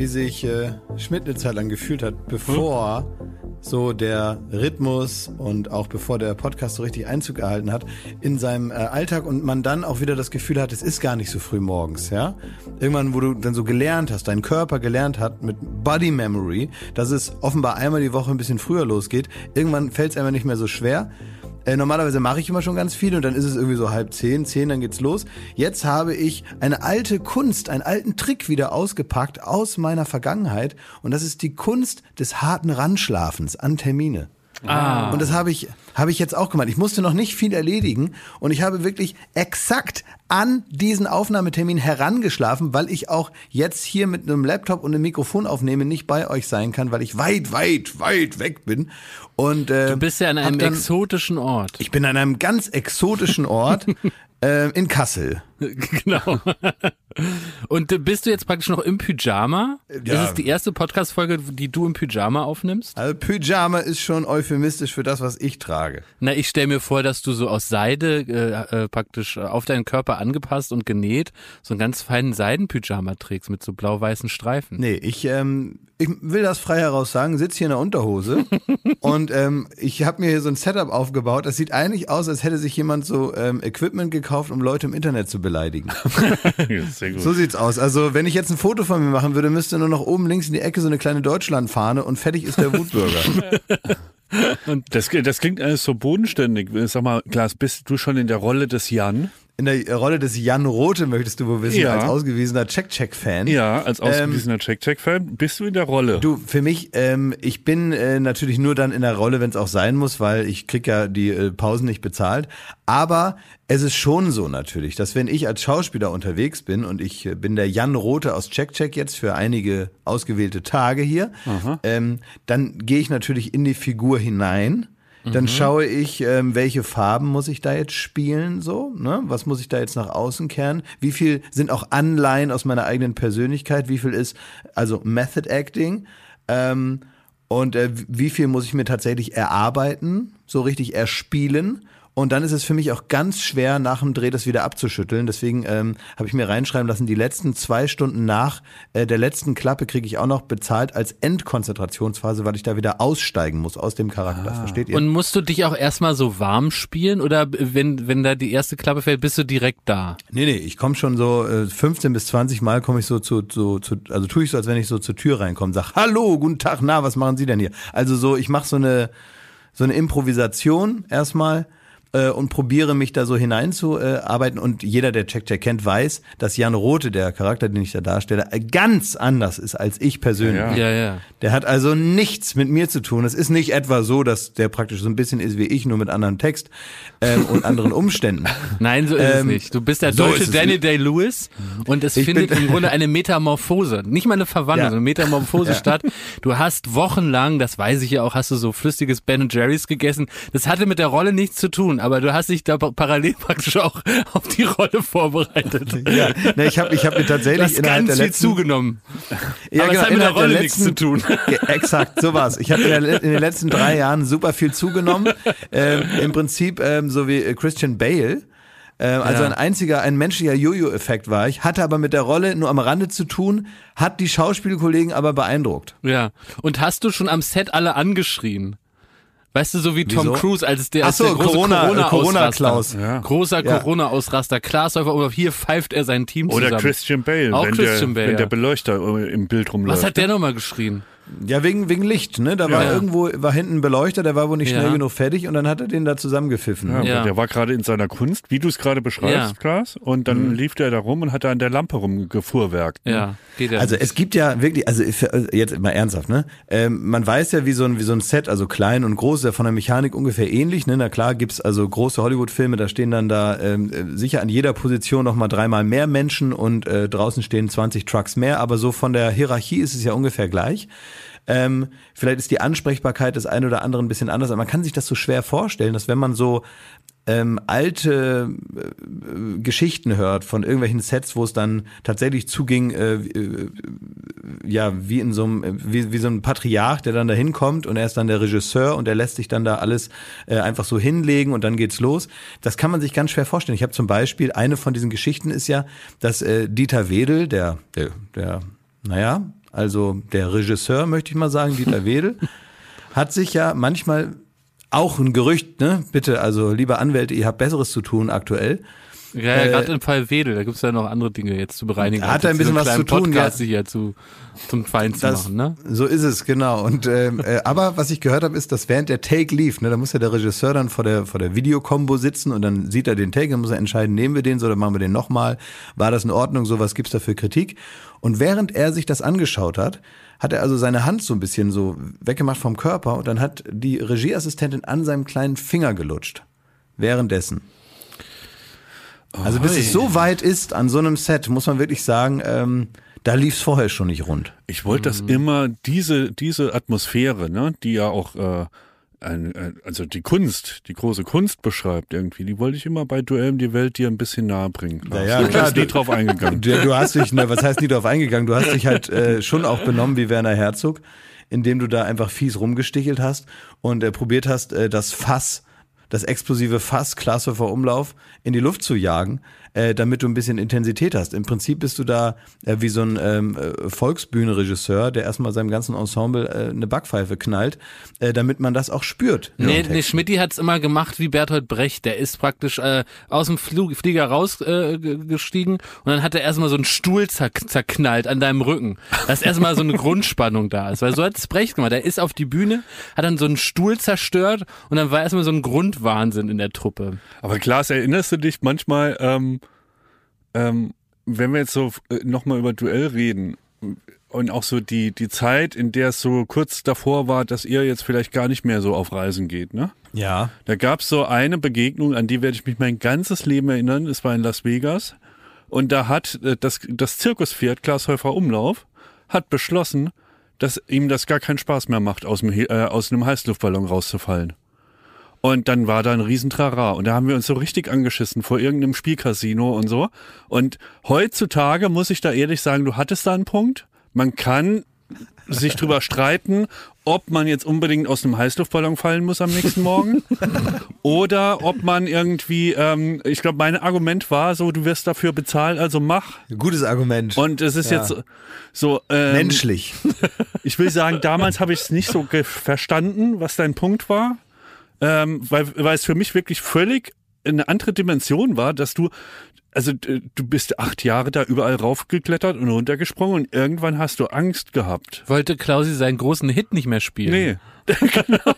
wie sich äh, Schmidt eine Zeit lang gefühlt hat, bevor so der Rhythmus und auch bevor der Podcast so richtig Einzug erhalten hat in seinem äh, Alltag und man dann auch wieder das Gefühl hat, es ist gar nicht so früh morgens, ja? Irgendwann, wo du dann so gelernt hast, dein Körper gelernt hat mit Body Memory, dass es offenbar einmal die Woche ein bisschen früher losgeht, irgendwann fällt es einfach nicht mehr so schwer. Äh, normalerweise mache ich immer schon ganz viel und dann ist es irgendwie so halb zehn, zehn, dann geht's los. Jetzt habe ich eine alte Kunst, einen alten Trick wieder ausgepackt aus meiner Vergangenheit und das ist die Kunst des harten Ranschlafens an Termine. Ah. Und das habe ich, habe ich jetzt auch gemacht. Ich musste noch nicht viel erledigen und ich habe wirklich exakt an diesen Aufnahmetermin herangeschlafen, weil ich auch jetzt hier mit einem Laptop und einem Mikrofon aufnehme, nicht bei euch sein kann, weil ich weit, weit, weit weg bin. Und, äh, Du bist ja an einem dann- exotischen Ort. Ich bin an einem ganz exotischen Ort äh, in Kassel. genau. Und äh, bist du jetzt praktisch noch im Pyjama? Ja. Ist es die erste Podcast-Folge, die du im Pyjama aufnimmst? Also Pyjama ist schon euphemistisch für das, was ich trage. Na, ich stell mir vor, dass du so aus Seide äh, äh, praktisch äh, auf deinen Körper angepasst und genäht so einen ganz feinen Seidenpyjama trägst mit so blau-weißen Streifen. Nee, ich, ähm, ich will das frei heraus sagen, sitze hier in der Unterhose und ähm, ich habe mir hier so ein Setup aufgebaut. Das sieht eigentlich aus, als hätte sich jemand so ähm, Equipment gekauft, um Leute im Internet zu beleidigen. Sehr gut. So sieht's aus. Also wenn ich jetzt ein Foto von mir machen würde, müsste nur noch oben links in die Ecke so eine kleine Deutschlandfahne und fertig ist der Wutbürger. Das, das klingt alles so bodenständig. Sag mal, Klaas, bist du schon in der Rolle des Jan? In der Rolle des Jan Rote möchtest du wohl wissen, Ja. als ausgewiesener Check-Check-Fan. Ja, als ausgewiesener Check-Check-Fan. Bist du in der Rolle? Du, für mich, ähm, ich bin äh, natürlich nur dann in der Rolle, wenn es auch sein muss, weil ich krieg ja die äh, Pausen nicht bezahlt. Aber es ist schon so natürlich, dass wenn ich als Schauspieler unterwegs bin und ich äh, bin der Jan Rote aus Check Check jetzt für einige ausgewählte Tage hier, ähm, dann gehe ich natürlich in die Figur hinein. Dann schaue ich, ähm, welche Farben muss ich da jetzt spielen, so, ne? Was muss ich da jetzt nach außen kehren? Wie viel sind auch Anleihen aus meiner eigenen Persönlichkeit? Wie viel ist also Method Acting? Ähm, und äh, wie viel muss ich mir tatsächlich erarbeiten, so richtig erspielen? Und dann ist es für mich auch ganz schwer, nach dem Dreh das wieder abzuschütteln. Deswegen ähm, habe ich mir reinschreiben lassen, die letzten zwei Stunden nach äh, der letzten Klappe kriege ich auch noch bezahlt als Endkonzentrationsphase, weil ich da wieder aussteigen muss aus dem Charakter. Versteht ihr? Und musst du dich auch erstmal so warm spielen oder wenn, wenn da die erste Klappe fällt, bist du direkt da? Nee, nee, ich komme schon so äh, 15 bis 20 Mal komme ich so zu, zu, zu, also tue ich so, als wenn ich so zur Tür reinkomme, sag Hallo, guten Tag, na, was machen Sie denn hier? Also so, ich mache so eine so eine Improvisation erstmal äh, und probiere mich da so hineinzuarbeiten und jeder, der Check Check kennt, weiß, dass Jan Rote, der Charakter, den ich da darstelle, äh, ganz anders ist als ich persönlich. Ja. Ja, ja. Der hat also nichts mit mir zu tun. Es ist nicht etwa so, dass der praktisch so ein bisschen ist wie ich, nur mit anderem Text ähm, und anderen Umständen. Nein, so ist es Ähm, nicht. Du bist der so deutsche es nicht. Day-Lewis und es Ich findet im Grunde eine Metamorphose, nicht mal eine Verwandlung, Ja. sondern eine Metamorphose Ja. statt. Du hast wochenlang, das weiß ich ja auch, hast du so flüssiges Ben Jerry's gegessen. Das hatte mit der Rolle nichts zu tun, aber du hast dich da pa- parallel praktisch auch auf die Rolle vorbereitet. Ja, ne, ich habe ich hab mir tatsächlich hast innerhalb ganz der viel letzten zugenommen. Ja, Aber genau, hat mit der innerhalb der Rolle nichts letzten- zu tun. Exakt, so war's. Ich habe in, in den letzten drei Jahren super viel zugenommen. Ähm, Im Prinzip ähm, so wie äh, Christian Bale. Ähm, also Ja. ein einziger, ein menschlicher Jojo-Effekt war ich, hatte aber mit der Rolle nur am Rande zu tun, hat die Schauspielkollegen aber beeindruckt. Ja. Und hast du schon am Set alle angeschrien? Weißt du, so wie Tom Wieso? Cruise, als der, als so, der große Corona- Corona, Corona-Klaus. Corona Ja. Großer Ja. Corona-Ausraster. Klaasläufer, aber hier pfeift er sein Team Oder zusammen. Christian Bale, Auch wenn, Christian der, Bale, wenn der Beleuchter äh, im Bild rumläuft. Was hat der nochmal geschrien? Ja, wegen, wegen Licht, ne? Da war Ja. irgendwo, war hinten ein Beleuchter, der war wohl nicht Ja. schnell genug fertig und dann hat er den da zusammengepfiffen. Ja, Ja. Der war gerade in seiner Kunst, wie du es gerade beschreibst, Ja. Klaas. Und dann lief der da rum und hat da an der Lampe rumgefuhrwerkt. Ja, geht ja. Also es gibt ja wirklich, also jetzt mal ernsthaft, ne? Ähm, man weiß ja, wie so ein wie so ein Set, also klein und groß, ist ja von der Mechanik ungefähr ähnlich. Ne? Na klar gibt's also große Hollywood-Filme, da stehen dann da ähm, äh, sicher an jeder Position noch mal dreimal mehr Menschen und äh, draußen stehen 20 Trucks mehr, aber so von der Hierarchie ist es ja ungefähr gleich. Ähm, vielleicht ist die Ansprechbarkeit des einen oder anderen ein bisschen anders, aber man kann sich das so schwer vorstellen, dass wenn man so ähm, alte äh, Geschichten hört von irgendwelchen Sets, wo es dann tatsächlich zuging, äh, äh, ja, wie in so einem, wie, wie so ein Patriarch, der dann da hinkommt und er ist dann der Regisseur und er lässt sich dann da alles äh, einfach so hinlegen und dann geht's los. Das kann man sich ganz schwer vorstellen. Ich habe zum Beispiel, eine von diesen Geschichten ist ja, dass äh, Dieter Wedel, der, der, der naja, also der Regisseur, möchte ich mal sagen, Dieter Wedel, hat sich ja manchmal auch ein Gerücht, ne? Bitte, also liebe Anwälte, ihr habt Besseres zu tun aktuell. Ja, ja äh, gerade im Fall Wedel, da gibt's ja noch andere Dinge jetzt zu bereinigen. Hat er ein bisschen was zu tun, Podcast ja. hier zu, zum Fein zu das, machen, ne? So ist es, genau. Und ähm, äh, aber was ich gehört habe, ist, dass während der Take lief, ne, da muss ja der Regisseur dann vor der vor der Videokombo sitzen und dann sieht er den Take, dann muss er entscheiden, nehmen wir den so oder machen wir den nochmal? War das in Ordnung? So was gibt's da für Kritik? Und während er sich das angeschaut hat, hat er also seine Hand so ein bisschen so weggemacht vom Körper und dann hat die Regieassistentin an seinem kleinen Finger gelutscht. Währenddessen. Also bis es so weit ist an so einem Set, muss man wirklich sagen, ähm, da lief es vorher schon nicht rund. Ich wollte das immer, diese, diese Atmosphäre, ne, die ja auch äh, ein, also die Kunst, die große Kunst beschreibt irgendwie, die wollte ich immer bei Duell um die Welt dir ein bisschen nahe bringen. Klar. Ja, ja, du nie drauf eingegangen. Du, du, hast dich, ne, was heißt nie drauf eingegangen? Du hast dich halt äh, schon auch benommen wie Werner Herzog, indem du da einfach fies rumgestichelt hast und äh, probiert hast, äh, das Fass das explosive Fass Klasshofer Umlauf in die Luft zu jagen, äh, damit du ein bisschen Intensität hast. Im Prinzip bist du da äh, wie so ein ähm, äh, Volksbühnenregisseur, der erstmal seinem ganzen Ensemble äh, eine Backpfeife knallt, äh, damit man das auch spürt. Nee, nee Schmidti hat's immer gemacht wie Bertolt Brecht. Der ist praktisch äh, aus dem Flug, Flieger rausgestiegen äh, und dann hat er erstmal so einen Stuhl zack, zerknallt an deinem Rücken. Dass erstmal so eine Grundspannung da ist. Weil so hat's Brecht gemacht. Der ist auf die Bühne, hat dann so einen Stuhl zerstört und dann war erstmal so ein Grund Wahnsinn in der Truppe. Aber Klaas, erinnerst du dich manchmal, ähm, ähm, wenn wir jetzt so äh, nochmal über Duell reden und auch so die, die Zeit, in der es so kurz davor war, dass ihr jetzt vielleicht gar nicht mehr so auf Reisen geht, ne? Ja. Da gab es so eine Begegnung, an die werde ich mich mein ganzes Leben erinnern. Es war in Las Vegas. Und da hat äh, das, das Zirkuspferd Klaas Häufer Umlauf hat beschlossen, dass ihm das gar keinen Spaß mehr macht, aus, dem, äh, aus einem Heißluftballon rauszufallen. Und dann war da ein Riesentrara. Und da haben wir uns so richtig angeschissen vor irgendeinem Spielcasino und so. Und heutzutage muss ich da ehrlich sagen, du hattest da einen Punkt. Man kann sich drüber streiten, ob man jetzt unbedingt aus einem Heißluftballon fallen muss am nächsten Morgen oder ob man irgendwie, ähm, ich glaube, mein Argument war so, du wirst dafür bezahlt, also mach. Gutes Argument. Und es ist ja. jetzt so ähm, menschlich. Ich will sagen, damals habe ich es nicht so verstanden, was dein Punkt war ähm, weil, weil es für mich wirklich völlig eine andere Dimension war, dass du, also du bist acht Jahre da überall raufgeklettert und runtergesprungen und irgendwann hast du Angst gehabt. Wollte Klausi seinen großen Hit nicht mehr spielen? Nee. genau.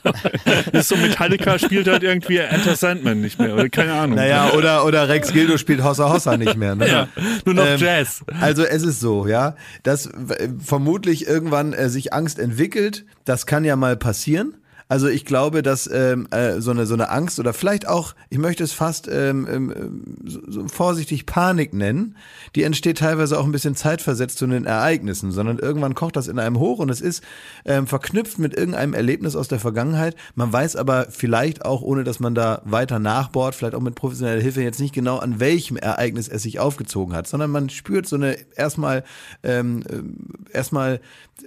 Das ist so Metallica spielt halt irgendwie Enter Sandman nicht mehr oder keine Ahnung. Naja, oder, oder Rex Gildo spielt Hossa Hossa nicht mehr. Ne? Ja, nur noch ähm, Jazz. Also es ist so, ja, dass vermutlich irgendwann äh, sich Angst entwickelt. Das kann ja mal passieren. Also ich glaube, dass ähm, äh, so eine so eine Angst oder vielleicht auch, ich möchte es fast ähm, so, so vorsichtig Panik nennen, die entsteht teilweise auch ein bisschen zeitversetzt zu den Ereignissen, sondern irgendwann kocht das in einem hoch und es ist ähm, verknüpft mit irgendeinem Erlebnis aus der Vergangenheit. Man weiß aber vielleicht auch, ohne dass man da weiter nachbohrt, vielleicht auch mit professioneller Hilfe jetzt nicht genau, an welchem Ereignis es sich aufgezogen hat, sondern man spürt so eine erstmal ähm, äh, erstmal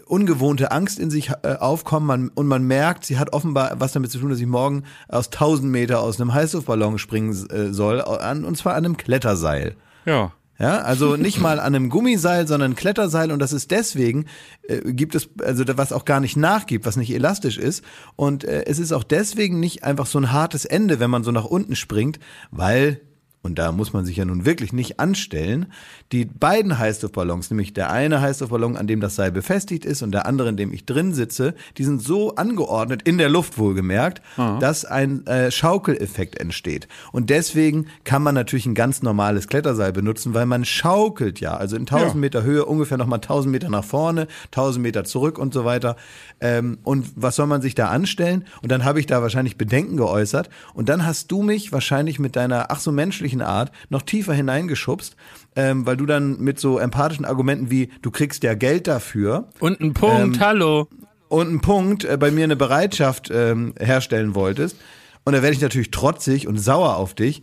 ungewohnte Angst in sich äh, aufkommen man, und man merkt, sie hat offenbar was damit zu tun, dass ich morgen aus 1000 Meter aus einem Heißluftballon springen äh, soll, an, und zwar an einem Kletterseil. Ja. Ja, also nicht mal an einem Gummiseil, sondern ein Kletterseil und das ist deswegen, äh, gibt es, also was auch gar nicht nachgibt, was nicht elastisch ist und äh, es ist auch deswegen nicht einfach so ein hartes Ende, wenn man so nach unten springt, weil und da muss man sich ja nun wirklich nicht anstellen, die beiden Heißluftballons, nämlich der eine Heißluftballon, an dem das Seil befestigt ist und der andere, in dem ich drin sitze, die sind so angeordnet, in der Luft wohlgemerkt, Aha. dass ein äh, Schaukeleffekt entsteht. Und deswegen kann man natürlich ein ganz normales Kletterseil benutzen, weil man schaukelt ja, also in 1000 ja. Meter Höhe ungefähr nochmal 1000 Meter nach vorne, 1000 Meter zurück und so weiter. Ähm, und was soll man sich da anstellen? Und dann habe ich da wahrscheinlich Bedenken geäußert und dann hast du mich wahrscheinlich mit deiner ach so menschlichen menschlichen Art noch tiefer hineingeschubst, ähm, weil du dann mit so empathischen Argumenten wie, du kriegst ja Geld dafür. Und ein Punkt, ähm, hallo. Und ein Punkt äh, bei mir eine Bereitschaft ähm, herstellen wolltest. Und da werde ich natürlich trotzig und sauer auf dich.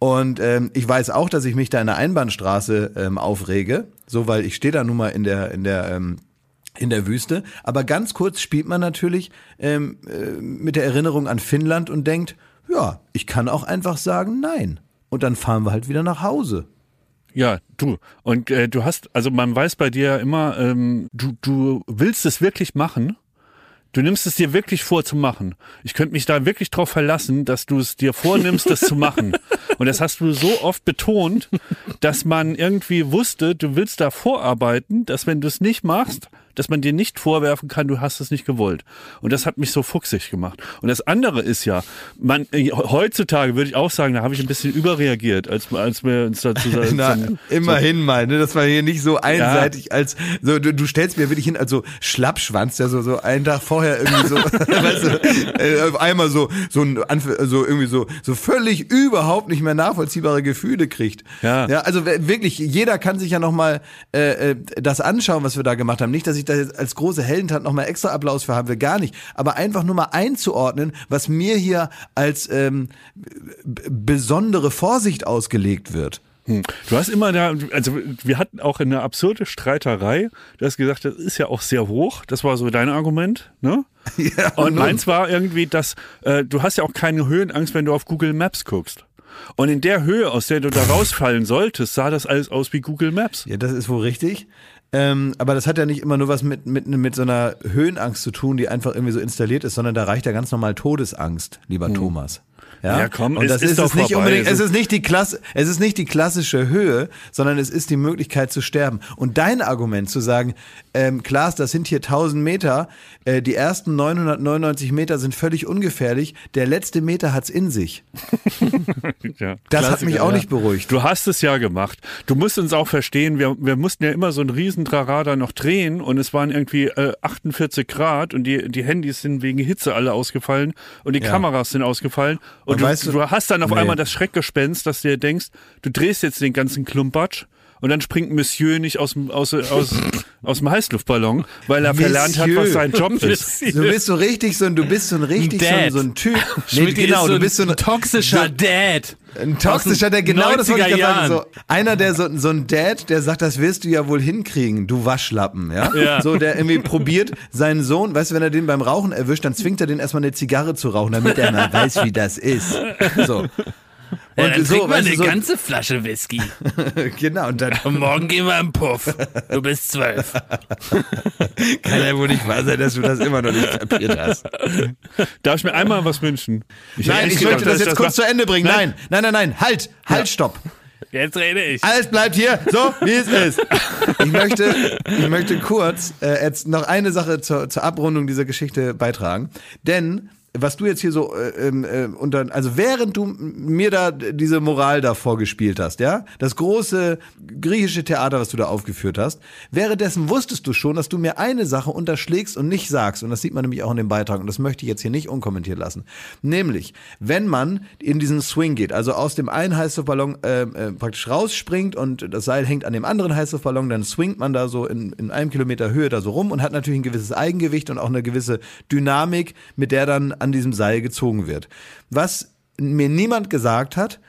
Und ähm, ich weiß auch, dass ich mich da in der Einbahnstraße ähm, aufrege, so weil ich stehe da nun mal in der in der ähm, in der Wüste. Aber ganz kurz spielt man natürlich ähm, äh, mit der Erinnerung an Finnland und denkt, ja, ich kann auch einfach sagen, nein und dann fahren wir halt wieder nach Hause. Ja, du. Und äh, du hast, also man weiß bei dir ja immer, ähm, du, du willst es wirklich machen. Du nimmst es dir wirklich vor zu machen. Ich könnte mich da wirklich drauf verlassen, dass du es dir vornimmst, das zu machen. Und das hast du so oft betont, dass man irgendwie wusste, du willst da vorarbeiten, dass wenn du es nicht machst, dass man dir nicht vorwerfen kann, du hast es nicht gewollt. Und das hat mich so fuchsig gemacht. Und das andere ist ja, man äh, heutzutage würde ich auch sagen, da habe ich ein bisschen überreagiert, als, als wir uns dazu Na, zum, immerhin mal, ne? Das war hier nicht so einseitig als so du, du stellst mir wirklich hin als so Schlappschwanz, der so so einen Tag vorher irgendwie so, weißt du, äh, auf einmal so so ein so irgendwie so so völlig überhaupt nicht mehr nachvollziehbare Gefühle kriegt. Ja. Ja, also wirklich jeder kann sich ja noch mal äh, äh, das anschauen, was wir da gemacht haben. Nicht, dass ich da jetzt als große Heldentat noch mal extra Applaus für haben will, gar nicht. Aber einfach nur mal einzuordnen, was mir hier als ähm, besondere Vorsicht ausgelegt wird. Hm. Du hast immer da, also wir hatten auch eine absurde Streiterei. Du hast gesagt, das ist ja auch sehr hoch. Das war so dein Argument, ne? Ja, Und nun. meins war irgendwie, dass äh, du hast ja auch keine Höhenangst, wenn du auf Google Maps guckst. Und in der Höhe, aus der du da rausfallen solltest, sah das alles aus wie Google Maps. Ja, das ist wohl richtig. Ähm, aber das hat ja nicht immer nur was mit, mit, mit so einer Höhenangst zu tun, die einfach irgendwie so installiert ist, sondern da reicht ja ganz normal Todesangst, lieber Thomas. Ja, Ja, komm, und es das ist ist, doch es nicht vorbei. unbedingt, Es ist nicht die Klasse, es ist nicht die klassische Höhe, sondern es ist die Möglichkeit zu sterben. Und dein Argument zu sagen, ähm, Klaas, das sind hier 1000 Meter, äh, die ersten 999 Meter sind völlig ungefährlich, der letzte Meter hat's in sich. Ja, Das hat mich auch ja. nicht beruhigt. Du hast es ja gemacht. Du musst uns auch verstehen, wir, wir mussten ja immer so ein riesen Trarada noch drehen und es waren irgendwie äh, 48 Grad und die, die Handys sind wegen Hitze alle ausgefallen und die Ja. Kameras sind ausgefallen. Und, du, weißt du- du hast dann auf Nee. einmal das Schreckgespenst, dass du dir denkst, du drehst jetzt den ganzen Klumpatsch und dann springt Monsieur nicht aus dem, aus, aus, aus dem Heißluftballon, weil er verlernt hat, was Monsieur. sein Job ist. Du bist so richtig so ein, du bist so ein richtig so ein, Dad. so ein Typ. Schmidt genau, so du bist so ein toxischer so, Dad. ein toxischer, der genau das wollte ich 90er gerade sagen. So, einer, der so, so ein Dad, der sagt, das wirst du ja wohl hinkriegen, du Waschlappen, ja? Ja. So, der irgendwie probiert, seinen Sohn, weißt du, wenn er den beim Rauchen erwischt, dann zwingt er den erstmal eine Zigarre zu rauchen, damit er mal weiß, wie das ist. So. Ja, Und dann so, trink mal weißt du, eine so- ganze Flasche Whisky. Genau, und dann Und morgen gehen wir im Puff. Du bist zwölf. kann ja wohl nicht wahr sein, dass du das immer noch nicht kapiert hast. Darf ich mir einmal was wünschen? Nein, hätte ich möchte das jetzt kurz zu Ende bringen. Nein, nein, nein, nein, halt, halt, stopp. Jetzt rede ich. Alles bleibt hier, so wie es ist. Ich möchte, ich möchte kurz äh, jetzt noch eine Sache zur, zur Abrundung dieser Geschichte beitragen. Denn was du jetzt hier so äh, ähm, äh, unter, also während du mir da diese Moral da vorgespielt hast, ja, das große griechische Theater, was du da aufgeführt hast, währenddessen wusstest du schon, dass du mir eine Sache unterschlägst und nicht sagst, und das sieht man nämlich auch in dem Beitrag, und das möchte ich jetzt hier nicht unkommentiert lassen, nämlich, wenn man in diesen Swing geht, also aus dem einen Heißluftballon äh, äh, praktisch rausspringt und das Seil hängt an dem anderen Heißluftballon, dann swingt man da so in, in einem Kilometer Höhe da so rum und hat natürlich ein gewisses Eigengewicht und auch eine gewisse Dynamik, mit der dann an diesem Seil gezogen wird. Was mir niemand gesagt hat,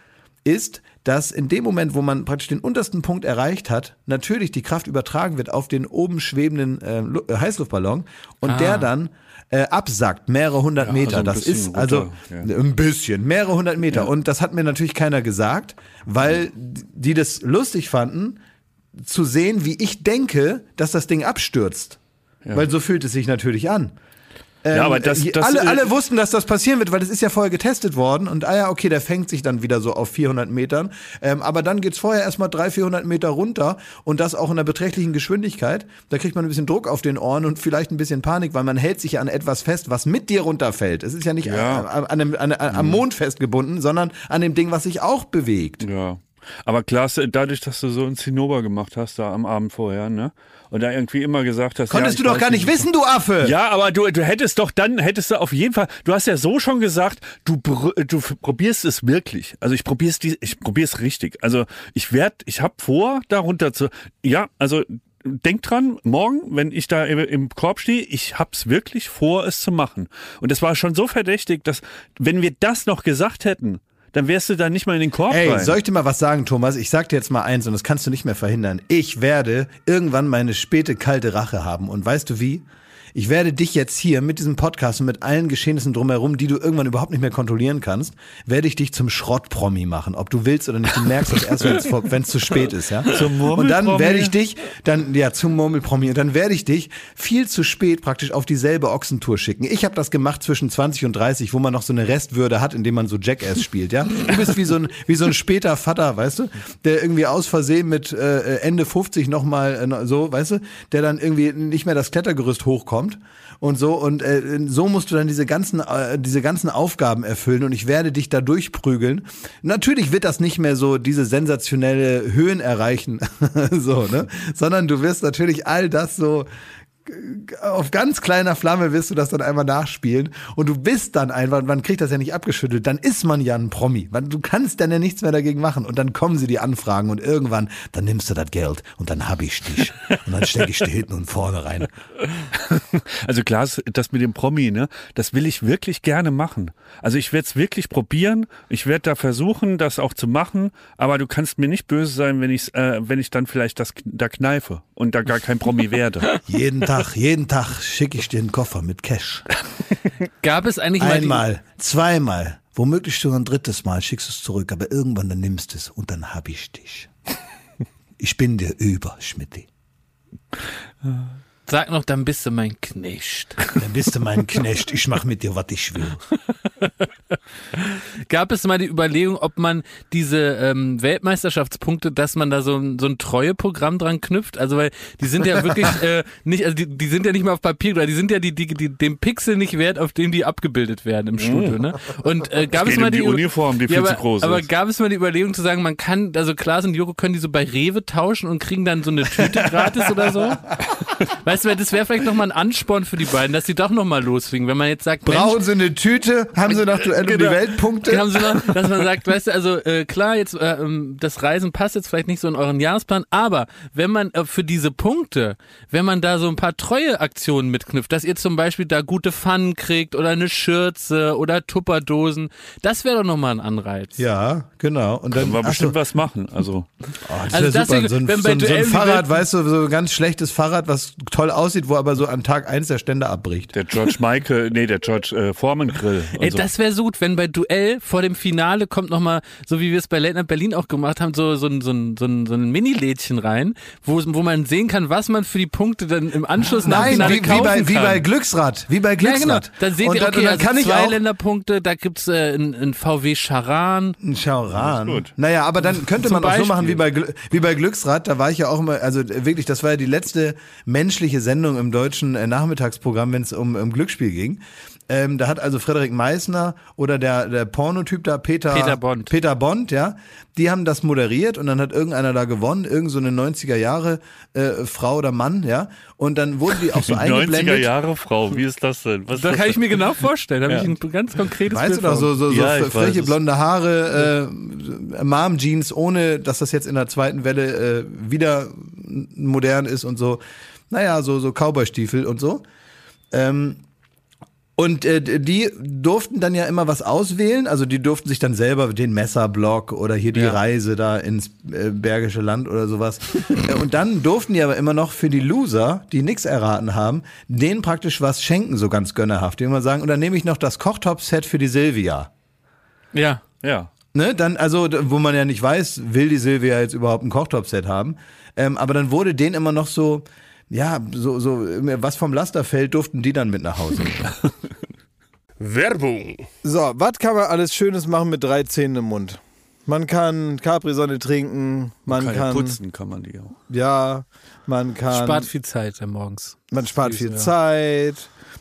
ist, dass in dem Moment, wo man praktisch den untersten Punkt erreicht hat, natürlich die Kraft übertragen wird auf den oben schwebenden äh, Lu- äh, Heißluftballon und der dann äh, absackt, mehrere hundert Ja, Meter. also das ist runter, also ja. ein bisschen, mehrere hundert Meter. Und das hat mir natürlich keiner gesagt, weil die das lustig fanden, zu sehen, wie ich denke, dass das Ding abstürzt. Weil so fühlt es sich natürlich an. Ja, aber das, Ähm, das alle, alle wussten, dass das passieren wird, weil das ist ja vorher getestet worden und ah ja, okay, der fängt sich dann wieder so auf 400 Metern, ähm, aber dann geht's vorher erstmal 300, 400 Meter runter und das auch in einer beträchtlichen Geschwindigkeit. Da kriegt man ein bisschen Druck auf den Ohren und vielleicht ein bisschen Panik, weil man hält sich ja an etwas fest, was mit dir runterfällt. Es ist ja nicht Ja. An, an, einem, an, an, am Mond festgebunden, sondern an dem Ding, was sich auch bewegt. Ja. Aber Klaas, dadurch, dass du so ein Zinnober gemacht hast da am Abend vorher, ne? Und da irgendwie immer gesagt hast, Konntest ja, du doch gar nicht wissen, du Affe! Ja, aber du, du hättest doch dann, hättest du auf jeden Fall, du hast ja so schon gesagt, du, du probierst es wirklich. Also ich probier's ich probier's richtig. Also ich werd, ich hab vor, darunter zu, ja, also denk dran, morgen, wenn ich da im, Korb stehe, ich hab's wirklich vor, es zu machen. Und das war schon so verdächtig, dass, wenn wir das noch gesagt hätten, dann wärst du da nicht mal in den Korb Ey, rein. soll ich dir mal was sagen, Thomas? Ich sag dir jetzt mal eins und das kannst du nicht mehr verhindern. Ich werde irgendwann meine späte kalte Rache haben. Und weißt du wie? Ich werde dich jetzt hier mit diesem Podcast und mit allen Geschehnissen drumherum, die du irgendwann überhaupt nicht mehr kontrollieren kannst, werde ich dich zum Schrottpromi machen, ob du willst oder nicht. Du merkst das erst, wenn es zu spät ist, ja. Zum und dann Murmelpromi? werde ich dich, dann ja zum Murmelpromi und dann werde ich dich viel zu spät praktisch auf dieselbe Ochsentour schicken. Ich habe das gemacht zwischen 20 und 30, wo man noch so eine Restwürde hat, indem man so Jackass spielt, ja. Du bist wie so ein wie so ein später Vater, weißt du, der irgendwie aus Versehen mit äh, Ende 50 noch mal äh, so, weißt du, der dann irgendwie nicht mehr das Klettergerüst hochkommt und so und äh, so musst du dann diese ganzen äh, diese ganzen Aufgaben erfüllen und ich werde dich da durchprügeln. Natürlich wird das nicht mehr so diese sensationelle Höhen erreichen, so, ne? Sondern du wirst natürlich all das so auf ganz kleiner Flamme wirst du das dann einmal nachspielen und du bist dann einfach, man kriegt das ja nicht abgeschüttelt, dann ist man ja ein Promi. Du kannst dann ja nichts mehr dagegen machen und dann kommen sie die Anfragen und irgendwann, dann nimmst du das Geld und dann hab ich dich und dann stecke ich dir hinten und vorne rein. Also klar, das mit dem Promi, ne, das will ich wirklich gerne machen. Also ich werde es wirklich probieren. Ich werde da versuchen, das auch zu machen. Aber du kannst mir nicht böse sein, wenn ich, äh, wenn ich dann vielleicht das da kneife und da gar kein Promi werde. Jeden Tag, jeden Tag schicke ich dir einen Koffer mit Cash. Gab es eigentlich mal Einmal, zweimal, womöglich schon ein drittes Mal schickst du es zurück, aber irgendwann dann nimmst du es und dann hab ich dich. Ich bin dir über, Schmidti. Sag noch, dann bist du mein Knecht. Dann bist du mein Knecht, ich mach mit dir, was ich will. Gab es mal die Überlegung, ob man diese ähm, Weltmeisterschaftspunkte, dass man da so ein, so ein Treueprogramm dran knüpft? Also weil die sind ja wirklich äh, nicht, also die, die sind ja nicht mal auf Papier, oder die sind ja die, die, die dem Pixel nicht wert, auf dem die abgebildet werden im Studio. Ne? Und äh, gab Es mal um die Uniform, die viel ja, zu aber, groß aber ist. gab es mal die Überlegung zu sagen, man kann, also Klaas und Joko können die so bei Rewe tauschen und kriegen dann so eine Tüte gratis oder so? Weißt das wäre vielleicht nochmal ein Ansporn für die beiden, dass sie doch nochmal losfliegen. Wenn man jetzt sagt, Mensch, Brauchen sie eine Tüte? Haben sie noch Duell um die Genau. Weltpunkte? haben sie noch, dass man sagt, weißt du, also äh, klar, jetzt äh, ähm, das Reisen passt jetzt vielleicht nicht so in euren Jahresplan, aber wenn man äh, für diese Punkte, wenn man da so ein paar Treueaktionen mitknüpft, dass ihr zum Beispiel da gute Pfannen kriegt oder eine Schürze oder Tupperdosen, das wäre doch nochmal ein Anreiz. Ja, genau. Und dann Können wir ach so, bestimmt was machen. Also oh, das Also das super. hier- so ein, wenn so ein, so ein Fahrrad, Welt- weißt du, so ein ganz schlechtes Fahrrad, was toll aussieht, wo aber so am Tag eins der Ständer abbricht. der George Michael, nee, der George äh, Foreman Grill. und Ey, so. das wäre so gut, wenn bei Duell vor dem Finale kommt nochmal, so wie wir es bei Late Night Berlin auch gemacht haben, so, so, ein- so, ein- so, ein- so ein Mini-Lädchen rein, wo, wo man sehen kann, was man für die Punkte dann im Anschluss nach dem Nein, Finale wie, wie, kaufen bei, wie kann. bei Glücksrad. Wie bei Ja, Glücksrad. genau. Dann seht und ihr, okay, und dann also kann ich zwei auch Länderpunkte, da gibt's äh, ein, ein VW Charan. Ein gut. Naja, aber dann könnte man auch so machen wie Beispiel. bei, wie bei Glücksrad. Da war ich ja auch immer, also wirklich, das war ja die letzte menschliche Sendung im deutschen äh, Nachmittagsprogramm, wenn es um, um Glücksspiel ging. Ähm, da hat also Frederik Meissner oder der, der Pornotyp da, Peter, Peter Bond. Peter Bond, ja, die haben das moderiert und dann hat irgendeiner da gewonnen, irgend so eine 90er Jahre äh, Frau oder Mann, ja, und dann wurden die auch so 90er eingeblendet. Jahre Frau, wie ist das denn? Was Da das kann ich mir genau vorstellen. Da habe Ja. ich ein ganz konkretes Weißt du Bild doch, vor. so, so, so Ja, freche blonde Haare, äh, Mom-Jeans, ohne dass das jetzt in der zweiten Welle äh, wieder modern ist und so. Naja, so, so Cowboy-Stiefel und so. Ähm, und äh, die durften dann ja immer was auswählen. Also die durften sich dann selber den Messerblock oder hier die Ja. Reise da ins äh, Bergische Land oder sowas. Äh, und dann durften die aber immer noch für die Loser, die nichts erraten haben, denen praktisch was schenken, so ganz gönnerhaft. Die immer sagen, und dann nehme ich noch das Kochtop-Set für die Silvia. Ja. Ja. Ne, dann, also, wo man ja nicht weiß, will die Silvia jetzt überhaupt ein Kochtop-Set haben. Ähm, aber dann wurde denen immer noch so, ja, so, so, was vom Laster fällt, durften die dann mit nach Hause. Werbung. So, was kann man alles Schönes machen mit drei Zähnen im Mund? Man kann Capri-Sonne trinken, man Kann kann, putzen kann man die auch. ja, man kann, Spart viel Zeit morgens. man spart viel ja. Zeit.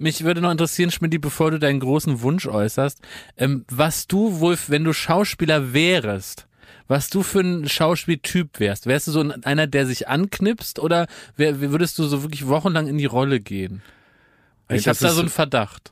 Mich würde noch interessieren, Schmidt, bevor du deinen großen Wunsch äußerst, ähm, was du wohl, wenn du Schauspieler wärst, was du für ein Schauspieltyp wärst. Wärst du so ein- einer, der sich anknipst oder wär, würdest du so wirklich wochenlang in die Rolle gehen? Ich habe da so einen Verdacht.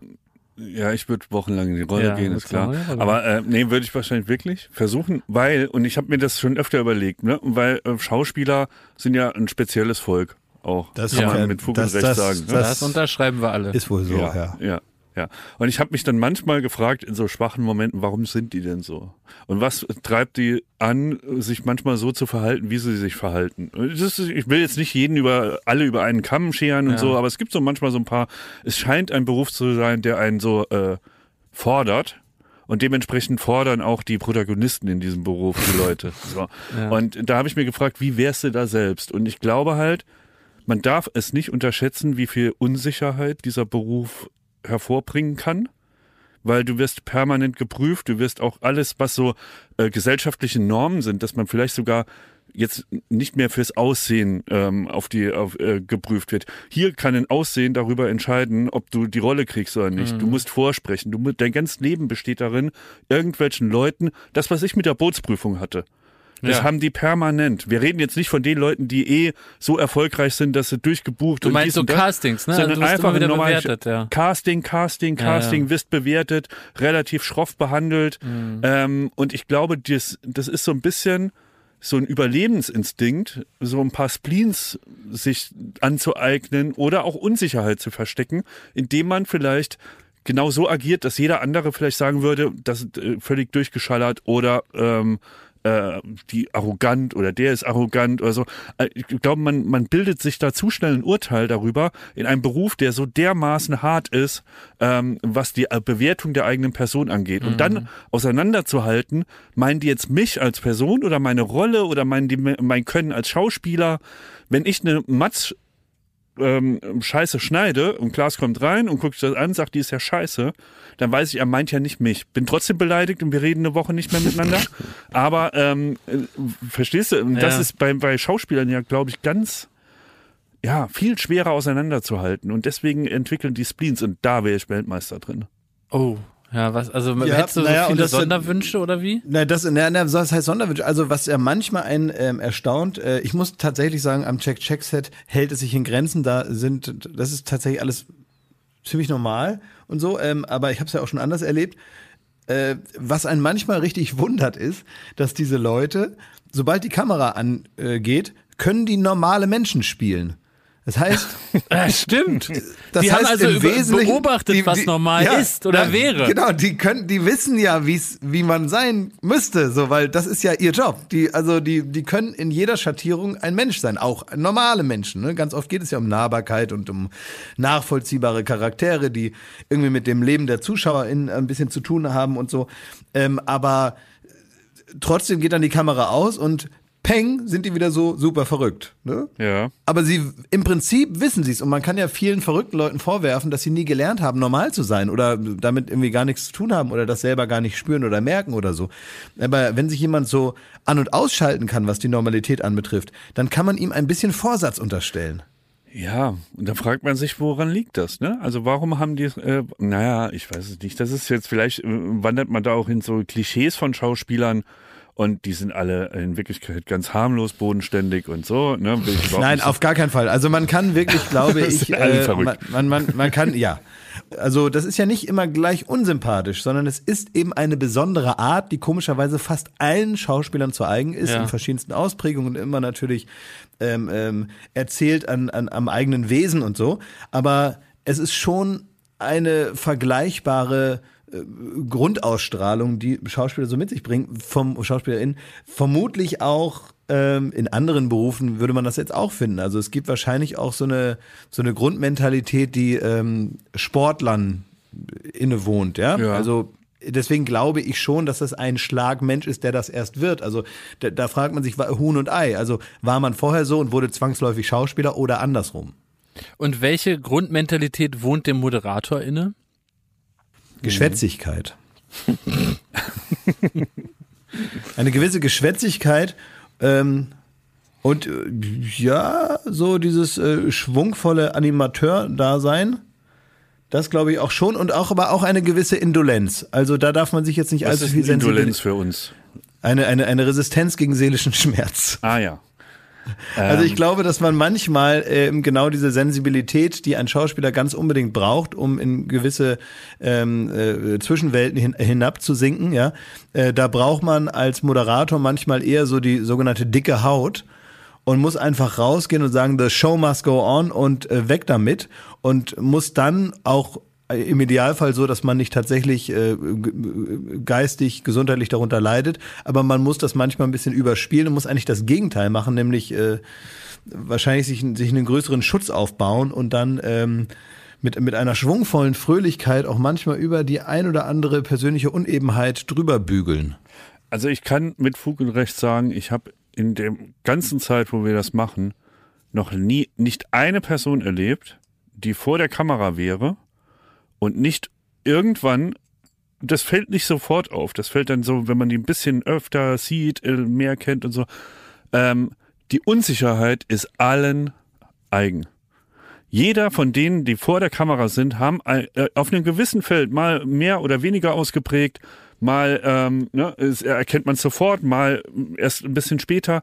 Ja, ich würde wochenlang in die Rolle Ja, gehen, ist klar. ja, Aber äh, nee, würde ich wahrscheinlich wirklich versuchen, weil, und ich habe mir das schon öfter überlegt, ne? weil äh, Schauspieler sind ja ein spezielles Volk auch. Das kann Ja. man mit Fug das- und Recht das- sagen. ne? das- Das unterschreiben wir alle. Ist wohl so, ja. ja, ja, ja. Und ich habe mich dann manchmal gefragt in so schwachen Momenten, warum sind die denn so? Und was treibt die an, sich manchmal so zu verhalten, wie sie sich verhalten? Ist, ich will jetzt nicht jeden über alle über einen Kamm scheren und Ja. so, aber es gibt so manchmal so ein paar. Es scheint ein Beruf zu sein, der einen so äh, fordert. Und dementsprechend fordern auch die Protagonisten in diesem Beruf die Leute. So. Ja. Und da habe ich mir gefragt, wie wärst du da selbst? Und ich glaube halt, man darf es nicht unterschätzen, wie viel Unsicherheit dieser Beruf hervorbringen kann, weil du wirst permanent geprüft, du wirst auch alles, was so äh, gesellschaftliche Normen sind, dass man vielleicht sogar jetzt nicht mehr fürs Aussehen ähm, auf die auf, äh, geprüft wird. Hier kann ein Aussehen darüber entscheiden, ob du die Rolle kriegst oder nicht. Du musst vorsprechen. Du, dein ganzes Leben besteht darin, irgendwelchen Leuten, das was ich mit der Bootsprüfung hatte. Das Ja. haben die permanent. Wir reden jetzt nicht von den Leuten, die eh so erfolgreich sind, dass sie durchgebucht Du und meinst dies so und das, Castings, ne? sondern du wirst einfach wieder normal bewertet, ja. Casting, Casting, Casting, ja. wirst bewertet, relativ schroff behandelt. Mhm. Ähm, und ich glaube, das, das ist so ein bisschen so ein Überlebensinstinkt, so ein paar Spleens sich anzueignen oder auch Unsicherheit zu verstecken, indem man vielleicht genau so agiert, dass jeder andere vielleicht sagen würde, das ist äh, völlig durchgeschallert oder ähm, äh, die arrogant oder der ist arrogant oder so. Äh, Ich glaube, man, man bildet sich da zu schnell ein Urteil darüber in einem Beruf, der so dermaßen hart ist, ähm, was die äh, Bewertung der eigenen Person angeht. Und dann auseinanderzuhalten, meinen die jetzt mich als Person oder meine Rolle oder meinen die mein Können als Schauspieler? Wenn ich eine Matz ähm, Scheiße schneide und Klaas kommt rein und guckt sich das an, sagt, die ist ja scheiße, dann weiß ich, er meint ja nicht mich. Bin trotzdem beleidigt und wir reden eine Woche nicht mehr miteinander. Aber ähm, äh, verstehst du, das Ja. ist bei, bei Schauspielern ja, glaube ich, ganz ja, viel schwerer auseinanderzuhalten. Und deswegen entwickeln die Spleens und da wäre ich Weltmeister drin. Oh, ja, was, also Ja, hättest du so naja, und viele das- Sonderwünsche oder wie? Na, das, na, na, das heißt Sonderwünsche. Also, was ja manchmal einen ähm, erstaunt, äh, ich muss tatsächlich sagen, am Check-Check-Set hält es sich in Grenzen. Da sind, das ist tatsächlich alles ziemlich normal und so, ähm, aber ich habe es ja auch schon anders erlebt. Äh, was einen manchmal richtig wundert, ist, dass diese Leute, sobald die Kamera angeht, können die normale Menschen spielen. Das heißt, Ja, stimmt. das die heißt haben also im Wesentlichen, beobachtet, die- was die- normal ja, ist oder ja, wäre. Genau, die können, die wissen ja, wie's, wie man sein müsste, so, weil das ist ja ihr Job. Die, also die, die können in jeder Schattierung ein Mensch sein, auch normale Menschen. Ne? Ganz oft geht es ja um Nahbarkeit und um nachvollziehbare Charaktere, die irgendwie mit dem Leben der ZuschauerInnen ein bisschen zu tun haben und so. Ähm, aber trotzdem geht dann die Kamera aus und peng, sind die wieder so super verrückt. Ne? Ja. Aber sie, im Prinzip wissen sie es und man kann ja vielen verrückten Leuten vorwerfen, dass sie nie gelernt haben, normal zu sein oder damit irgendwie gar nichts zu tun haben oder das selber gar nicht spüren oder merken oder so. Aber wenn sich jemand so an- und ausschalten kann, was die Normalität anbetrifft, dann kann man ihm ein bisschen Vorsatz unterstellen. Ja, und da fragt man sich, woran liegt das, ne? Also warum haben die, äh, naja, ich weiß es nicht. Das ist jetzt vielleicht, äh, wandert man da auch in so Klischees von Schauspielern und die sind alle in Wirklichkeit ganz harmlos, bodenständig und so, ne? Nein, auf gar keinen Fall. Also man kann wirklich, glaube ich, äh, man, man, man, man kann, ja. Also das ist ja nicht immer gleich unsympathisch, sondern es ist eben eine besondere Art, die komischerweise fast allen Schauspielern zu eigen ist, Ja. in verschiedensten Ausprägungen und immer natürlich ähm, ähm, erzählt an, an, am eigenen Wesen und so. Aber es ist schon eine vergleichbare äh, Grundausstrahlung, die Schauspieler so mit sich bringen, vom SchauspielerInnen, vermutlich auch ähm, in anderen Berufen würde man das jetzt auch finden. Also es gibt wahrscheinlich auch so eine so eine Grundmentalität, die ähm, Sportlern innewohnt, ja? Ja. Also deswegen glaube ich schon, dass das ein Schlagmensch ist, der das erst wird. Also da, da fragt man sich, Huhn und Ei. Also war man vorher so und wurde zwangsläufig Schauspieler oder andersrum? Und welche Grundmentalität wohnt dem Moderator inne? Geschwätzigkeit. Eine gewisse Geschwätzigkeit ähm, und äh, ja, so dieses äh, schwungvolle Animateur-Dasein. Das glaube ich auch schon und auch aber auch eine gewisse Indolenz. Also da darf man sich jetzt nicht Was allzu ist viel Indolenz für uns? Eine, eine, eine Resistenz gegen seelischen Schmerz. Ah ja. Also Ähm. ich glaube, dass man manchmal ähm, genau diese Sensibilität, die ein Schauspieler ganz unbedingt braucht, um in gewisse ähm, äh, Zwischenwelten hin, hinabzusinken, ja, äh, da braucht man als Moderator manchmal eher so die sogenannte dicke Haut und muss einfach rausgehen und sagen, the show must go on und äh, weg damit und muss dann auch im Idealfall so, dass man nicht tatsächlich äh, g- geistig, gesundheitlich darunter leidet, aber man muss das manchmal ein bisschen überspielen und muss eigentlich das Gegenteil machen, nämlich äh, wahrscheinlich sich, sich einen größeren Schutz aufbauen und dann ähm, mit, mit einer schwungvollen Fröhlichkeit auch manchmal über die ein oder andere persönliche Unebenheit drüber bügeln. Also ich kann mit Fug und Recht sagen, ich habe in der ganzen Zeit, wo wir das machen, noch nie nicht eine Person erlebt, die vor der Kamera wäre und nicht irgendwann, das fällt nicht sofort auf, das fällt dann so, wenn man die ein bisschen öfter sieht, äh, mehr kennt und so. Ähm, die Unsicherheit ist allen eigen. Jeder von denen, die vor der Kamera sind, haben ein- äh, auf einem gewissen Feld mal mehr oder weniger ausgeprägt, mal ähm, ne, es erkennt man sofort, mal erst ein bisschen später.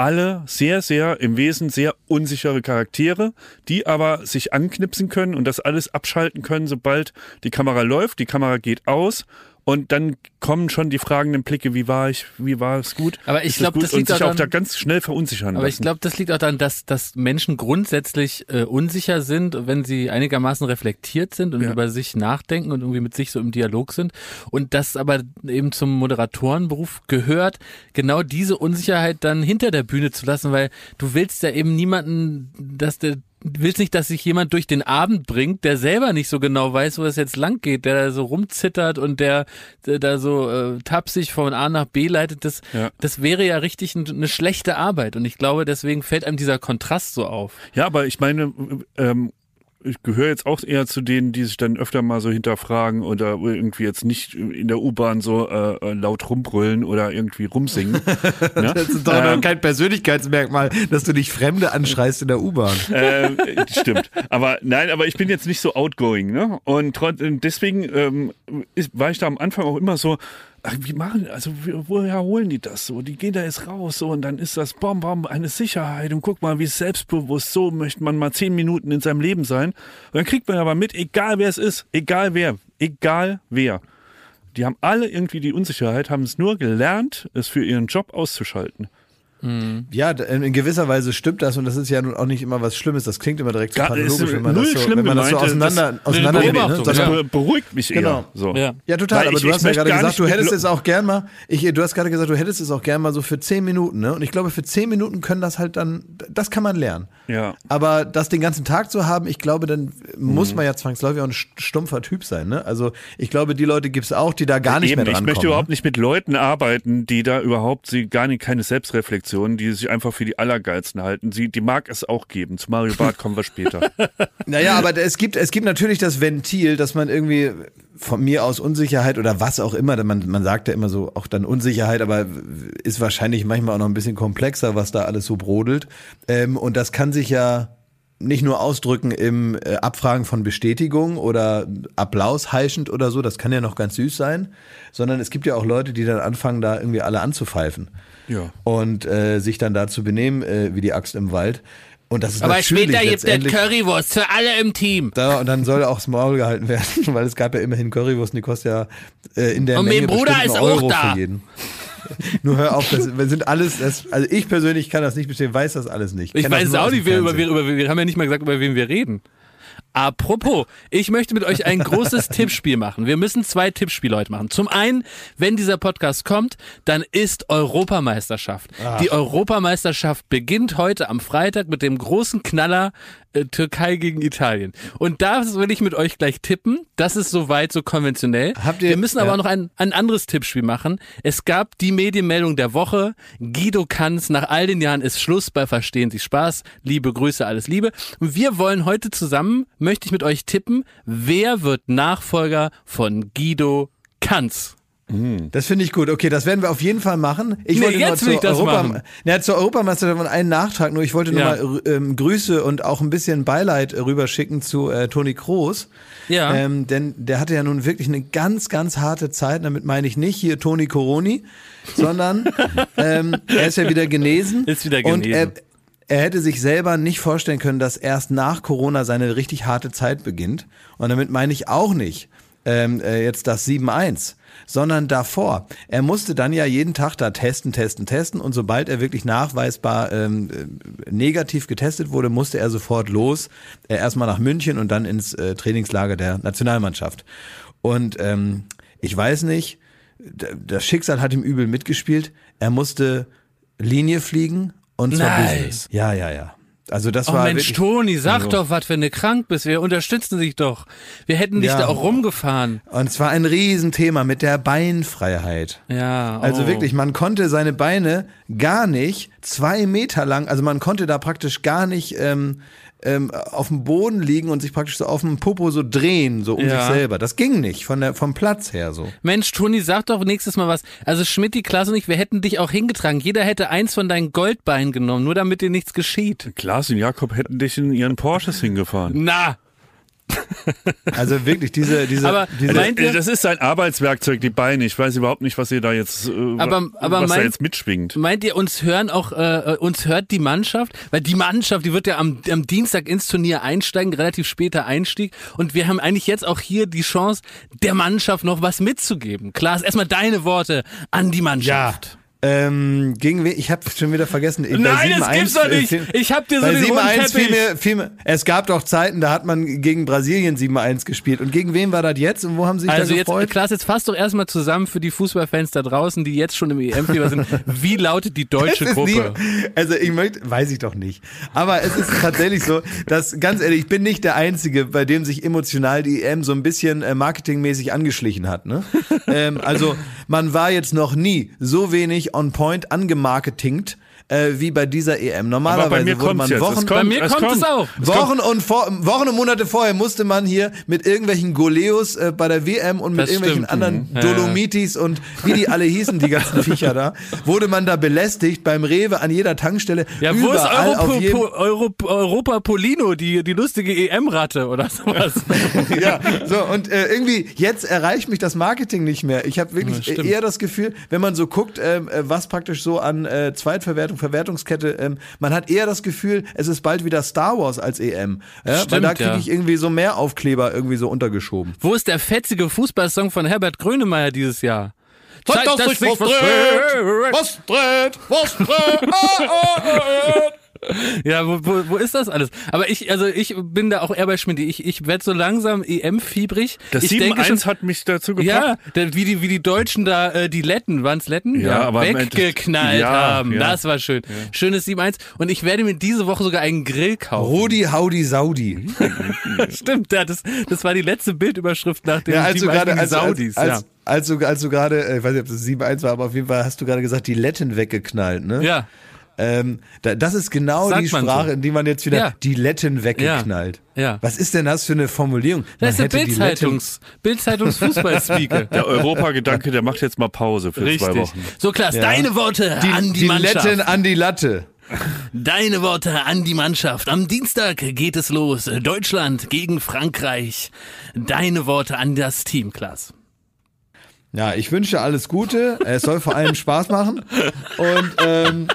Alle sehr, sehr im Wesen sehr unsichere Charaktere, die aber sich anknipsen können und das alles abschalten können, sobald die Kamera läuft, die Kamera geht aus und dann kommen schon die fragenden Blicke, wie war ich, wie war es gut? Aber ich Ist es glaub, gut? das liegt sich auch auch da ganz schnell verunsichern Aber ich lassen. glaube, das liegt auch daran, dass, dass Menschen grundsätzlich äh, unsicher sind, wenn sie einigermaßen reflektiert sind und Ja. über sich nachdenken und irgendwie mit sich so im Dialog sind. Und das aber eben zum Moderatorenberuf gehört, genau diese Unsicherheit dann hinter der Bühne zu lassen, weil du willst ja eben niemanden, dass der willst nicht, dass sich jemand durch den Abend bringt, der selber nicht so genau weiß, wo es jetzt lang geht, der da so rumzittert und der, der da so äh, tapsig von A nach B leitet. Das, Ja. das wäre ja richtig ein, eine schlechte Arbeit. Und ich glaube, deswegen fällt einem dieser Kontrast so auf. Ja, aber ich meine, ähm, ich gehöre jetzt auch eher zu denen, die sich dann öfter mal so hinterfragen oder irgendwie jetzt nicht in der U-Bahn so äh, äh, laut rumbrüllen oder irgendwie rumsingen. ne? Das ist doch Ähm, kein Persönlichkeitsmerkmal, dass du dich Fremde anschreist in der U-Bahn. äh, stimmt. Aber nein, aber ich bin jetzt nicht so outgoing, ne? Und trotzdem, deswegen ähm, ist, war ich da am Anfang auch immer so, wie machen, also woher holen die das so? Die gehen da jetzt raus so und dann ist das Bom Bom eine Sicherheit und guck mal, wie selbstbewusst so möchte man mal zehn Minuten in seinem Leben sein. Und dann kriegt man aber mit, egal wer es ist, egal wer, egal wer. Die haben alle irgendwie die Unsicherheit, haben es nur gelernt, es für ihren Job auszuschalten. Ja, d- in gewisser Weise stimmt das und das ist ja nun auch nicht immer was Schlimmes. Das klingt immer direkt so Gar- pathologisch, ist wenn man null das so, schlimm wenn man das so auseinander, das- auseinander nimmt, Beobachtung, Das ja. be- beruhigt mich eher. Genau. So. Ja. Ja, total. Weil aber ich- du ich hast ja möchte gerade gesagt, du hättest es auch gern mal, ich, du hast gerade gesagt, du hättest es auch gern mal so für zehn Minuten, ne? Und ich glaube, für zehn Minuten können das halt dann, das kann man lernen. Ja. Aber das den ganzen Tag zu haben, ich glaube, dann Mhm. muss man ja zwangsläufig auch ein stumpfer Typ sein, ne? Also ich glaube, die Leute gibt's auch, die da gar nicht Eben, mehr ich dran möchte kommen. überhaupt ne? nicht mit Leuten arbeiten, die da überhaupt sie gar nicht keine Selbstreflexion, die sich einfach für die Allergeilsten halten. Sie, die mag es auch geben. Zu Mario Barth kommen wir später. Naja, aber es gibt, es gibt natürlich das Ventil, dass man irgendwie von mir aus Unsicherheit oder was auch immer, man, man sagt ja immer so auch dann Unsicherheit, aber ist wahrscheinlich manchmal auch noch ein bisschen komplexer, was da alles so brodelt. Ähm, und das kann sich ja nicht nur ausdrücken im äh, Abfragen von Bestätigung oder Applaus heischend oder so, das kann ja noch ganz süß sein, sondern es gibt ja auch Leute, die dann anfangen, da irgendwie alle anzupfeifen. Ja. Und äh, sich dann da zu benehmen, äh, wie die Axt im Wald. Und das ist Aber natürlich später gibt es Currywurst für alle im Team. da, und dann soll auch das Maul gehalten werden, weil es gab ja immerhin Currywurst, und die kostet ja äh, in der Und Menge mein Bruder ist einen auch Euro da. für jeden. Nur hör auf, das, wir sind alles, das, also ich persönlich kann das nicht bestehen, weiß das alles nicht. Ich das weiß auch nicht, über, wer, über, wir haben ja nicht mal gesagt, über wen wir reden. Apropos, ich möchte mit euch ein großes Tippspiel machen. Wir müssen zwei Tippspiele heute machen. Zum einen, wenn dieser Podcast kommt, dann ist Europameisterschaft. Die Europameisterschaft beginnt heute am Freitag mit dem großen Knaller äh, Türkei gegen Italien. Und das will ich mit euch gleich tippen. Das ist soweit so konventionell. Habt ihr- Wir müssen aber ja. noch ein, ein anderes Tippspiel machen. Es gab die Medienmeldung der Woche. Guido Kanz, nach all den Jahren ist Schluss bei Verstehen Sie Spaß. Liebe Grüße, alles Liebe. Und wir wollen heute zusammen, möchte ich mit euch tippen, wer wird Nachfolger von Guido Kanz? Das finde ich gut. Okay, das werden wir auf jeden Fall machen. Ich Nee, wollte jetzt nur will zur, Europa, ja, zur Europameisterschaft einen Nachtrag. Nur ich wollte nur Ja. mal ähm, Grüße und auch ein bisschen Beileid rüberschicken zu äh, Toni Kroos. Ja. Ähm, denn der hatte ja nun wirklich eine ganz, ganz harte Zeit. Damit meine ich nicht hier Toni Coroni, sondern ähm, er ist ja wieder genesen. Ist wieder Und genesen. er, er hätte sich selber nicht vorstellen können, dass erst nach Corona seine richtig harte Zeit beginnt. Und damit meine ich auch nicht ähm, äh, jetzt das 7-1, sondern davor. Er musste dann ja jeden Tag da testen, testen, testen und sobald er wirklich nachweisbar ähm, äh, negativ getestet wurde, musste er sofort los, äh, erstmal nach München und dann ins äh, Trainingslager der Nationalmannschaft. Und ähm, ich weiß nicht, das Schicksal hat ihm übel mitgespielt. Er musste Linie fliegen und zwar Nein. Business. Ja, ja, ja. Also das Oh war Mensch, Toni, sag so. doch, was wenn du krank bist. Wir unterstützen dich doch. Wir hätten dich Ja. da auch rumgefahren. Und zwar ein Riesenthema mit der Beinfreiheit. Ja. Also oh. wirklich, man konnte seine Beine gar nicht zwei Meter lang, also man konnte da praktisch gar nicht ähm, ähm, auf dem Boden liegen und sich praktisch so auf dem Popo so drehen, so um Ja. sich selber. Das ging nicht, von der, vom Platz her so. Mensch, Toni, sag doch nächstes Mal was. Also Schmidt, die Klasse und ich, wir hätten dich auch hingetragen. Jeder hätte eins von deinen Goldbeinen genommen, nur damit dir nichts geschieht. Klaas und Jakob hätten dich in ihren Porsches hingefahren. Na, Also wirklich, diese, diese, Aber diese meint ihr- Das ist sein Arbeitswerkzeug, die Beine. Ich weiß überhaupt nicht, was ihr da jetzt, äh, Aber- aber was da mein- jetzt mitschwingt. meint ihr, uns hören auch, äh, uns hört die Mannschaft? Weil die Mannschaft, die wird ja am, am Dienstag ins Turnier einsteigen, relativ später Einstieg. Und wir haben eigentlich jetzt auch hier die Chance, der Mannschaft noch was mitzugeben. Klaas, erstmal deine Worte an die Mannschaft. Ähm, gegen wen? Ich habe schon wieder vergessen. Nein, das 7-1, gibt's doch äh, nicht. fiel- Ich hab dir so bei den roten 7-1 fiel Teppich. mir, fiel mir, es gab doch Zeiten, da hat man gegen Brasilien 7-1 gespielt. Und gegen wen war das jetzt? Und wo haben sie sich Also da jetzt, gefreut? Klaas, jetzt fass doch erstmal zusammen für die Fußballfans da draußen, die jetzt schon im EM-Fieber sind. Wie lautet die deutsche Gruppe? nie- also ich möchte, weiß ich doch nicht. Aber es ist tatsächlich so, dass ganz ehrlich, ich bin nicht der Einzige, bei dem sich emotional die EM so ein bisschen äh, marketingmäßig angeschlichen hat. Ne? ähm, also man war jetzt noch nie so wenig on point angemarketingt äh, wie bei dieser EM. Normalerweise wurde man jetzt. Wochen, Es Bei mir Es kommt es kommt. auch. Wochen und, vor, Wochen und Monate vorher musste man hier mit irgendwelchen Goleos äh, bei der WM und mit Das irgendwelchen stimmt. anderen Mhm. Ja. Dolomitis und wie die alle hießen, die ganzen Viecher da, wurde man da belästigt beim Rewe an jeder Tankstelle. Ja, wo ist Europa, Europa, Europa Polino, die, die lustige EM-Ratte oder sowas? ja, so und äh, irgendwie jetzt erreicht mich das Marketing nicht mehr. Ich habe wirklich Ja, eher das Gefühl, wenn man so guckt, ähm, äh, was praktisch so an äh, Zweitverwertung, Verwertungskette, ähm, man hat eher das Gefühl, es ist bald wieder Star Wars als EM, ja? weil Stimmt, da kriege ja. ich irgendwie so mehr Aufkleber irgendwie so untergeschoben. Wo ist der fetzige Fußballsong von Herbert Grönemeyer dieses Jahr? Zeigt, dass sich was dreht. Was dreht? Was dreht? Ah, ah, ah. Ja, wo, wo, wo ist das alles? Aber ich, also ich bin da auch eher bei Schmidt. Ich, ich werde so langsam EM-fiebrig. Das ich 7-1 hat mich dazu gebracht. Ja, wie die wie die Deutschen da äh, die Letten, waren's Letten? Ja, aber im weggeknallt ja, haben. ja. Das war schön. Schönes 7-1 und ich werde mir diese Woche sogar einen Grill kaufen. Rudi Haudi Saudi. Stimmt, ja, das das war die letzte Bildüberschrift nach dem Ja, als 7-1 gerade, als, als, Saudis, als, ja. als, du, als du gerade, äh, ich weiß nicht, ob das 7-1 war, aber auf jeden Fall hast du gerade gesagt, die Letten weggeknallt, ne? Ja. Ähm, da, das ist genau Sagt die Sprache, so. in die man jetzt wieder Ja. die Letten weggeknallt. Ja. Ja. Was ist denn das für eine Formulierung? Das ist Man der hätte die Letten- Bildzeitungs Bildzeitungs Fußballspeaker. Der Europagedanke, der macht jetzt mal Pause für zwei Richtig. Wochen. So Klaas, Ja. deine Worte an die, die Mannschaft. Letten an die Latte. Deine Worte an die Mannschaft. Am Dienstag geht es los. Deutschland gegen Frankreich. Deine Worte an das Team, Klaas. Ja, ich wünsche alles Gute. Es soll vor allem Spaß machen. Und ähm,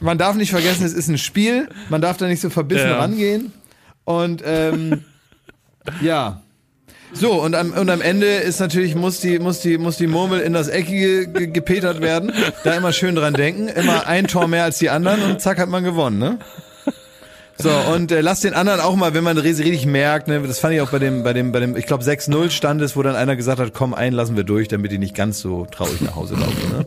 man darf nicht vergessen, es ist ein Spiel. Man darf da nicht so verbissen Ja. rangehen. Und ähm, ja. So, und am, und am Ende ist natürlich, muss die, muss die, muss die Murmel in das Eckige ge- gepetert werden. Da immer schön dran denken. Immer ein Tor mehr als die anderen und zack hat man gewonnen, ne? So, und äh, lass den anderen auch mal, wenn man richtig merkt, ne, das fand ich auch bei dem, bei dem, bei dem, ich glaube 6-0 stand es, wo dann einer gesagt hat, komm, einen lassen wir durch, damit die nicht ganz so traurig nach Hause laufen. Ne?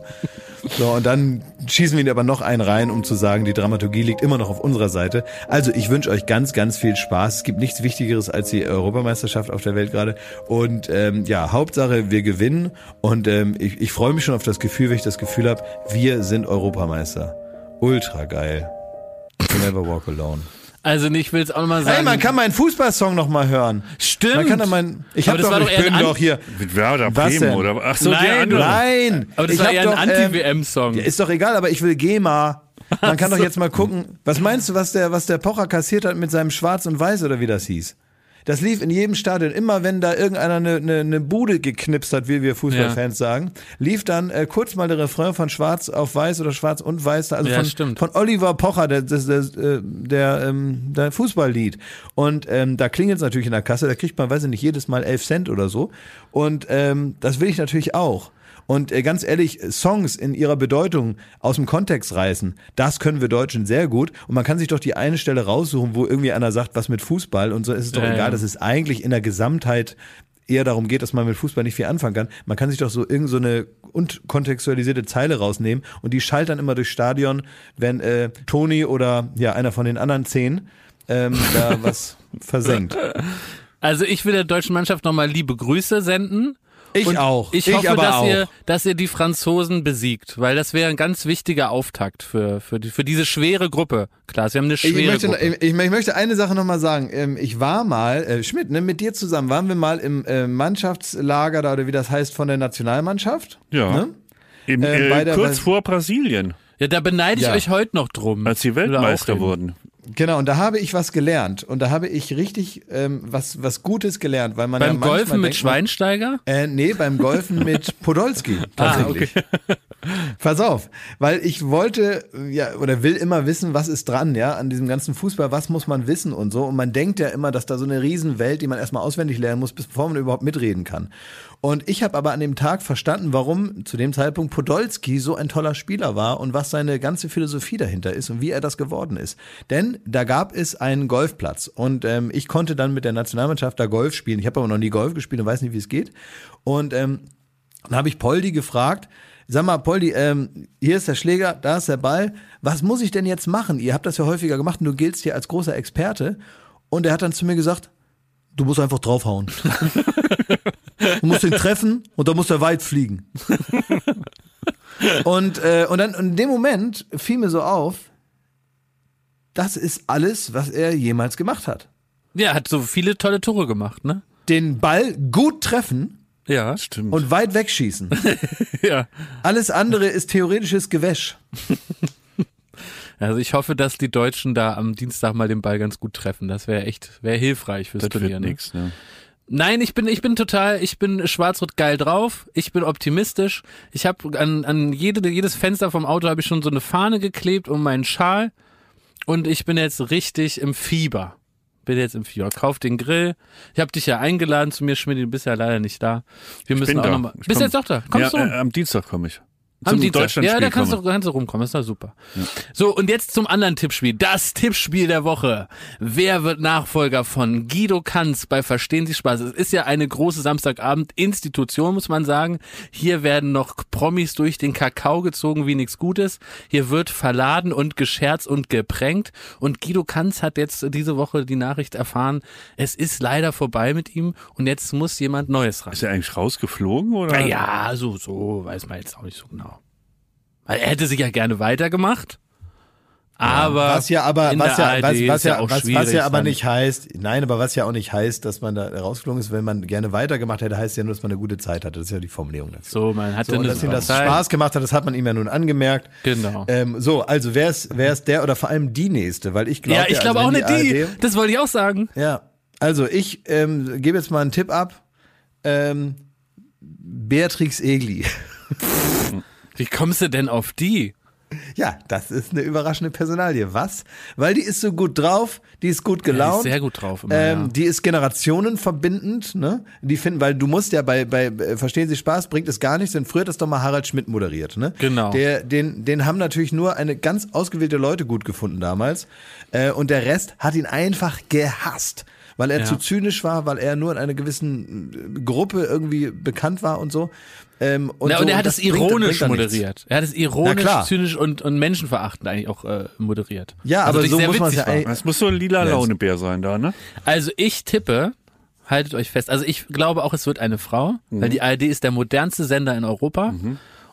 So, und dann schießen wir ihnen aber noch einen rein, um zu sagen, die Dramaturgie liegt immer noch auf unserer Seite. Also ich wünsche euch ganz, ganz viel Spaß. Es gibt nichts Wichtigeres als die Europameisterschaft auf der Welt gerade. Und ähm, ja, Hauptsache, wir gewinnen. Und ähm, ich, ich freue mich schon auf das Gefühl, wenn ich das Gefühl habe, wir sind Europameister. Ultra geil. Never walk alone. Also ich will es auch nochmal sagen. Hey, man kann meinen Fußballsong noch mal hören. Stimmt. Man kann doch mein, ich Aber hab das doch, war doch ich bin doch hier. Mit Werder Was Bremen denn? oder Ach so, Nein. Nein, Aber das ich war hab eher ein doch, ähm, Anti-WM-Song. ja, ist doch egal, aber ich will GEMA. Man kann doch jetzt mal gucken. Was meinst du, was der, was der Pocher kassiert hat mit seinem Schwarz und Weiß oder wie das hieß? Das lief in jedem Stadion. Immer wenn da irgendeiner eine, eine, eine Bude geknipst hat, wie wir Fußballfans sagen, lief dann äh, kurz mal der Refrain von Schwarz auf Weiß oder Schwarz und Weiß. Also Ja, von, stimmt. von Oliver Pocher, der, der, der, äh, der, ähm, der Fußballlied. Und ähm, da klingelt es natürlich in der Kasse, da kriegt man, weiß ich nicht, jedes Mal 11 Cent oder so. Und ähm, das will ich natürlich auch. Und äh, ganz ehrlich, Songs in ihrer Bedeutung aus dem Kontext reißen, das können wir Deutschen sehr gut. Und man kann sich doch die eine Stelle raussuchen, wo irgendwie einer sagt, was mit Fußball und so ist es doch Ja, egal. ja. Das ist eigentlich in der Gesamtheit eher darum geht, dass man mit Fußball nicht viel anfangen kann. Man kann sich doch so irgend so eine unkontextualisierte Zeile rausnehmen und die schallt dann immer durchs Stadion, wenn äh, Toni oder ja einer von den anderen zehn ähm, da was versenkt. Also ich will der deutschen Mannschaft nochmal liebe Grüße senden. Ich Und auch. Ich Ich hoffe, aber dass, auch. Ihr, dass ihr die Franzosen besiegt, weil das wäre ein ganz wichtiger Auftakt für, für, die, für diese schwere Gruppe. Klar, sie haben eine Ich schwere möchte, Gruppe. ich, ich möchte eine Sache nochmal sagen. Ähm, Ich war mal, äh, Schmidt, ne, mit dir zusammen, waren wir mal im äh, Mannschaftslager da, oder wie das heißt, von der Nationalmannschaft. Ja. Ne? Im, Äh, äh, bei der- kurz vor Brasilien, Ja, da beneide ich Ja. euch heute noch drum. als auch Weltmeister wurden. Genau, und da habe ich was gelernt. Und da habe ich richtig ähm, was, was Gutes gelernt, weil man ja Beim manchmal Golfen mit denkt, Schweinsteiger? Äh, nee, beim Golfen mit Podolski tatsächlich. Pass auf, weil ich wollte ja oder will immer wissen, was ist dran, ja, an diesem ganzen Fußball, was muss man wissen und so. Und man denkt ja immer, dass da so eine Riesenwelt, die man erstmal auswendig lernen muss, bevor man überhaupt mitreden kann. Und ich habe aber an dem Tag verstanden, warum zu dem Zeitpunkt Podolski so ein toller Spieler war und was seine ganze Philosophie dahinter ist und wie er das geworden ist. Denn da gab es einen Golfplatz und ähm, ich konnte dann mit der Nationalmannschaft da Golf spielen. Ich habe aber noch nie Golf gespielt und weiß nicht, wie es geht. Und ähm, dann habe ich Poldi gefragt, sag mal, Poldi, ähm, hier ist der Schläger, da ist der Ball. Was muss ich denn jetzt machen? Ihr habt das ja häufiger gemacht und du giltst hier als großer Experte. Und er hat dann zu mir gesagt, du musst einfach draufhauen. du musst ihn treffen und dann muss er weit fliegen. und, äh, und dann in dem Moment fiel mir so auf, das ist alles, was er jemals gemacht hat. Ja, hat so viele tolle Tore gemacht, ne? Den Ball gut treffen Ja. Stimmt. und weit wegschießen. ja. Alles andere ist theoretisches Gewäsch. Also ich hoffe, dass die Deutschen da am Dienstag mal den Ball ganz gut treffen. Das wäre echt, wäre hilfreich fürs das Turnier. wird Ne? nix, ne? Nein, ich bin, ich bin total, ich bin schwarz-rot geil drauf. Ich bin optimistisch. Ich habe an, an jede, jedes Fenster vom Auto habe ich schon so eine Fahne geklebt um meinen Schal. Und ich bin jetzt richtig im Fieber. Bin jetzt im Fjord. Kauf den Grill. Ich habe dich ja eingeladen zu mir, Schmidt. Du bist ja leider nicht da. Wir müssen bin auch da. nochmal. Ich Bist komm. jetzt doch da? Kommst ja, du äh, am Dienstag komme ich. Am. Deutschlandspiel Ja, da kannst du, kannst du rumkommen, ist doch super. So, und jetzt zum anderen Tippspiel. Das Tippspiel der Woche. Wer wird Nachfolger von Guido Kanz bei Verstehen Sie Spaß? Es ist ja eine große Samstagabend-Institution, muss man sagen. Hier werden noch Promis durch den Kakao gezogen wie nichts Gutes. Hier wird verladen und gescherzt und geprängt. Und Guido Kanz hat jetzt diese Woche die Nachricht erfahren, es ist leider vorbei mit ihm und jetzt muss jemand Neues ran. Ist er eigentlich rausgeflogen oder? Ja, so, so, weiß man jetzt auch nicht so genau. Weil er hätte sich ja gerne weitergemacht. Aber Was ja aber, was ja, was, was ja ja, was, was ja aber dann. nicht heißt, nein, aber was ja auch nicht heißt, dass man da rausgeflogen ist, wenn man gerne weitergemacht hätte, heißt ja nur, dass man eine gute Zeit hatte. Das ist ja die Formulierung dafür. So, man hatte So, und dass ihm das Zeit. Spaß gemacht hat, das hat man ihm ja nun angemerkt. Genau. Ähm, so, also wer ist, wer ist der oder vor allem die nächste? Weil ich glaube, ja, ich glaube also, auch nicht die. ARD Das wollte ich auch sagen. Ja, also ich ähm, gebe jetzt mal einen Tipp ab. Ähm, Beatrix Egli. Wie kommst du denn auf die? Ja, das ist eine überraschende Personalie. Was? Weil die ist so gut drauf, die ist gut Ja, die gelaunt. ist sehr gut drauf immer, ähm, ja. Die ist generationenverbindend, ne? Die finden, weil du musst ja bei, bei äh, Verstehen Sie Spaß, bringt es gar nichts, denn früher hat das doch mal Harald Schmidt moderiert, ne? Genau. Der, den, den haben natürlich nur eine ganz ausgewählte Leute gut gefunden damals. Äh, und der Rest hat ihn einfach gehasst. Weil er Ja. zu zynisch war, weil er nur in einer gewissen äh, Gruppe irgendwie bekannt war und so. Ähm, und Na, so, und er hat das es bringt- ironisch bringt nichts. moderiert. Er hat es ironisch, zynisch und, und menschenverachtend eigentlich auch äh, moderiert. Ja, Also aber so muss man es ja Das muss so ein lila Launebär sein da, ne? Also ich tippe, haltet euch fest, also ich glaube auch, es wird eine Frau, Mhm. weil die ARD ist der modernste Sender in Europa.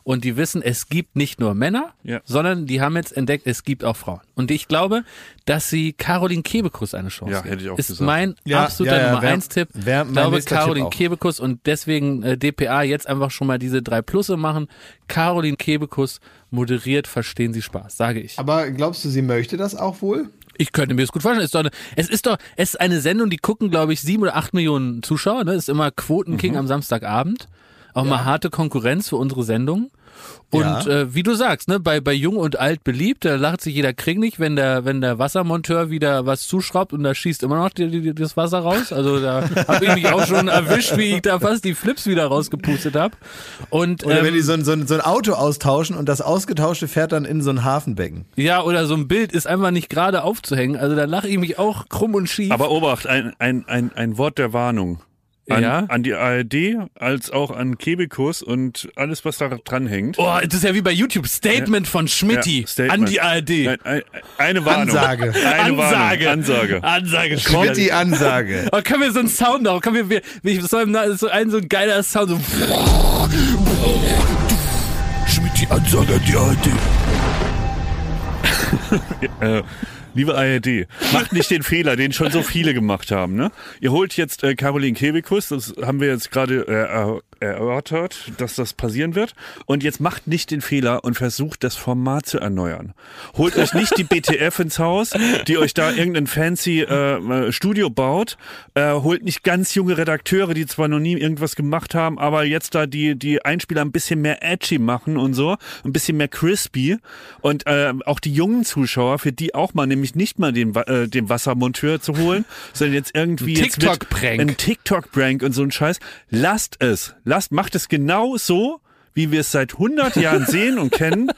Und die wissen, es gibt nicht nur Männer, Ja. sondern die haben jetzt entdeckt, es gibt auch Frauen. Und ich glaube, dass sie Caroline Kebekus eine Chance Ja, hätte ich auch Ist gesagt. mein Ja, absoluter ja, ja, Nummer wär- eins Tipp. wär Ich glaube, Tipp Caroline. Kebekus und deswegen äh, DPA jetzt einfach schon mal diese drei Plusse machen. Caroline Kebekus moderiert, verstehen Sie Spaß, sage ich. Aber glaubst du, sie möchte das auch wohl? Ich könnte mir das gut vorstellen. Es ist doch eine, es ist doch, es ist eine Sendung, die gucken, glaube ich, sieben oder acht Millionen Zuschauer. Ne? Das ist immer Quotenking am Samstagabend. Auch mal harte Konkurrenz für unsere Sendung. Und Ja. äh, wie du sagst, ne, bei, bei Jung und Alt beliebt, da lacht sich jeder kringlich, wenn der, wenn der Wassermonteur wieder was zuschraubt und da schießt immer noch die, die, das Wasser raus. Also da habe ich mich auch schon erwischt, wie ich da fast die Flips wieder rausgepustet habe. Und Oder ähm, wenn die so ein, so, ein, so ein Auto austauschen und das ausgetauschte fährt dann in so ein Hafenbecken. ja, oder so ein Bild ist einfach nicht gerade aufzuhängen. Also da lache ich mich auch krumm und schief. Aber Obacht, ein, ein, ein, ein Wort der Warnung. An, Ja? an die ARD als auch an Kebekus und alles, was da dran hängt. Oh, das ist ja wie bei YouTube. Statement von Schmidti Ja, an die ARD. Nein, ein, eine Warnung. Ansage. Eine Ansage. Warnung. Ansage. Ansage. Schmidti. die Ansage. Oh, können wir so einen Sound auch? Können wir, wir, wir so, ein, so ein so ein geiler Sound so. Schmidt, die Ansage an die ARD. äh, liebe ARD, macht nicht den Fehler, den schon so viele gemacht haben. Ne? Ihr holt jetzt äh, Caroline Kebekus, das haben wir jetzt gerade äh, erörtert, dass das passieren wird. Und jetzt macht nicht den Fehler und versucht das Format zu erneuern. Holt euch nicht die BTF ins Haus, die euch da irgendein fancy äh, äh, Studio baut. Äh, holt nicht ganz junge Redakteure, die zwar noch nie irgendwas gemacht haben, aber jetzt da die, die Einspieler ein bisschen mehr edgy machen und so, ein bisschen mehr crispy. Und äh, auch die jungen Zuschauer, für die auch mal nämlich nicht mal den, äh, den Wassermonteur zu holen, sondern jetzt irgendwie Ein TikTok-Prank. Ein TikTok-Prank und so ein Scheiß. Lasst es. Lasst, macht es genau so, wie wir es seit 100 Jahren sehen und kennen,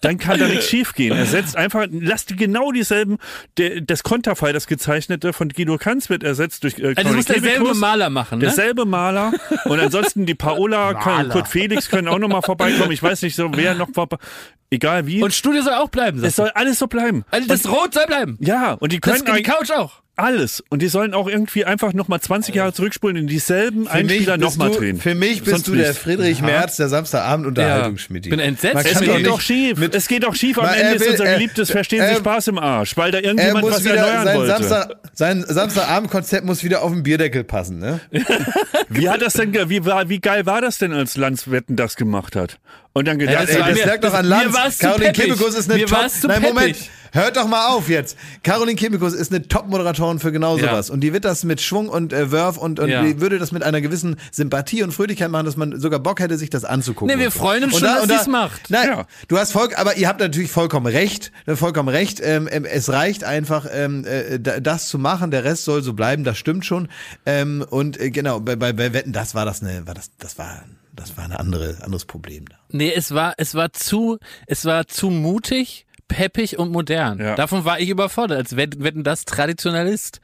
dann kann da nichts schiefgehen. Ersetzt einfach, lasst die genau dieselben, der, das Konterfei, das gezeichnete von Guido Kanz wird ersetzt durch äh, Also das muss derselbe. Maler machen, ne? Derselbe Maler. Und ansonsten die Paola, kann, Kurt Felix können auch nochmal vorbeikommen. Ich weiß nicht so, wer noch vorbei. Egal wie. Und Studio soll auch bleiben. es soll alles so bleiben. Also das Rot soll bleiben. Ja, und die Das, können die Couch auch. Alles. Und die sollen auch irgendwie einfach nochmal 20 Jahre zurückspulen und dieselben Einspieler bist nochmal drehen. Für mich bist Sonst du der. Friedrich Merz der Samstagabend-Unterhaltung, Schmidt. Ich bin entsetzt. Es geht doch schief. mit- es geht doch schief. Am Ende ist will- unser er- geliebtes Verstehen er- Sie Spaß im Arsch, weil da Er irgendjemand muss was wieder, erneuern sein, wollte. Samstag, sein Samstagabendkonzept muss wieder auf den Bierdeckel passen, ne? Wie hat das denn, wie, war, wie geil war das denn, als Landswetten das gemacht hat? Und dann gedacht, das Ey, das mir- lag doch an Lanz. Caroline. Kebekus ist eine Mir Top. Nein, Moment. Hört doch mal auf jetzt. Caroline Kebekus ist eine Top-Moderatorin für genau Ja. sowas. Und die wird das mit Schwung und äh, Wurf und, und Ja. die würde das mit einer gewissen Sympathie und Fröhlichkeit machen, dass man sogar Bock hätte, sich das anzugucken. Nee, wir freuen uns Und schon, dass und sie's macht. Nein, Ja. du hast voll, aber ihr habt natürlich vollkommen recht, äh, vollkommen recht. Ähm, ähm, es reicht einfach, ähm, äh, da- das zu machen. Der Rest soll so bleiben. Das stimmt schon. Ähm, und äh, genau bei, bei, bei Wetten, das war das eine, war das, das war, das war ein andere, anderes Problem da. Nee, es war, es war zu, es war zu mutig, peppig und modern. Ja. Davon war ich überfordert, als Wett- Wetten das Traditionalist.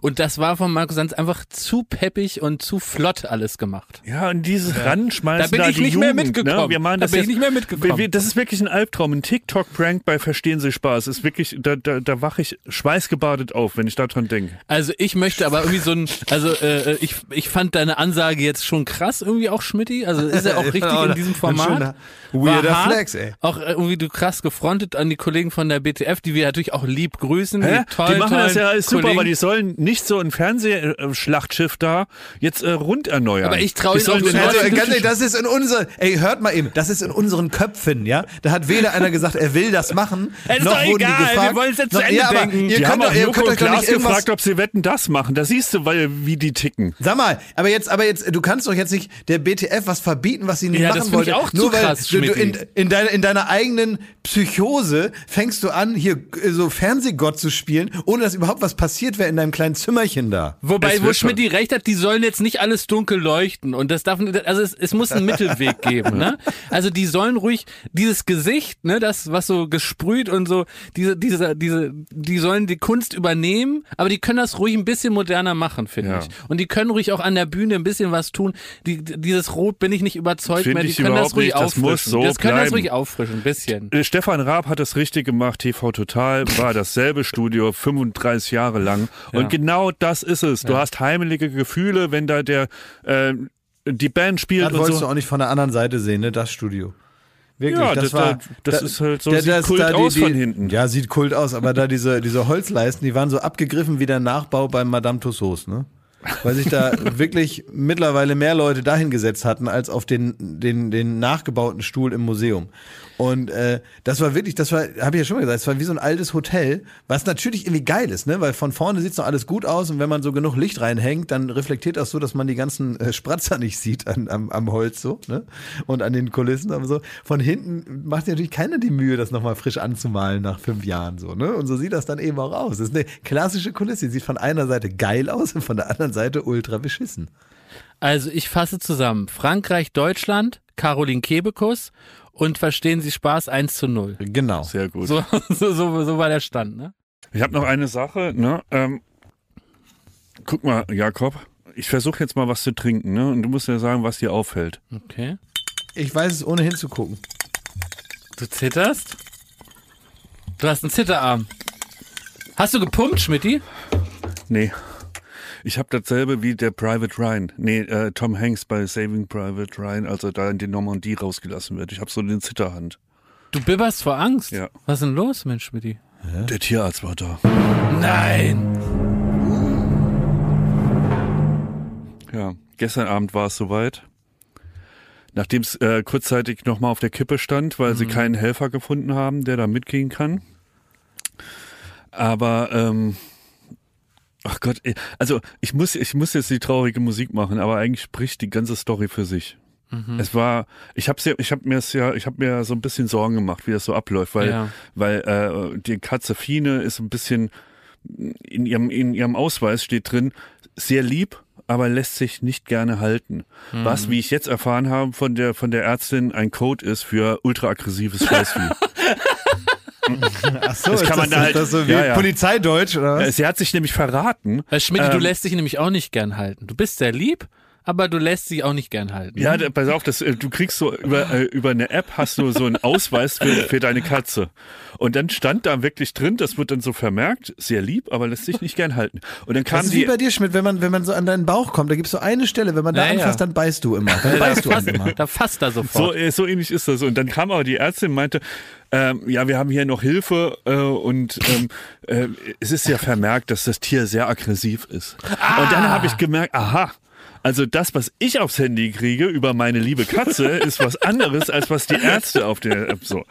Und das war von Markus Sanz einfach zu peppig und zu flott alles gemacht. Ja, und dieses Ranschmeißen Da bin ich die nicht mehr Jugend, mitgekommen. Ne? Wir machen Da das bin ich jetzt, nicht mehr mitgekommen. Das ist wirklich ein Albtraum. Ein TikTok-Prank bei Verstehen Sie Spaß. Ist wirklich, da, da, da wache ich schweißgebadet auf, wenn ich daran denke. Also ich möchte aber irgendwie so ein, also äh, ich, ich fand deine Ansage jetzt schon krass irgendwie auch Schmidti. Also ist er auch richtig in diesem Format. Weirder hart. Flex, ey. Auch äh, irgendwie du krass gefrontet an die Kollegen von der BTF, die wir natürlich auch lieb grüßen. Hä? toll, die machen das ja ist super, weil die sollen nicht so ein Fernsehschlachtschiff da jetzt äh, rund erneuern. Aber ich trau Die ihnen sollen auch den zu. Also, ganz ehrlich, das ist in unser, ey, hört mal eben, das ist in unseren Köpfen, ja? Da hat weder einer gesagt, er will das machen, Es ist noch doch wurden egal, die gefragt. wir wollen es jetzt zu noch, Ende ja, aber denken. Ihr die haben könnt doch, ihr könnt euch Klaas nicht irgendwas, gefragt, ob sie Wetten das machen. Da siehst du, weil, wie die ticken. Sag mal, aber jetzt, aber jetzt, du kannst doch jetzt nicht der BTF was verbieten, was sie nicht Ja, machen das wollte. ich auch zu nur weil krass, du, du in, in, deiner, in deiner eigenen Psychose fängst du an, hier äh, so Fernsehgott zu spielen, ohne dass überhaupt was passiert wäre in deinem kleinen Zimmerchen da. Wobei, wo. Schmidt die recht hat, die sollen jetzt nicht alles dunkel leuchten und das darf, also es, es muss einen Mittelweg geben, ne? Also die sollen ruhig dieses Gesicht, ne, das was so gesprüht und so, diese, diese, diese, die sollen die Kunst übernehmen, aber die können das ruhig ein bisschen moderner machen, finde Ja. ich. Und die können ruhig auch an der Bühne ein bisschen was tun. Die, dieses Rot bin ich nicht überzeugt Find mehr. Die ich können das ruhig nicht. Das auffrischen. muss so das können das bleiben. ruhig auffrischen, ein bisschen. Äh, Stefan Raab hat es richtig gemacht. TV Total war dasselbe Studio 35 Jahre lang. Und genau das ist es. Du hast heimelige Gefühle, wenn da der äh, die Band spielt Das und wolltest so. du auch nicht von der anderen Seite sehen, ne? Das Studio. Wirklich, Ja, das, das- war. das da- ist halt so, da- sieht das- Kult da die- aus von hinten. Ja, sieht Kult aus, aber da diese, diese Holzleisten, die waren so abgegriffen wie der Nachbau bei Madame Tussauds, ne? Weil sich da wirklich mittlerweile mehr Leute dahingesetzt hatten, als auf den, den, den nachgebauten Stuhl im Museum. Und äh, das war wirklich, das war, habe ich ja schon mal gesagt, es war wie so ein altes Hotel, was natürlich irgendwie geil ist, ne? Weil von vorne sieht's noch alles gut aus und wenn man so genug Licht reinhängt, dann reflektiert das so, dass man die ganzen äh, Spratzer nicht sieht an, am, am Holz so, ne? Und an den Kulissen, aber so. Von hinten macht sich natürlich keiner die Mühe, das nochmal frisch anzumalen nach fünf Jahren so, ne? Und so sieht das dann eben auch aus. Das ist eine klassische Kulisse, die sieht von einer Seite geil aus und von der anderen Seite ultra beschissen. Also ich fasse zusammen. Frankreich, Deutschland, Caroline Kebekus und verstehen Sie Spaß 1 zu 0. Genau. Sehr gut. So, so, so, so war der Stand, ne? Ich habe noch eine Sache. Ne? Ähm, guck mal, Jakob. Ich versuche jetzt mal was zu trinken, ne? Und du musst mir sagen, was dir auffällt. Okay. Ich weiß es ohne hinzugucken. Du zitterst? Du hast einen Zitterarm. Hast du gepumpt, Schmidti? Nee. Ich habe dasselbe wie der Private Ryan. Nee, äh, Tom Hanks bei Saving Private Ryan, als er da in die Normandie rausgelassen wird. Ich habe so den Zitterhand. Du bibberst vor Angst? Ja. Was ist denn los, Mensch, Schmidti? Der Tierarzt war da. Nein! Ja, gestern Abend war es soweit. Nachdem es äh, kurzzeitig nochmal auf der Kippe stand, weil sie keinen Helfer gefunden haben, der da mitgehen kann. Aber, ähm, ach Gott, ey, also ich muss, ich muss jetzt die traurige Musik machen, aber eigentlich spricht die ganze Story für sich. Es war, ich habe ich habe mir es ja, ich habe mir so ein bisschen Sorgen gemacht, wie das so abläuft, weil, Ja. weil äh, die Katze Fine ist ein bisschen in ihrem in ihrem Ausweis steht drin sehr lieb, aber lässt sich nicht gerne halten. Was, wie ich jetzt erfahren habe von der von der Ärztin, ein Code ist für ultraaggressives Scheißvieh. Ach so, Das ist kann man das, da ist halt- das so wie ja, ja. Polizeideutsch oder was? Sie hat sich nämlich verraten. Weil Schmidti, du Ähm, lässt dich nämlich auch nicht gern halten. Du bist sehr lieb, aber du lässt dich auch nicht gern halten. Ja, da- pass auf, das, äh, du kriegst so über, äh, über eine App hast du so einen Ausweis für, für deine Katze. Und dann stand da wirklich drin, das wird dann so vermerkt, sehr lieb, aber lässt sich nicht gern halten. Und dann Das kam ist wie die, bei dir, Schmidt, wenn man, wenn man so an deinen Bauch kommt, da gibt es so eine Stelle, wenn man da Ja, ja. anfasst, dann beißt du immer. Dann da, beißt du fasst, immer. da fasst er so, sofort. äh, so ähnlich ist das. Und dann kam aber die Ärztin und meinte, ähm, ja, wir haben hier noch Hilfe äh, und ähm, äh, es ist ja vermerkt, dass das Tier sehr aggressiv ist. Und dann habe ich gemerkt, aha, Also das, was ich aufs Handy kriege über meine liebe Katze, ist was anderes, als was die Ärzte auf der App so.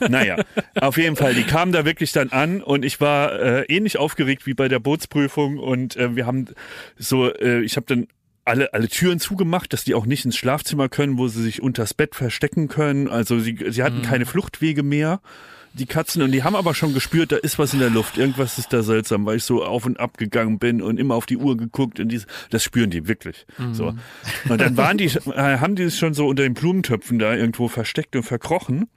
Naja, auf jeden Fall, die kamen da wirklich dann an und ich war äh, ähnlich aufgeregt wie bei der Bootsprüfung und äh, wir haben so, äh, ich habe dann alle, alle Türen zugemacht, dass die auch nicht ins Schlafzimmer können, wo sie sich unters Bett verstecken können. Also sie, sie hatten keine Fluchtwege mehr die Katzen und die haben aber schon gespürt, da ist was in der Luft, irgendwas ist da seltsam, weil ich so auf und ab gegangen bin und immer auf die Uhr geguckt und dies, das spüren die wirklich. So. Und dann waren die, äh, haben die es schon so unter den Blumentöpfen da irgendwo versteckt und verkrochen.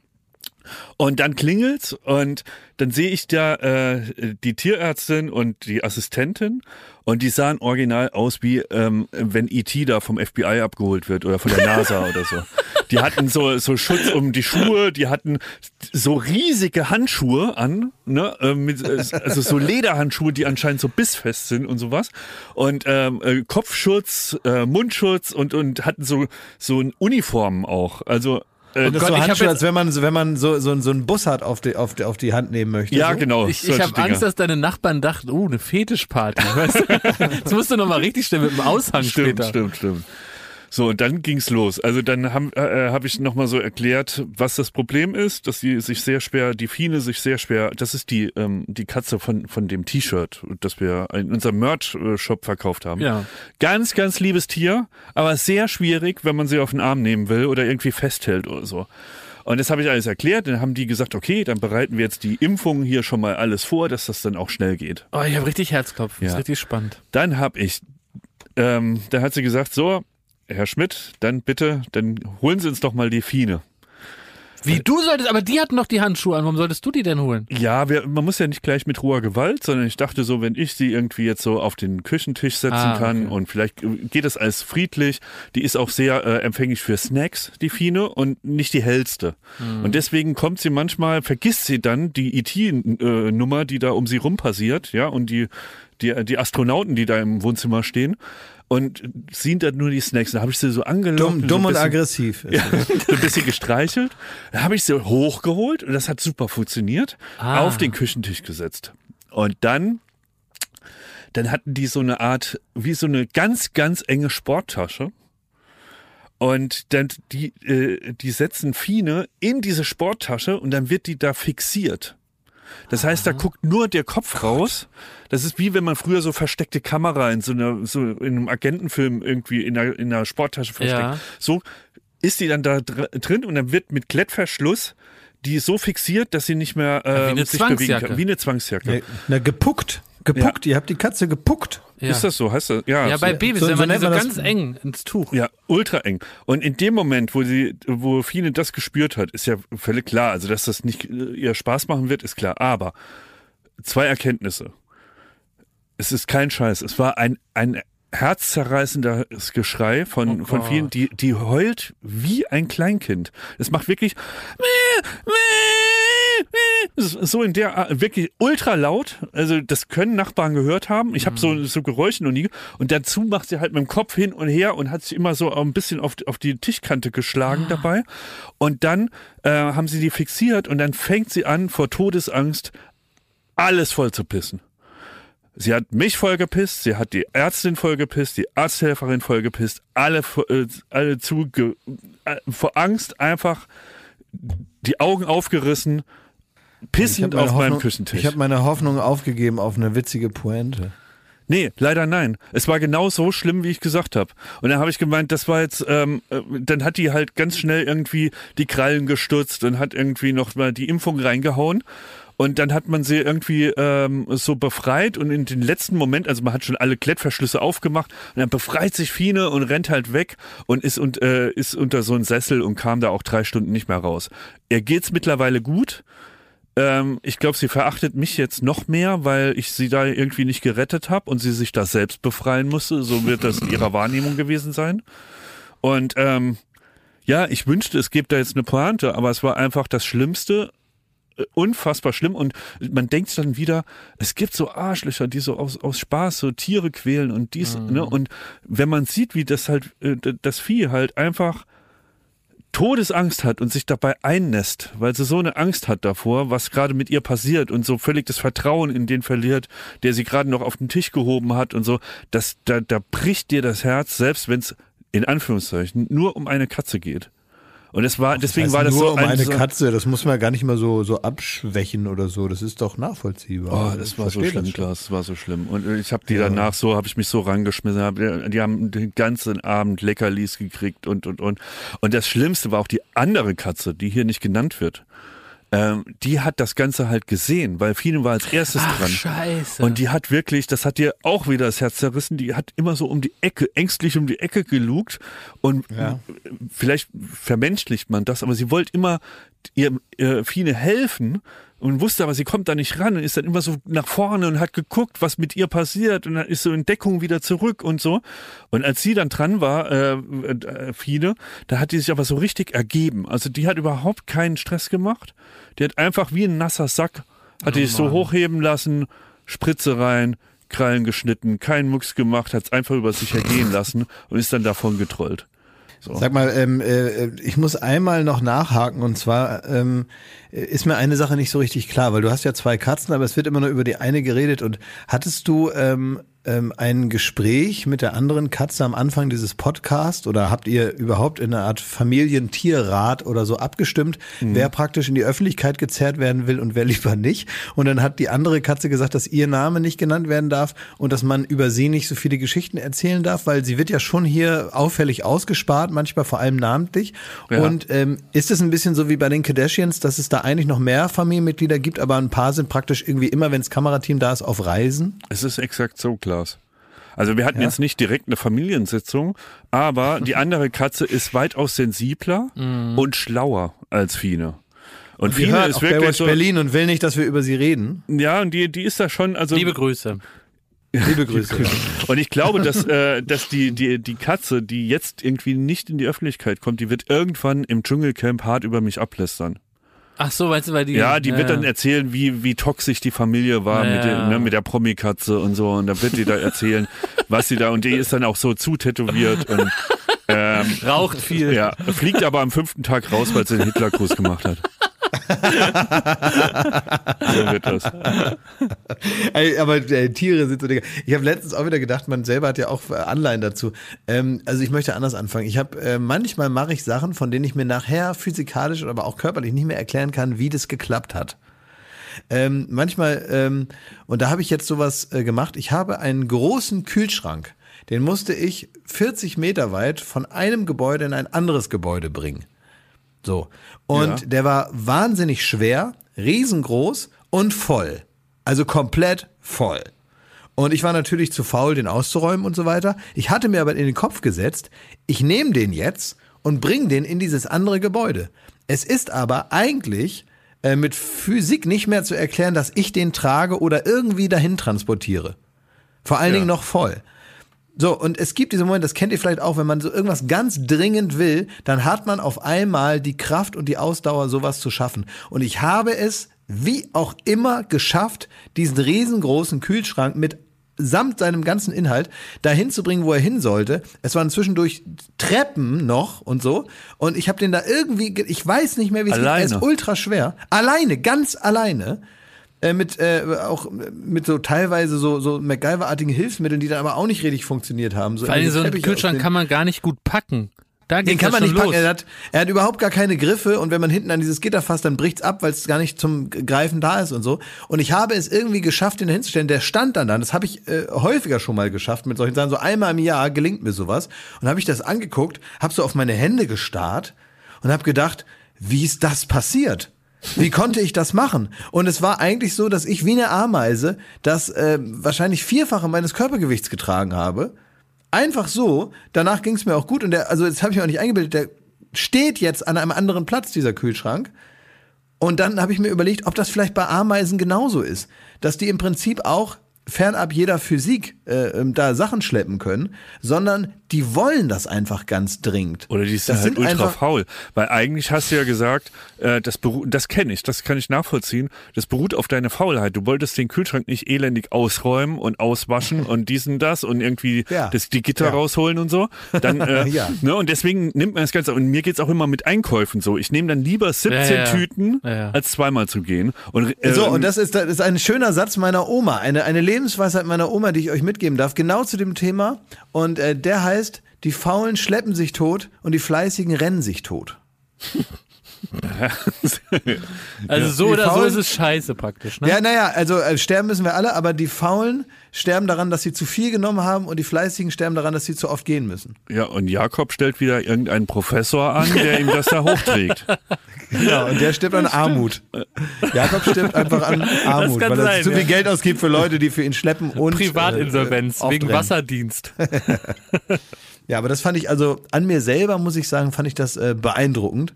Und dann klingelt's und dann sehe ich da äh, die Tierärztin und die Assistentin und die sahen original aus wie ähm, wenn E.T. da vom FBI abgeholt wird oder von der NASA oder so. Die hatten so so Schutz um die Schuhe, die hatten so riesige Handschuhe an, ne, äh, mit, also so Lederhandschuhe, die anscheinend so bissfest sind und sowas und ähm, äh, Kopfschutz, äh, Mundschutz und und hatten so so Uniformen auch. Also äh, Und das Gott, so Handschuhe, als wenn man, so- wenn man so, so, so einen Bus hat, auf die, auf die, auf die Hand nehmen möchte. ja, so. genau. Ich, ich habe. Angst, dass deine Nachbarn dachten, oh, eine Fetischparty. Weißt du? Das musst du nochmal richtig stellen mit dem Aushang Stimmt, später. stimmt, stimmt. So, und dann ging's los. Also dann haben äh, hab ich nochmal so erklärt, was das Problem ist, dass sie sich sehr schwer, die Fine sich sehr schwer, das ist die, ähm, die Katze von, von dem T-Shirt, das wir in unserem Merch-Shop verkauft haben. Ja. Ganz, ganz liebes Tier, aber sehr schwierig, wenn man sie auf den Arm nehmen will oder irgendwie festhält oder so. Und das habe ich alles erklärt. Dann haben die gesagt, okay, dann bereiten wir jetzt die Impfungen hier schon mal alles vor, dass das dann auch schnell geht. Oh, ich habe richtig Herzklopfen. Ja. ist richtig spannend. Dann habe ich, ähm, da hat sie gesagt, so, Herr Schmidt, dann bitte, dann holen Sie uns doch mal die Fine. Wie du solltest, aber die hatten noch die Handschuhe an. Warum solltest du die denn holen? Ja, wir, man muss ja nicht gleich mit roher Gewalt, sondern ich dachte so, wenn ich sie irgendwie jetzt so auf den Küchentisch setzen Ah, kann okay. und vielleicht geht es als friedlich, die ist auch sehr äh, empfänglich für Snacks, die Fine, und nicht die hellste. Hm. Und deswegen kommt sie manchmal, vergisst sie dann die IT-Nummer, die da um sie rum passiert, ja, und die, die, die Astronauten, die da im Wohnzimmer stehen. Und sind dann nur die Snacks. Da habe ich sie so angelockt. Dumm, so dumm und bisschen- aggressiv. ja, so ein bisschen gestreichelt. Dann habe ich sie hochgeholt und das hat super funktioniert. Ah. Auf den Küchentisch gesetzt. Und dann, dann hatten die so eine Art, wie so eine ganz, ganz enge Sporttasche. Und dann die, äh, die setzen Fine in diese Sporttasche und dann wird die da fixiert. Das heißt, da guckt nur der Kopf raus. Das ist wie wenn man früher so versteckte Kamera in so einer, so in einem Agentenfilm irgendwie in einer, in einer Sporttasche versteckt. Ja. So ist die dann da dr drin und dann wird mit Klettverschluss die so fixiert, dass sie nicht mehr äh, sich bewegen kann. Wie eine Zwangsjacke. Nee, Na, gepuckt. Gepuckt. Ihr habt die Katze gepuckt. Ja. Ist das so? Heißt das? Ja, Ja, bei so- Babys, so- wenn so man die so das- ganz eng ins Tuch. Ja, ultra eng. Und in dem Moment, wo sie, wo Fine das gespürt hat, ist ja völlig klar. Also, dass das nicht äh, ihr Spaß machen wird, ist klar. Aber zwei Erkenntnisse. Es ist kein Scheiß. Es war ein, ein herzzerreißendes Geschrei von, Oh von vielen, die, die heult wie ein Kleinkind. Es macht wirklich es ist so in der Art, wirklich ultra laut. Also das können Nachbarn gehört haben. Ich habe so, so Geräusche noch nie. Und dazu macht sie halt mit dem Kopf hin und her und hat sich immer so ein bisschen auf, auf die Tischkante geschlagen dabei. Und dann äh, haben sie die fixiert und dann fängt sie an, vor Todesangst alles voll zu pissen. Sie hat mich vollgepisst, sie hat die Ärztin vollgepisst, die Arzthelferin vollgepisst, alle, äh, alle zu, äh, vor Angst einfach die Augen aufgerissen, pissend auf meinem Hoffnung- Küchentisch. Ich habe meine Hoffnung aufgegeben auf eine witzige Pointe. Nee, leider nein. Es war genau so schlimm, wie ich gesagt habe. Und dann habe ich gemeint, das war jetzt, ähm, äh, dann hat die halt ganz schnell irgendwie die Krallen gestutzt und hat irgendwie noch mal die Impfung reingehauen. Und dann hat man sie irgendwie ähm, so befreit und in den letzten Moment, also man hat schon alle Klettverschlüsse aufgemacht und dann befreit sich Fine und rennt halt weg und ist, und, äh, ist unter so einen Sessel und kam da auch drei Stunden nicht mehr raus. Ihr geht's mittlerweile gut. Ähm, ich glaube, sie verachtet mich jetzt noch mehr, weil ich sie da irgendwie nicht gerettet habe und sie sich da selbst befreien musste. So wird das in ihrer Wahrnehmung gewesen sein. Und ähm, ja, ich wünschte, es gibt da jetzt eine Pointe, aber es war einfach das Schlimmste. äh, Unfassbar schlimm und man denkt dann wieder, es gibt so Arschlöcher, die so aus, aus Spaß so Tiere quälen und dies, ne? Und wenn man sieht, wie das halt, äh, das Vieh halt einfach Todesangst hat und sich dabei einnässt, weil sie so eine Angst hat davor, was gerade mit ihr passiert und so völlig das Vertrauen in den verliert, der sie gerade noch auf den Tisch gehoben hat und so, das, da, da bricht dir das Herz, selbst wenn es in Anführungszeichen nur um eine Katze geht. Und es war, deswegen heißt war das nur so um ein, eine so, Katze, das muss man gar nicht mal so, so abschwächen oder so. Das ist doch nachvollziehbar. Oh, das Ich war so schlimm, das das war so schlimm. Und äh, ich habe die danach so, habe ich mich so rangeschmissen, hab, die haben den ganzen Abend Leckerlis gekriegt und, und, und. Und das Schlimmste war auch die andere Katze, die hier nicht genannt wird. Ähm, die hat das Ganze halt gesehen, weil Fine war als erstes Ach, dran. scheiße. Und die hat wirklich, das hat dir auch wieder das Herz zerrissen, die hat immer so um die Ecke, ängstlich um die Ecke gelugt und Ja. vielleicht vermenschlicht man das, aber sie wollte immer ihr, ihr Fine helfen und wusste aber, sie kommt da nicht ran und ist dann immer so nach vorne und hat geguckt, was mit ihr passiert und dann ist so in Deckung wieder zurück und so. Und als sie dann dran war, äh, äh, Fine, da hat die sich aber so richtig ergeben. Also die hat überhaupt keinen Stress gemacht. Die hat einfach wie ein nasser Sack, hat die sich so hochheben lassen, Spritze rein, Krallen geschnitten, keinen Mucks gemacht, hat es einfach über sich ergehen lassen und ist dann davon getrollt. So. Sag mal, ähm, äh, ich muss einmal noch nachhaken und zwar ähm, ist mir eine Sache nicht so richtig klar, weil du hast ja zwei Katzen, aber es wird immer nur über die eine geredet und hattest du ähm, ähm, ein Gespräch mit der anderen Katze am Anfang dieses Podcasts oder habt ihr überhaupt in einer Art Familientierrat oder so abgestimmt, wer praktisch in die Öffentlichkeit gezerrt werden will und wer lieber nicht? Und dann hat die andere Katze gesagt, dass ihr Name nicht genannt werden darf und dass man über sie nicht so viele Geschichten erzählen darf, weil sie wird ja schon hier auffällig ausgespart, manchmal vor allem namentlich. Ja. Und ähm, ist es ein bisschen so wie bei den Kardashians, dass es da eigentlich noch mehr Familienmitglieder gibt, aber ein paar sind praktisch irgendwie immer, wenn das Kamerateam da ist, auf Reisen? Es ist exakt so, Klaas. Also wir hatten Ja. jetzt nicht direkt eine Familiensitzung, aber die andere Katze ist weitaus sensibler und schlauer als Fine. Und, Die Fine ist auch wirklich so, Berlin und will nicht, dass wir über sie reden. ja, und die, die ist da schon, also Liebe Grüße. Liebe Grüße. Und ich glaube, dass, äh, dass die, die, die Katze, die jetzt irgendwie nicht in die Öffentlichkeit kommt, die wird irgendwann im Dschungelcamp hart über mich ablästern. Ach so, weißt du, weil die. Ja, die wird dann erzählen, wie, wie toxisch die Familie war Ja. mit, der, ne, mit der Promi-Katze und so. Und da wird die da erzählen, was sie da, und die ist dann auch so zutätowiert und ähm, raucht viel. ja, fliegt aber am fünften Tag raus, weil sie den Hitlergruß gemacht hat. so wird das. Ey, aber äh, Tiere sind so Dinge. Ich habe letztens auch wieder gedacht, man selber hat ja auch äh, Anleihen dazu. Ähm, also ich möchte anders anfangen. Ich habe äh, manchmal mache ich Sachen, von denen ich mir nachher physikalisch, aber auch körperlich nicht mehr erklären kann, wie das geklappt hat. Ähm, manchmal, ähm, und da habe ich jetzt sowas äh, gemacht, ich habe einen großen Kühlschrank, den musste ich 40 Meter weit von einem Gebäude in ein anderes Gebäude bringen. So. Und Ja. der war wahnsinnig schwer, riesengroß und voll. Also komplett voll. Und ich war natürlich zu faul, den auszuräumen und so weiter. Ich hatte mir aber in den Kopf gesetzt, ich nehme den jetzt und bringe den in dieses andere Gebäude. Es ist aber eigentlich äh, mit Physik nicht mehr zu erklären, dass ich den trage oder irgendwie dahin transportiere. Vor allen Ja. Dingen noch voll. So, und es gibt diese Momente, das kennt ihr vielleicht auch, wenn man so irgendwas ganz dringend will, dann hat man auf einmal die Kraft und die Ausdauer, sowas zu schaffen. Und ich habe es wie auch immer geschafft, diesen riesengroßen Kühlschrank mit samt seinem ganzen Inhalt dahin zu bringen, wo er hin sollte. Es waren zwischendurch Treppen noch und so. Und ich habe den da irgendwie, ge- ich weiß nicht mehr, wie es geht. Er ist ultra schwer. Alleine, ganz alleine äh, mit äh, auch mit so teilweise so so MacGyver-artigen Hilfsmitteln, die dann aber auch nicht richtig funktioniert haben. So irgendwelche so einen Teppiche aus Kühlschrank kann man gar nicht gut packen. Da den kann man nicht packen. Er hat, er hat überhaupt gar keine Griffe und wenn man hinten an dieses Gitter fasst, dann bricht's ab, weil es gar nicht zum Greifen da ist und so. Und ich habe es irgendwie geschafft, den hinzustellen. Der stand dann da. Das habe ich äh, häufiger schon mal geschafft mit solchen Sachen. So einmal im Jahr gelingt mir sowas. Und habe ich das angeguckt, habe so auf meine Hände gestarrt und habe gedacht, wie ist das passiert? Wie konnte ich das machen? Und es war eigentlich so, dass ich wie eine Ameise das äh, wahrscheinlich vierfache meines Körpergewichts getragen habe. Einfach so. Danach ging es mir auch gut. Und der, also das habe ich mir auch nicht eingebildet, der steht jetzt an einem anderen Platz, dieser Kühlschrank. Und dann habe ich mir überlegt, ob das vielleicht bei Ameisen genauso ist. Dass die im Prinzip auch fernab jeder Physik äh, ähm, da Sachen schleppen können, sondern die wollen das einfach ganz dringend. Oder die sind Das halt sind ultra faul. Weil eigentlich hast du ja gesagt, äh, das, das kenne ich, das kann ich nachvollziehen. Das beruht auf deiner Faulheit. Du wolltest den Kühlschrank nicht elendig ausräumen und auswaschen und diesen das und irgendwie Ja. das, die Gitter Ja. rausholen und so. Dann, äh, Ja. ne, und deswegen nimmt man das Ganze. Und mir geht's auch immer mit Einkäufen so. Ich nehme dann lieber 17 Ja, ja. Tüten, Ja, ja. als zweimal zu gehen. Und, äh, So, und das ist, das ist ein schöner Satz meiner Oma, eine, eine Lebensweisheit meiner Oma, die ich euch mitgeben darf, genau zu dem Thema. Und äh, der heißt, die Faulen schleppen sich tot und die Fleißigen rennen sich tot. Also so Die oder so Faulen- ist es scheiße praktisch. Ne? Ja, naja, also äh, sterben müssen wir alle, aber die Faulen sterben daran, dass sie zu viel genommen haben und die Fleißigen sterben daran, dass sie zu oft gehen müssen. ja, und Jakob stellt wieder irgendeinen Professor an, der ihm das da hochträgt. Genau, und der stirbt an Armut. Jakob stirbt einfach an Armut, kann weil er sein, zu viel ja. Geld ausgibt für Leute, die für ihn schleppen und Privatinsolvenz äh, wegen. Wasserdienst. Ja, aber das fand ich, also an mir selber, muss ich sagen, fand ich das äh, beeindruckend.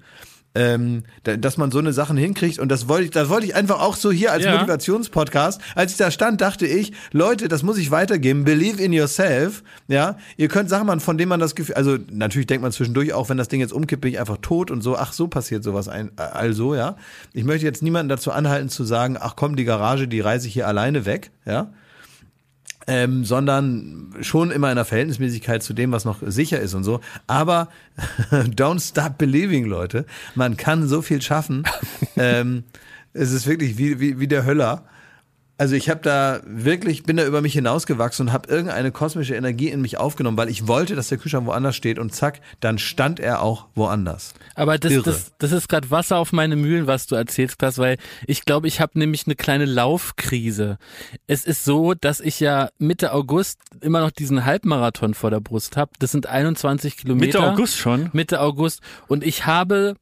Ähm, da, dass man so eine Sachen hinkriegt und das wollte ich, das wollte ich einfach auch so hier als Ja. Motivationspodcast. Als ich da stand, dachte ich, Leute, das muss ich weitergeben. Believe in yourself. Ja, ihr könnt Sachen machen, von denen man das Gefühl, also natürlich denkt man zwischendurch auch, wenn das Ding jetzt umkippt, bin ich einfach tot und so. Ach, so passiert sowas ein, äh, also ja. Ich möchte jetzt niemanden dazu anhalten zu sagen, ach komm, die Garage, die reiße ich hier alleine weg. Ja, ähm, sondern schon immer in der Verhältnismäßigkeit zu dem, was noch sicher ist und so. Aber don't stop believing, Leute. Man kann so viel schaffen. ähm, es ist wirklich wie, wie, wie der Höller. Also ich habe da wirklich, bin da über mich hinausgewachsen und habe irgendeine kosmische Energie in mich aufgenommen, weil ich wollte, dass der Kühlschrank woanders steht und zack, dann stand er auch woanders. Aber das, Irre. das, das ist gerade Wasser auf meine Mühlen, was du erzählst, Klaas, weil ich glaube, ich habe nämlich eine kleine Laufkrise. Es ist so, dass ich ja Mitte August immer noch diesen Halbmarathon vor der Brust habe. Das sind 21 Kilometer. Mitte August schon. Mitte August. Und ich habe,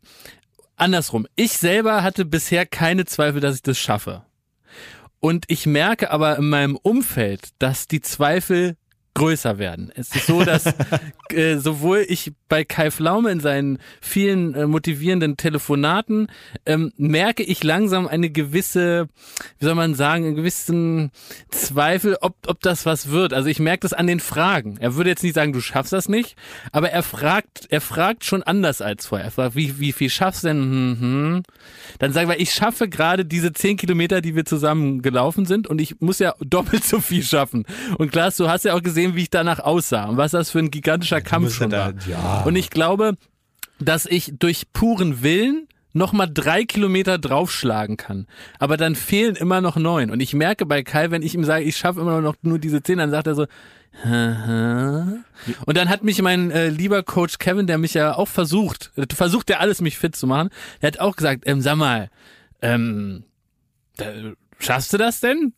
andersrum, ich selber hatte bisher keine Zweifel, dass ich das schaffe. Und ich merke aber in meinem Umfeld, dass die Zweifel größer werden. Es ist so, dass äh, sowohl ich bei Kai Flaume in seinen vielen äh, motivierenden Telefonaten ähm, merke ich langsam eine gewisse, wie soll man sagen, einen gewissen Zweifel, ob, ob das was wird. Also ich merke das an den Fragen. Er würde jetzt nicht sagen, du schaffst das nicht, aber er fragt, er fragt schon anders als vorher. Er fragt, wie, wie viel schaffst du denn? Hm, hm. Dann sagen wir, ich schaffe gerade diese zehn Kilometer, die wir zusammen gelaufen sind und ich muss ja doppelt so viel schaffen. Und Klaas, du hast ja auch gesehen, wie ich danach aussah und was das für ein gigantischer Kampf ja schon da- war. ja. Und ich glaube, dass ich durch puren Willen noch mal drei Kilometer draufschlagen kann. Aber dann fehlen immer noch neun. Und ich merke bei Kai, wenn ich ihm sage, ich schaffe immer noch nur diese zehn, dann sagt er so, Haha. Und dann hat mich mein äh, lieber Coach Kevin, der mich ja auch versucht, äh, versucht der alles, mich fit zu machen, der hat auch gesagt, ähm, sag mal, ähm, da, schaffst du das denn?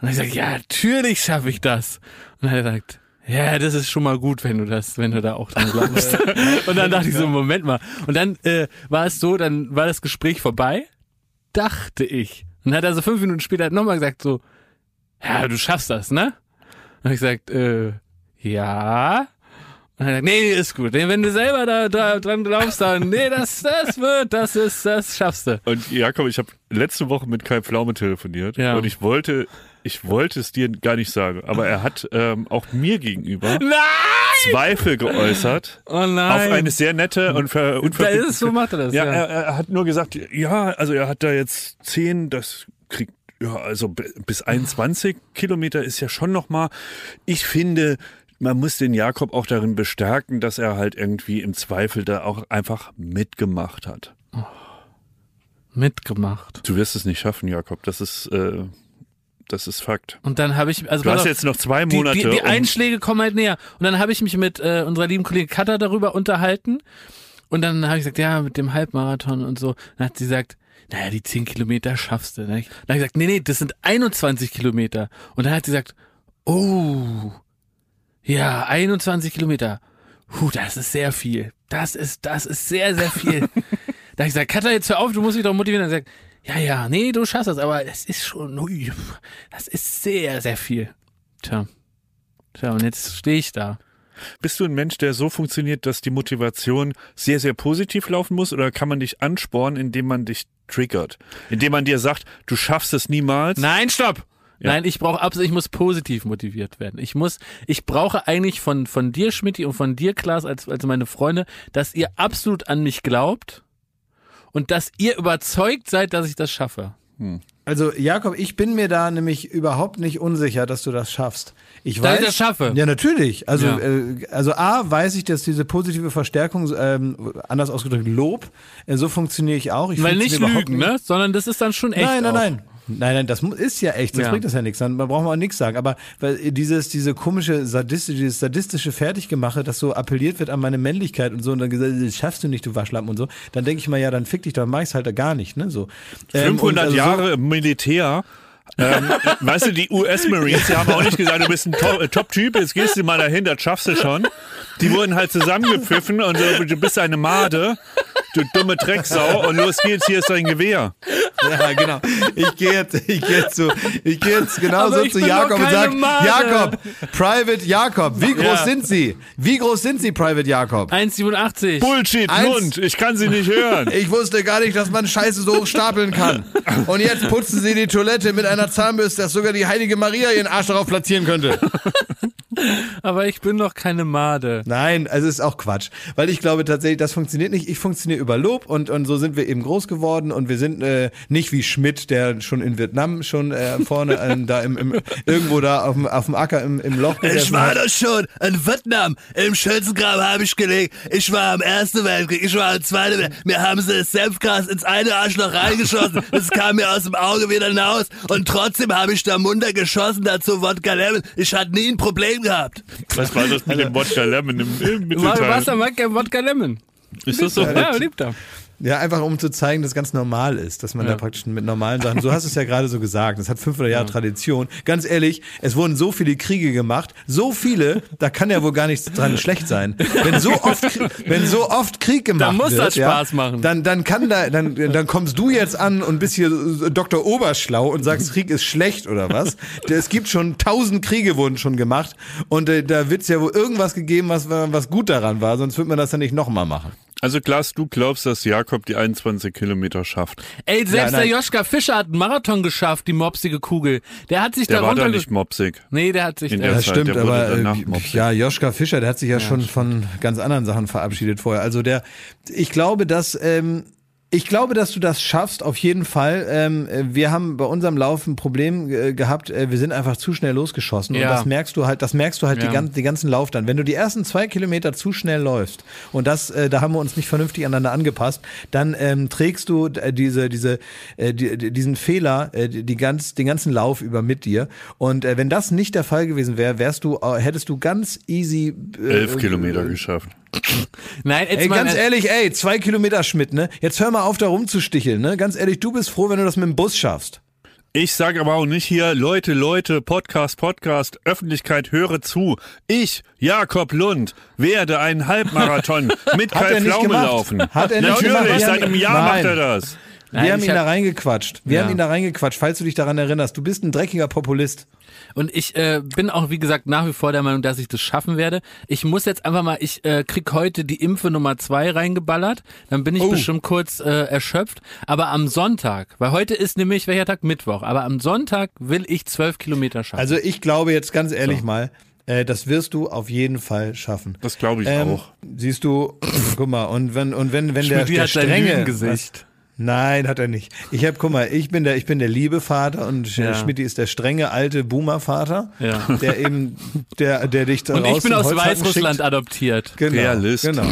Und ich sage, ja, natürlich schaffe ich das. Und dann hat er gesagt, ja, das ist schon mal gut, wenn du das, wenn du da auch dran glaubst. und dann dachte ich so, Moment mal. Und dann äh, war es so, dann war das Gespräch vorbei, dachte ich. Und dann hat er so fünf Minuten später nochmal gesagt so, ja, du schaffst das, ne? Und ich gesagt, äh, ja. Und er sagt, nee, nee, ist gut. Wenn du selber da, da dran glaubst, dann, nee, das, das wird, das ist, das schaffst du. Und Jakob, ich habe letzte Woche mit Kai Pflaume telefoniert Ja. und ich wollte, ich wollte es dir gar nicht sagen, aber er hat ähm, auch mir gegenüber Nein! Zweifel geäußert Oh nein. auf eine sehr nette und ver unverbindliche- ist es, so macht er das. Ja, Ja, Er, er hat nur gesagt, ja, also er hat da jetzt zehn, das kriegt, ja, also bi- bis 21 Kilometer ist ja schon nochmal. Ich finde, man muss den Jakob auch darin bestärken, dass er halt irgendwie im Zweifel da auch einfach mitgemacht hat. Mitgemacht. Du wirst es nicht schaffen, Jakob. Das ist, äh, das ist Fakt. Und dann habe ich, also Du hast auf, jetzt noch zwei die, Monate. die, die um- Einschläge kommen halt näher. Und dann habe ich mich mit äh, unserer lieben Kollegin Katha darüber unterhalten. Und dann habe ich gesagt, ja, mit dem Halbmarathon und so. Dann hat sie gesagt, naja, die 10 Kilometer schaffst du. Dann habe ich dann hab ich gesagt, nee, nee, das sind 21 Kilometer. Und dann hat sie gesagt, oh, ja, 21 Kilometer. Puh, das ist sehr viel. Das ist, das ist sehr, sehr viel. da habe ich gesagt, Katha, jetzt hör auf, du musst dich doch motivieren. Dann gesagt, ja, ja, nee, du schaffst das, aber es ist schon, ui, das ist sehr, sehr viel. Tja. Tja, und jetzt stehe ich da. Bist du ein Mensch, der so funktioniert, dass die Motivation sehr, sehr positiv laufen muss? Oder kann man dich anspornen, indem man dich triggert? Indem man dir sagt, du schaffst es niemals? Nein, stopp! Nein, ich brauche absolut, ich muss positiv motiviert werden. Ich muss, ich brauche eigentlich von, von dir, Schmidti, und von dir, Klaas, als, als meine Freunde, dass ihr absolut an mich glaubt und dass ihr überzeugt seid, dass ich das schaffe. Also Jakob, ich bin mir da nämlich überhaupt nicht unsicher, dass du das schaffst. Ich Dass weiß, ich das schaffe? Ja, natürlich. Also, Ja. Äh, also A, weiß ich, dass diese positive Verstärkung, ähm, anders ausgedrückt, Lob, äh, so funktioniere ich auch. Ich Weil nicht lügen, ne? Sondern das ist dann schon echt. Nein, nein, auch. nein. Nein, nein, das ist ja echt, das Ja. bringt das ja nichts. Dann brauchen wir auch nichts sagen. Aber weil dieses, diese komische sadistische, dieses sadistische Fertiggemache, das so appelliert wird an meine Männlichkeit und so und dann gesagt, das schaffst du nicht, du Waschlappen und so, dann denke ich mal, ja, dann fick dich, dann mach ich's halt gar nicht, ne? So. Ähm, und 500 also Jahre im Militär. ähm, weißt du, die US-Marines, die haben auch nicht gesagt, du bist ein To- Top-Typ, jetzt gehst du mal dahin, das schaffst du schon. Die wurden halt zusammengepfiffen und so, du bist eine Made, du dumme Drecksau und los geht's, hier ist dein Gewehr. Ja, genau. Ich gehe jetzt, ich gehe jetzt zu, ich gehe jetzt genau Aber so ich zu Jakob und keine sag, Made. Jakob, Private Jakob, wie groß Ja. sind Sie? Wie groß sind Sie, Private Jakob? 1,87. Bullshit, Eins- Mund, ich kann sie nicht hören. Ich wusste gar nicht, dass man Scheiße so hoch stapeln kann. Und jetzt putzen Sie die Toilette mit einer Zahnbürste, dass sogar die heilige Maria ihren Arsch darauf platzieren könnte. Aber ich bin doch keine Made. Nein, also ist auch Quatsch. Weil ich glaube tatsächlich, das funktioniert nicht. Ich funktioniere über Lob und, und so sind wir eben groß geworden und wir sind äh, nicht wie Schmidt, der schon in Vietnam schon äh, vorne ähm, da im, im, irgendwo da auf dem, auf dem Acker im, im Loch gesessen hat. doch schon in Vietnam. Im Schützengraben habe ich gelegen. Ich war im Ersten Weltkrieg, ich war im Zweiten Weltkrieg. Mir haben sie das Senfgras ins eine Arschloch reingeschossen. Es kam mir aus dem Auge wieder hinaus. Und trotzdem habe ich da munter geschossen, dazu Wodka Lemon. Ich hatte nie ein Problem gehabt. Was war das mit dem Wodka Lemon im, im Mittelteil? Wasser Wodka Lemon. Ist das so? Ja, liebt er. Ja, einfach um zu zeigen, dass es ganz normal ist, dass man da praktisch mit normalen Sachen, so hast du es ja gerade so gesagt, das hat 500 Jahre Tradition. Ganz ehrlich, es wurden so viele Kriege gemacht, so viele, da kann ja wohl gar nichts dran schlecht sein. Wenn so oft, wenn so oft Krieg gemacht muss wird, das Spaß ja, machen. Dann, dann kann da, dann, dann kommst du jetzt an und bist hier Dr. Oberschlau und sagst, Krieg ist schlecht oder was? Es gibt schon tausend Kriege wurden schon gemacht und äh, da wird es ja wohl irgendwas gegeben, was, was gut daran war, sonst wird man das ja nicht nochmal machen. Also Klaas, du glaubst, dass Jakob die 21 Kilometer schafft. Ey, selbst Ja, der. Joschka Fischer hat einen Marathon geschafft, die mopsige Kugel. Der hat sich Der da war runter... da nicht mopsig. Nee, der hat sich... In der der Das Zeit, stimmt, der wurde aber äh, ja, Joschka Fischer, der hat sich ja, schon von ganz anderen Sachen verabschiedet vorher. Also der, ich glaube, dass ähm, ich glaube, dass du das schaffst, auf jeden Fall. Ähm, äh, wir haben bei unserem Lauf ein Problem äh, gehabt. Äh, wir sind einfach zu schnell losgeschossen. Ja. Und das merkst du halt, das merkst du halt Ja. die, ganzen, die ganzen Lauf dann. Wenn du die ersten zwei Kilometer zu schnell läufst und das, äh, da haben wir uns nicht vernünftig aneinander angepasst, dann ähm, trägst du äh, diese, diese, äh, die, die- diesen Fehler, äh, die, die ganz, den ganzen Lauf über mit dir. Und äh, wenn das nicht der Fall gewesen wäre, wärst du, äh, hättest du ganz easy äh, Elf Kilometer geschafft. Nein, jetzt Ey, mal, ganz ehrlich, ey, zwei Kilometer Schmidt, ne? Jetzt hör mal auf, da rumzusticheln, ne? Ganz ehrlich, du bist froh, wenn du das mit dem Bus schaffst. Ich sage aber auch nicht hier, Leute, Leute, Podcast, Podcast, Öffentlichkeit, höre zu. Ich, Jakob Lund, werde einen Halbmarathon mit Hat Kai er nicht Pflaume gemacht. laufen. Hat er nicht Natürlich, gemacht. Seit einem Jahr Nein. macht er das. Nein, wir haben ihn hab- da reingequatscht. Wir Ja. haben ihn da reingequatscht, falls du dich daran erinnerst. Du bist ein dreckiger Populist. Und ich äh, bin auch, wie gesagt, nach wie vor der Meinung, dass ich das schaffen werde. Ich muss jetzt einfach mal, ich äh, krieg heute die Impfe Nummer zwei reingeballert. Dann bin ich Oh. bestimmt kurz äh, erschöpft. Aber am Sonntag, weil heute ist nämlich, welcher Tag? Mittwoch. Aber am Sonntag will ich zwölf Kilometer schaffen. Also ich glaube jetzt ganz ehrlich mal, äh, das wirst du auf jeden Fall schaffen. Das glaube ich Ähm, auch. Siehst du, guck mal, und wenn, und wenn, wenn der, Schmidt der hat sein strenge, Lügengesicht. Nein, hat er nicht. Ich hab, guck mal, ich bin der, ich bin der liebe Vater und Ja. Schmidti ist der strenge alte Boomer-Vater, Ja. der eben, der, der dich Und raus ich bin aus Weißrussland schickt. adoptiert. Genau, Realist. Genau.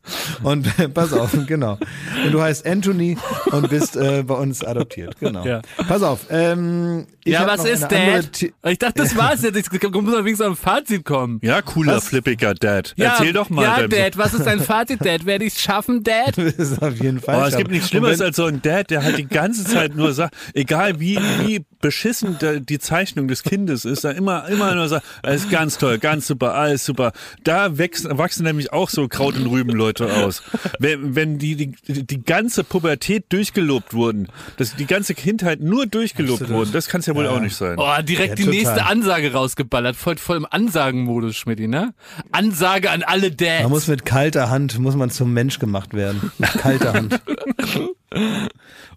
Und äh, pass auf, genau. Und du heißt Anthony und bist äh, bei uns adoptiert. Genau. Ja. Pass auf. Ähm, ich ja, was ist Dad? Ich dachte, das war's jetzt. Ich muss wenigstens am Fazit kommen. Ja, cooler, Was? flippiger Dad. Ja, Erzähl doch mal. Ja, Dad, was ist dein Fazit, Dad? Werde ich's schaffen, Dad? Das ist auf jeden Fall. Aber Oh, es gibt nichts Schlimmeres als so ein Dad, der halt die ganze Zeit nur sagt, egal wie, wie beschissen die Zeichnung des Kindes ist, er immer, immer nur sagt, alles ganz toll, ganz super, alles super. Da wächst, wachsen nämlich auch so Kraut- und Rübenleute aus. Wenn, wenn die, die, die ganze Pubertät durchgelobt wurden, dass die ganze Kindheit nur durchgelobt wurden, das kann es ja wohl auch nicht sein. Oh, direkt Ja, die total. nächste Ansage rausgeballert. Voll, voll im Ansagenmodus, Schmidti, ne? Ansage an alle Dads. Man muss mit kalter Hand, muss man zum Mensch gemacht werden. Mit kalter Hand.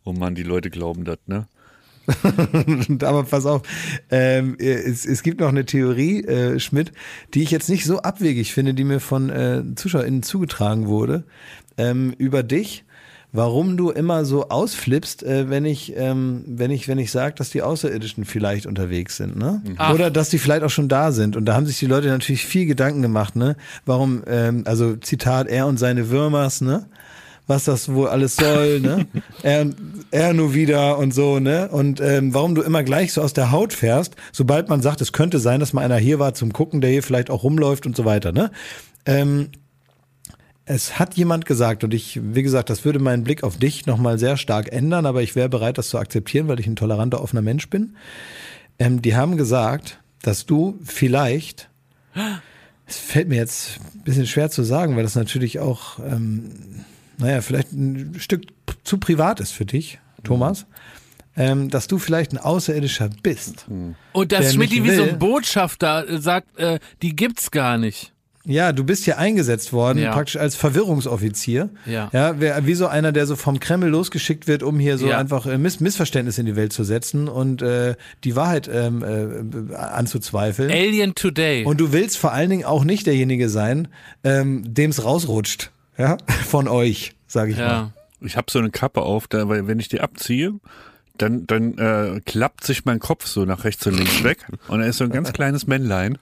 Oh Mann, die Leute glauben das, ne? Aber pass auf, ähm, es, es gibt noch eine Theorie, äh, Schmidt, die ich jetzt nicht so abwegig finde, die mir von äh, ZuschauerInnen zugetragen wurde, ähm, über dich warum du immer so ausflippst, äh, wenn ich, ähm, wenn ich, wenn ich sage, dass die Außerirdischen vielleicht unterwegs sind, ne? Ach. Oder dass die vielleicht auch schon da sind. Und da haben sich die Leute natürlich viel Gedanken gemacht, ne? Warum, ähm, also Zitat, er und seine Würmers, ne? Was das wohl alles soll, ne? er, er nur wieder und so, ne? Und ähm, warum du immer gleich so aus der Haut fährst, sobald man sagt, es könnte sein, dass mal einer hier war zum Gucken, der hier vielleicht auch rumläuft und so weiter, ne? Ähm, es hat jemand gesagt, und ich, wie gesagt, das würde meinen Blick auf dich nochmal sehr stark ändern, aber ich wäre bereit, das zu akzeptieren, weil ich ein toleranter, offener Mensch bin. Ähm, die haben gesagt, dass du vielleicht, es fällt mir jetzt ein bisschen schwer zu sagen, weil das natürlich auch, ähm, naja, vielleicht ein Stück zu privat ist für dich, Thomas, ähm, dass du vielleicht ein Außerirdischer bist. Und Der dass Schmidti nicht wie so ein Botschafter äh, sagt, äh, die gibt's gar nicht. Ja, du bist hier eingesetzt worden, Ja. praktisch als Verwirrungsoffizier. Ja. Ja, wie so einer, der so vom Kreml losgeschickt wird, um hier so Ja. einfach äh, Miss Missverständnisse in die Welt zu setzen und äh, die Wahrheit ähm, äh, anzuzweifeln. Alien Today. Und du willst vor allen Dingen auch nicht derjenige sein, ähm, dem es rausrutscht. Ja, von euch, sage ich mal. ja. Ich habe so eine Kappe auf, da, weil wenn ich die abziehe, dann, dann äh, klappt sich mein Kopf so nach rechts und links weg und da ist so ein ganz kleines Männlein.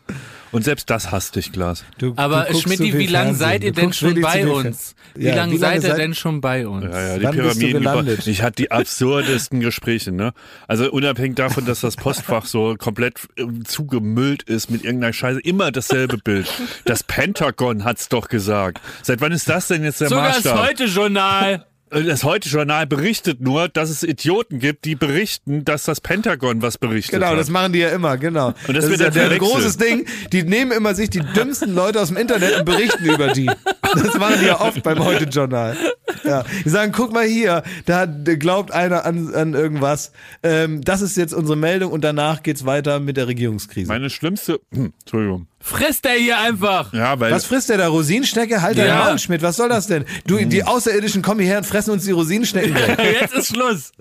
Und selbst das hasst dich, Glas. Du, Aber du viel wie lange seid ihr denn schon bei uns? Wie Ja, lange seid ihr seid- denn schon bei uns? Ja, ja, die Wann bist du Pyramiden. Über, gelandet? ich hatte die absurdesten Gespräche, ne? Also unabhängig davon, dass das Postfach so komplett äh, zugemüllt ist mit irgendeiner Scheiße, immer dasselbe Bild. Das Pentagon hat's doch gesagt. Seit wann ist das denn jetzt der Sogar das Maßstab? Heute-Journal. Das Heute-Journal berichtet nur, dass es Idioten gibt, die berichten, dass das Pentagon was berichtet Genau, hat. das machen die ja immer, genau. Und das ist wird ja verwechselt. großes Ding. Die nehmen immer sich die dümmsten Leute aus dem Internet und berichten über die. Das machen die ja oft beim Heute-Journal. Ja. Die sagen, guck mal hier, da glaubt einer an, an irgendwas. Ähm, das ist jetzt unsere Meldung und danach geht's weiter mit der Regierungskrise. Meine schlimmste, hm, Entschuldigung. Frisst er hier einfach. Ja, weil was frisst der da? Rosinenschnecke? Halt deinen Ja. Maul, Schmidt. Was soll das denn? Du, die Außerirdischen kommen hierher und fressen uns die Rosinenschnecken weg. Jetzt ist Schluss.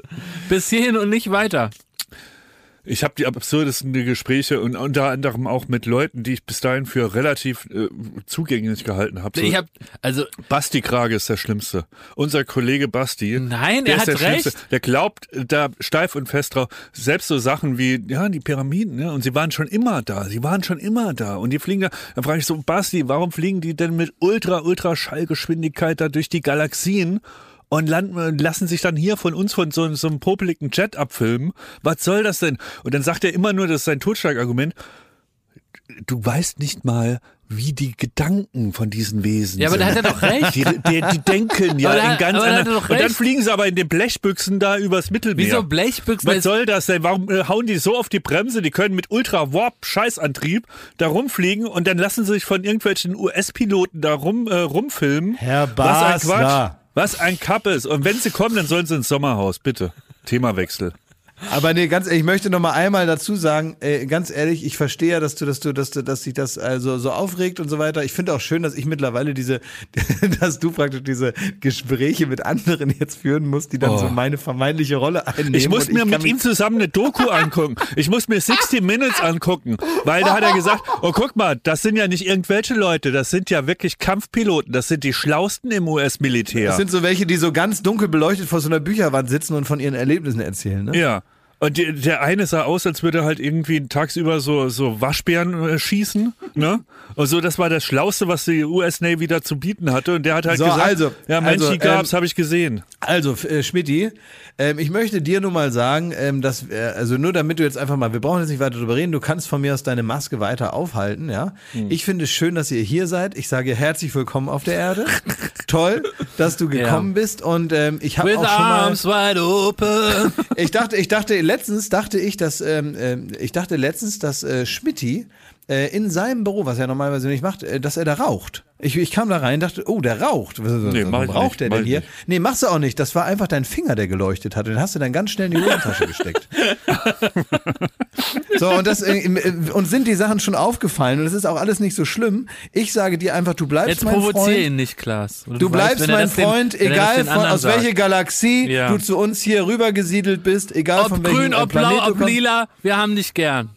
Bis hierhin und nicht weiter. Ich habe die absurdesten Gespräche und unter anderem auch mit Leuten, die ich bis dahin für relativ äh, zugänglich gehalten habe. So, Ich hab, also, Basti Krage ist der Schlimmste. Unser Kollege Basti. Nein, der er ist der hat Schlimmste. recht. Der glaubt da steif und fest drauf. Selbst so Sachen wie, ja, die Pyramiden, ne? Und sie waren schon immer da. Sie waren schon immer da. Und die fliegen da. Dann frage ich so, Basti, warum fliegen die denn mit ultra, ultra Schallgeschwindigkeit da durch die Galaxien? Und landen, lassen sich dann hier von uns von so, so einem popeligen Jet abfilmen. Was soll das denn? Und dann sagt er immer nur, das ist sein Totschlagargument, du weißt nicht mal, wie die Gedanken von diesen Wesen Ja, aber sind. da hat er doch recht. Die, die, die denken ja Aber da- in ganz aber da hat er anderen. Und dann fliegen sie aber in den Blechbüchsen da übers Mittelmeer. Wieso Blechbüchsen? Was soll das denn? Warum äh, hauen die so auf die Bremse? Die können mit Ultra-Warp-Scheißantrieb da rumfliegen und dann lassen sie sich von irgendwelchen US-Piloten da rum, äh, rumfilmen. Herr Was ein Basler. Was ein Kappes. Und wenn sie kommen, dann sollen sie ins Sommerhaus, bitte. Themawechsel. Aber nee, ganz ehrlich, ich möchte noch mal einmal dazu sagen, äh, ganz ehrlich, ich verstehe ja, dass du, dass du, dass du, dass sich das also so aufregt und so weiter. Ich finde auch schön, dass ich mittlerweile diese, dass du praktisch diese Gespräche mit anderen jetzt führen musst, die dann Oh. so meine vermeintliche Rolle einnehmen. Ich muss mir kann mit ihm zusammen eine Doku angucken. Ich muss mir 60 Minutes angucken, weil da hat er gesagt, oh guck mal, das sind ja nicht irgendwelche Leute, das sind ja wirklich Kampfpiloten, das sind die schlausten im US-Militär. Das sind so welche, die so ganz dunkel beleuchtet vor so einer Bücherwand sitzen und von ihren Erlebnissen erzählen. Ne? Ja. Und die, der eine sah aus, als würde er halt irgendwie tagsüber so, so Waschbären äh, schießen, ne? Und so, das war das Schlauste, was die US Navy da zu bieten hatte. Und der hat halt So, gesagt, also, ja, Mensch, also, die gab's, ähm, habe ich gesehen. Also, äh, Schmidti, ähm, ich möchte dir nur mal sagen, ähm, dass, äh, also nur damit du jetzt einfach mal, wir brauchen jetzt nicht weiter drüber reden, du kannst von mir aus deine Maske weiter aufhalten, ja. Ich finde es schön, dass ihr hier seid. Ich sage herzlich willkommen auf der Erde. Toll, dass du gekommen bist und ähm, ich habe auch schon mal, arms wide open. ich dachte, ich dachte letztens dachte ich, dass ähm, ähm, ich dachte letztens, dass äh, Schmidti äh, in seinem Büro, was er normalerweise nicht macht, äh, dass er da raucht. Ich, ich kam da rein, dachte, oh, der raucht. Nee, was mach ich raucht nicht, der denn hier? nicht. Nee, machst du auch nicht. Das war einfach dein Finger, der geleuchtet hat. Und den hast du dann ganz schnell in die Hosentasche gesteckt. so, und das, äh, äh, uns sind die Sachen schon aufgefallen und es ist auch alles nicht so schlimm. Ich sage dir einfach, du bleibst Jetzt mein provoziere Freund. ihn nicht, Klaas. Du weißt, bleibst er mein den- Freund, das egal den von, aus welcher Galaxie Ja. du zu uns hier rübergesiedelt bist, egal Ob von welchem grün, ob blau, Planet du ob lila, wir haben dich gern.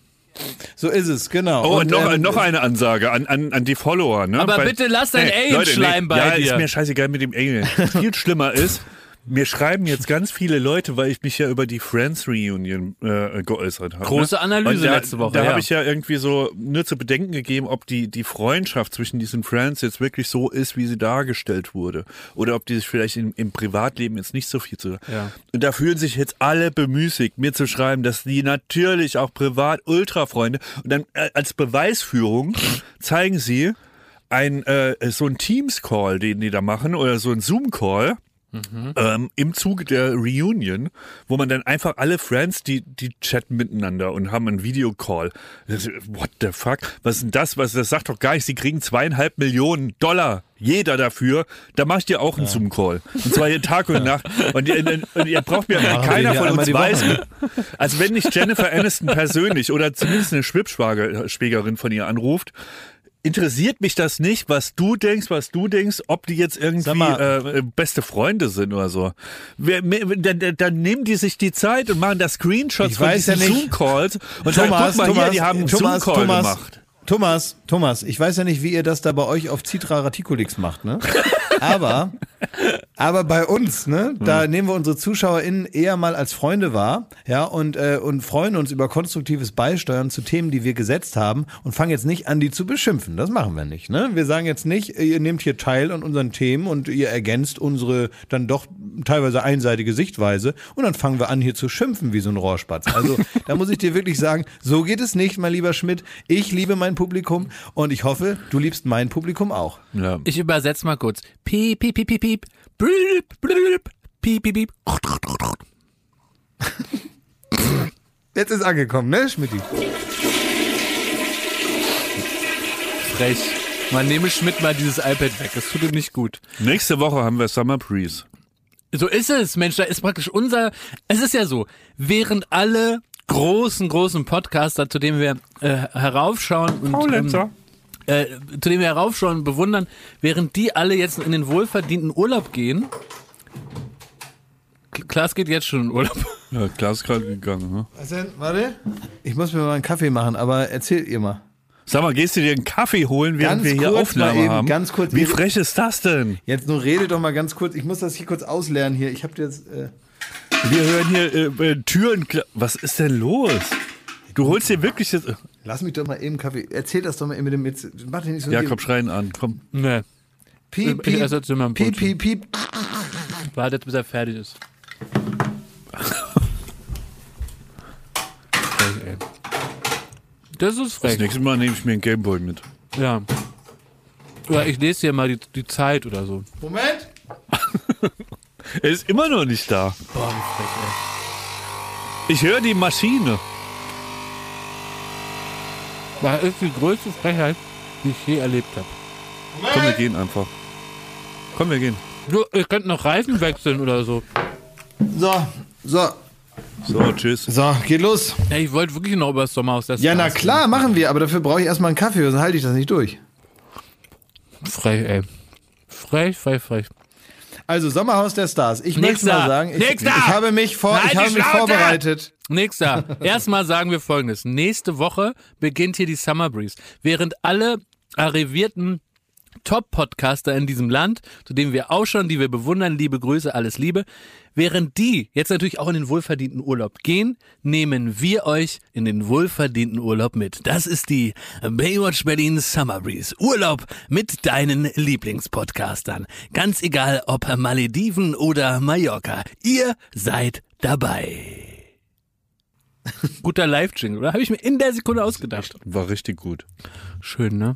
So ist es, genau. Oh, und noch, ähm, noch eine Ansage an, an, an die Follower. Ne? Aber bitte lass dein Alien-Schleim bei ja, dir. ist mir scheißegal mit dem Alien. Viel schlimmer ist, mir schreiben jetzt ganz viele Leute, weil ich mich ja über die Friends Reunion äh, geäußert habe. Große ne? Analyse Und da, letzte Woche, Da ja. habe ich ja irgendwie so nur zu bedenken gegeben, ob die, die Freundschaft zwischen diesen Friends jetzt wirklich so ist, wie sie dargestellt wurde. Oder ob die sich vielleicht im, im Privatleben jetzt nicht so viel zu. Ja. Und da fühlen sich jetzt alle bemüßigt, mir zu schreiben, dass die natürlich auch privat Ultrafreunde und dann äh, als Beweisführung zeigen sie ein äh, so ein Teams-Call, den die da machen, oder so ein Zoom-Call. Ähm, im Zuge der Reunion, wo man dann einfach alle Friends, die, die chatten miteinander und haben einen Videocall. What the fuck? Was ist denn das? Was, das sagt doch gar nicht, sie kriegen zweieinhalb Millionen Dollar. Jeder dafür. Da mache ich dir auch einen Zoom-Call. Und zwar jeden Tag und Nacht. Und ihr, und ihr braucht mir, wir keiner hier von uns weiß, also wenn nicht Jennifer Aniston persönlich oder zumindest eine Schwibschwägerin von ihr anruft, interessiert mich das nicht, was du denkst, was du denkst, ob die jetzt irgendwie mal. äh, beste Freunde sind oder so. Wer, dann, dann- nehmen die sich die Zeit und machen da Screenshots von ja. Zoom-Calls und sagen, guck mal hier, die haben einen Thomas, Zoom-Call Thomas, gemacht. Thomas, Thomas, ich weiß ja nicht, wie ihr das da bei euch auf Citra Raticulix macht, ne? Aber, aber bei uns, ne, da nehmen wir unsere ZuschauerInnen eher mal als Freunde wahr, ja, und, äh, und freuen uns über konstruktives Beisteuern zu Themen, die wir gesetzt haben und fangen jetzt nicht an, die zu beschimpfen. Das machen wir nicht, ne? Wir sagen jetzt nicht, ihr nehmt hier teil an unseren Themen und ihr ergänzt unsere dann doch teilweise einseitige Sichtweise und dann fangen wir an, hier zu schimpfen wie so ein Rohrspatz. Also, da muss ich dir wirklich sagen, so geht es nicht, mein lieber Schmidt. Ich liebe mein Publikum und ich hoffe, du liebst mein Publikum auch. Ja. Ich übersetze mal kurz. Piep, piep, piep, piep, piep. Blüp, blüp. Piep, piep, piep. Jetzt ist angekommen, ne, Schmidti? Frech. Man nehme Schmidt mal dieses iPad weg. Das tut ihm nicht gut. Nächste Woche haben wir Summer Breeze. So ist es, Mensch. Da ist praktisch unser. Es ist ja so, während alle großen, großen Podcaster, zu denen wir äh, heraufschauen und ähm, äh, zu denen wir heraufschauen und bewundern, während die alle jetzt in den wohlverdienten Urlaub gehen. Klaas geht jetzt schon in Urlaub. Ja, klar ist gerade gegangen. Ne? Was denn? Warte. Ich muss mir mal einen Kaffee machen, aber erzählt ihr mal. Sag mal, gehst du dir einen Kaffee holen, während Ganz wir hier kurz mal Aufnahme eben, haben? ganz kurz. Wie frech ist das denn? Jetzt nur redet doch mal ganz kurz. Ich muss das hier kurz auslernen hier. Ich habe jetzt. Äh Wir hören hier äh, äh, Türen. Was ist denn los? Du holst dir wirklich jetzt. Lass mich doch mal eben Kaffee. Erzähl das doch mal eben mit dem. Jetzt, mach dich nicht so. Ja, komm, schreien an. Komm. Nee. Piep, immer ein piep, Brötchen. piep, piep. Wartet, bis er fertig ist. Das ist Das frech. nächste Mal nehme ich mir einen Gameboy mit. Ja. Oder ich lese dir mal die, die Zeit oder so. Moment. Er ist immer noch nicht da. Boah, wie frech, ey. Ich höre die Maschine. Das ist die größte Frechheit, die ich je erlebt habe. Komm, wir gehen einfach. Komm, wir gehen. Du, ihr könnt noch Reifen wechseln oder so. So, so, So, tschüss. so, geht los. Ey, ich wollte wirklich noch über das Sommerhaus der Ja, na Stars klar, machen wir, aber dafür brauche ich erstmal einen Kaffee, sonst halte ich das nicht durch. Frech, ey. Frech, frech, frech. Also Sommerhaus der Stars. Ich möchte mal sagen, ich, Nächster. ich habe mich vor, Halt ich habe mich vorbereitet. Nächster. Erstmal sagen wir folgendes. Nächste Woche beginnt hier die Summer Breeze. Während alle arrivierten Top-Podcaster in diesem Land, zu denen wir auch schon, die wir bewundern, liebe Grüße, alles Liebe, während die jetzt natürlich auch in den wohlverdienten Urlaub gehen, nehmen wir euch in den wohlverdienten Urlaub mit. Das ist die Baywatch Berlin Summer Breeze. Urlaub mit deinen Lieblingspodcastern. Ganz egal ob Malediven oder Mallorca. Ihr seid dabei. Guter Live-Jingle, oder? Habe ich mir in der Sekunde ausgedacht. War richtig gut. Schön, ne?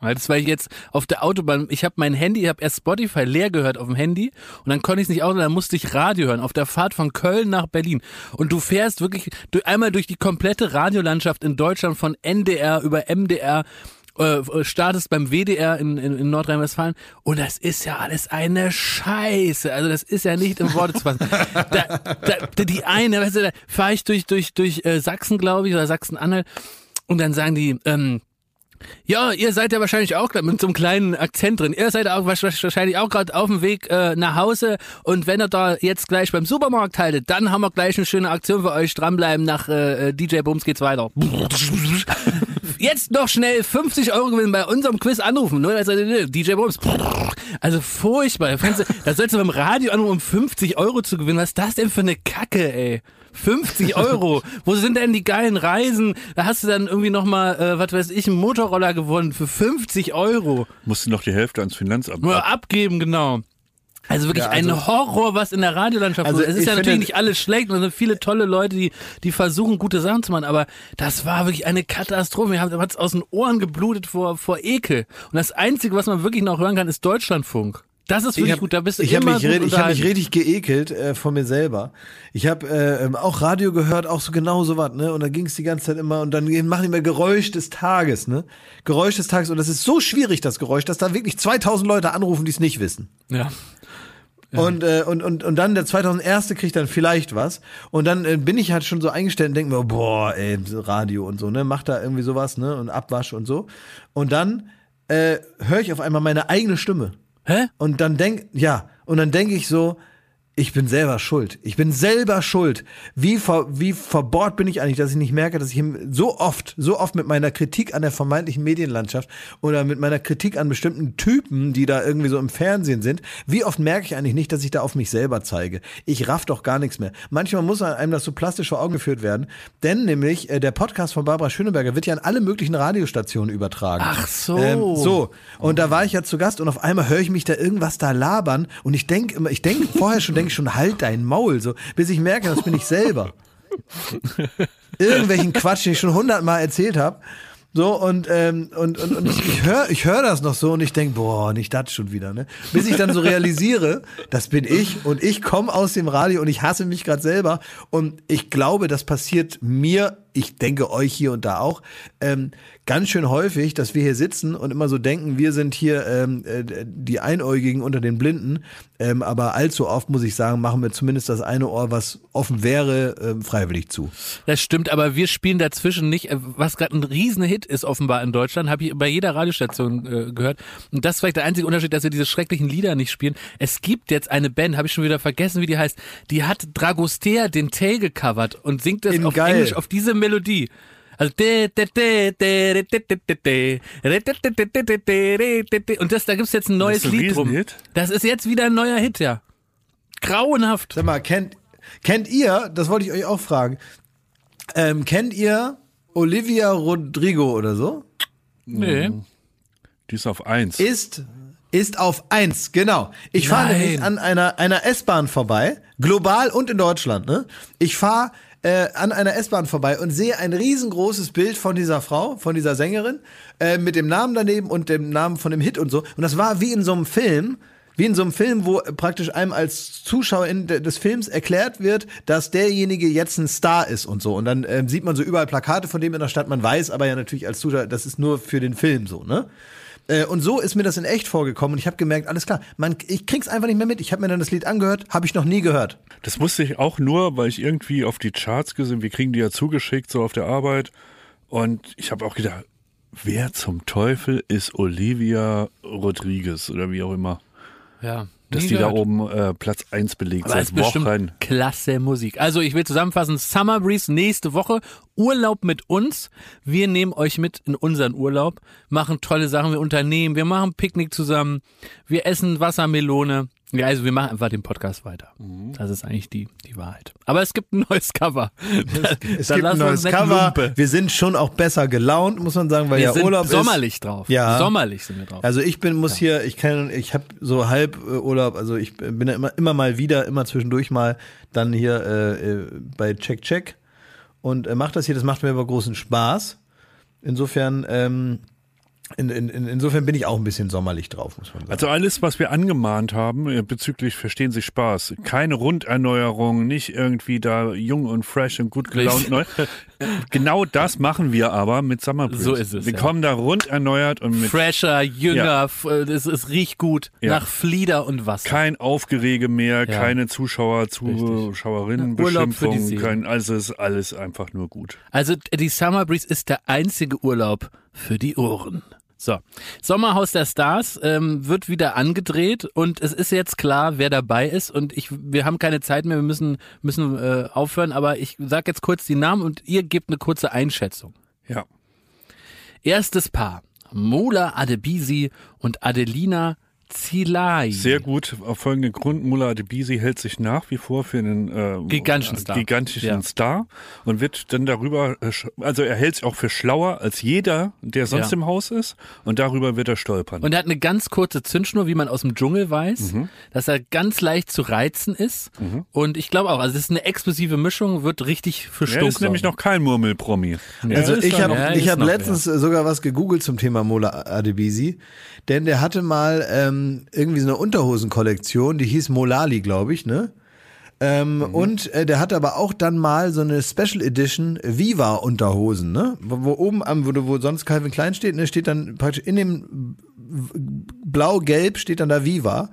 Weil Das war ich jetzt auf der Autobahn. Ich habe mein Handy, ich habe erst Spotify leer gehört auf dem Handy und dann konnte ich es nicht aus, dann musste ich Radio hören auf der Fahrt von Köln nach Berlin. Und du fährst wirklich durch, einmal durch die komplette Radiolandschaft in Deutschland von NDR über MDR, äh, startest beim WDR in, in, in Nordrhein-Westfalen und das ist ja alles eine Scheiße. Also das ist ja nicht im Worte zu fassen. Da, da, die eine, weißt du, da fahre ich durch, durch, durch äh, Sachsen, glaube ich, oder Sachsen-Anhalt und dann sagen die, ähm, ja, ihr seid ja wahrscheinlich auch grad mit so einem kleinen Akzent drin. Ihr seid auch wahrscheinlich auch gerade auf dem Weg äh, nach Hause und wenn ihr da jetzt gleich beim Supermarkt haltet, dann haben wir gleich eine schöne Aktion für euch. Dranbleiben, nach äh, DJ Bums geht's weiter. Jetzt noch schnell 50 Euro gewinnen bei unserem Quiz anrufen. Also, DJ Bums. Also furchtbar. Da sollst du beim Radio anrufen, um 50 Euro zu gewinnen. Was ist das denn für eine Kacke, ey? 50 Euro. Wo sind denn die geilen Reisen? Da hast du dann irgendwie nochmal, äh, was weiß ich, einen Motorroller gewonnen für 50 Euro. Musst du noch die Hälfte ans Finanzamt Nur abgeben, genau. Also wirklich Ja, also- ein Horror, was in der Radiolandschaft Also. Es ist ja finde- natürlich nicht alles schlecht und es sind viele tolle Leute, die, die versuchen, gute Sachen zu machen, aber das war wirklich eine Katastrophe. Mir hat es aus den Ohren geblutet vor, vor Ekel. Und das Einzige, was man wirklich noch hören kann, ist Deutschlandfunk. Das ist wirklich hab- gut, da bist du ich hab immer mich, gut red- ich hab mich richtig geekelt äh, von mir selber. Ich habe äh, ähm, auch Radio gehört, auch so genau so was, ne? Und da ging es die ganze Zeit immer und dann machen die immer Geräusch des Tages, ne? Geräusch des Tages und das ist so schwierig, das Geräusch, dass da wirklich 2000 Leute anrufen, die es nicht wissen. Ja. Und, äh, und, und, und dann der 2001. kriegt dann vielleicht was. Und dann äh, bin ich halt schon so eingestellt und denke mir, boah, ey, Radio und so, ne? Macht da irgendwie sowas, ne? Und Abwasch und so. Und dann äh, höre ich auf einmal meine eigene Stimme. Hä? Und dann denk, ja, und dann denke ich so, ich bin selber schuld. Ich bin selber schuld. Wie, ver, wie verbohrt bin ich eigentlich, dass ich nicht merke, dass ich so oft, so oft mit meiner Kritik an der vermeintlichen Medienlandschaft oder mit meiner Kritik an bestimmten Typen, die da irgendwie so im Fernsehen sind, wie oft merke ich eigentlich nicht, dass ich da auf mich selber zeige? Ich raff doch gar nichts mehr. Manchmal muss einem das so plastisch vor Augen geführt werden, denn nämlich äh, der Podcast von Barbara Schöneberger wird ja an alle möglichen Radiostationen übertragen. Ach so. Ähm, so, und da war ich ja zu Gast und auf einmal höre ich mich da irgendwas da labern und ich denke immer, ich denke vorher schon, denke ich schon, halt dein Maul, so, bis ich merke, das bin ich selber. Irgendwelchen Quatsch, den ich schon hundertmal erzählt habe. So, und, ähm, und, und, und ich höre ich hör das noch so und ich denke, boah, nicht das schon wieder, ne? Bis ich dann so realisiere, das bin ich und ich komme aus dem Radio und ich hasse mich gerade selber. Und ich glaube, das passiert mir, ich denke euch hier und da auch, ähm, ganz schön häufig, dass wir hier sitzen und immer so denken, wir sind hier ähm, äh, die Einäugigen unter den Blinden. Ähm, aber allzu oft, muss ich sagen, machen wir zumindest das eine Ohr, was offen wäre, ähm, freiwillig zu. Das stimmt, aber wir spielen dazwischen nicht, äh, was gerade ein Riesenhit ist offenbar in Deutschland, habe ich bei jeder Radiostation äh, gehört. Und das ist vielleicht der einzige Unterschied, dass wir diese schrecklichen Lieder nicht spielen. Es gibt jetzt eine Band, habe ich schon wieder vergessen, wie die heißt, die hat Dragostea den Tail gecovert und singt das In auf geil. Englisch, auf diese Melodie. Also und das, da gibt's jetzt ein neues ein Lied drum. Das ist jetzt wieder ein neuer Hit, ja. Grauenhaft. Sag mal, kennt, kennt ihr, das wollte ich euch auch fragen, ähm, kennt ihr Olivia Rodrigo oder so? Nee. Die ist auf eins. Ist, ist auf eins, genau. Ich fahre nämlich an einer, einer S-Bahn vorbei, global und in Deutschland, ne? Ich fahre äh, an einer S-Bahn vorbei und sehe ein riesengroßes Bild von dieser Frau, von dieser Sängerin, äh, mit dem Namen daneben und dem Namen von dem Hit und so. Und das war wie in so einem Film, wie in so einem Film, wo praktisch einem als Zuschauer in de- des Films erklärt wird, dass derjenige jetzt ein Star ist und so. Und dann ähm, sieht man so überall Plakate von dem in der Stadt. Man weiß aber ja natürlich als Zuschauer, das ist nur für den Film so, ne? Äh, Und so ist mir das in echt vorgekommen und ich habe gemerkt, alles klar, man, ich krieg's einfach nicht mehr mit. Ich habe mir dann das Lied angehört, habe ich noch nie gehört. Das musste ich auch nur, weil ich irgendwie auf die Charts gesehen, wir kriegen die ja zugeschickt, so auf der Arbeit. Und ich habe auch gedacht, wer zum Teufel ist Olivia Rodriguez oder wie auch immer? Ja. Dass die da gehört. oben äh, Platz eins belegt Aber seit Wochen. klasse Musik. Also ich will zusammenfassen, Summer Breeze nächste Woche, Urlaub mit uns. Wir nehmen euch mit in unseren Urlaub, machen tolle Sachen, wir unternehmen, wir machen Picknick zusammen, wir essen Wassermelone. Ja, also wir machen einfach den Podcast weiter. Mhm. Das ist eigentlich die, die Wahrheit. Aber es gibt ein neues Cover. Es Da gibt ein neues Cover. lumpen. Wir sind schon auch besser gelaunt, muss man sagen, weil Wir ja sind Urlaub sommerlich ist. drauf. Ja. Sommerlich sind wir drauf. Also ich bin muss hier, ich kann, ich habe so halb äh, Urlaub, also ich bin ja immer immer mal wieder, immer zwischendurch mal dann hier äh, äh, bei Check Check und äh, macht das hier. Das macht mir aber großen Spaß. Insofern, ähm, in, in, in, insofern bin ich auch ein bisschen sommerlich drauf, muss man sagen. Also alles, was wir angemahnt haben äh, bezüglich Verstehen Sie Spaß, keine Runderneuerung, nicht irgendwie da jung und fresh und gut gelaunt neu. genau das machen wir aber mit Summer Breeze. So ist es, Wir ja. kommen da rund erneuert und mit Fresher, jünger, Ja. äh, es, es riecht gut Ja. nach Flieder und Wasser. kein Aufgerege mehr, Ja. keine Zuschauer, Zuschauerinnen, Beschimpfung, kein, also es ist alles einfach nur gut. Also die Summer Breeze ist der einzige Urlaub für die Ohren. So, Sommerhaus der Stars ähm, wird wieder angedreht und es ist jetzt klar, wer dabei ist und ich, wir haben keine Zeit mehr, wir müssen müssen äh, aufhören, aber ich sag jetzt kurz die Namen und ihr gebt eine kurze Einschätzung. Ja. Erstes Paar: Mola Adebisi und Adelina Zilai. Sehr gut. Auf folgenden Grund, Mullah Adebisi hält sich nach wie vor für einen äh, Gigantischen Star. gigantischen Ja. Star und wird dann darüber, äh, also er hält sich auch für schlauer als jeder, der sonst Ja. im Haus ist und darüber wird er stolpern. Und er hat eine ganz kurze Zündschnur, wie man aus dem Dschungel weiß, Mhm. dass er ganz leicht zu reizen ist. Und ich glaube auch, also es ist eine explosive Mischung, wird richtig für er Stunk ist nämlich sorgen. noch kein Murmelpromi. Also ist ich habe ich ist hab letztens sogar was gegoogelt zum Thema Mola Adebisi, denn der hatte mal ähm, irgendwie so eine Unterhosenkollektion, die hieß Molali, glaube ich, ne? Ähm, Mhm. Und äh, der hatte aber auch dann mal so eine Special Edition Viva Unterhosen, ne? Wo, wo oben am, wo, wo sonst Calvin Klein steht, ne, steht dann praktisch in dem blau-gelb steht dann da Viva.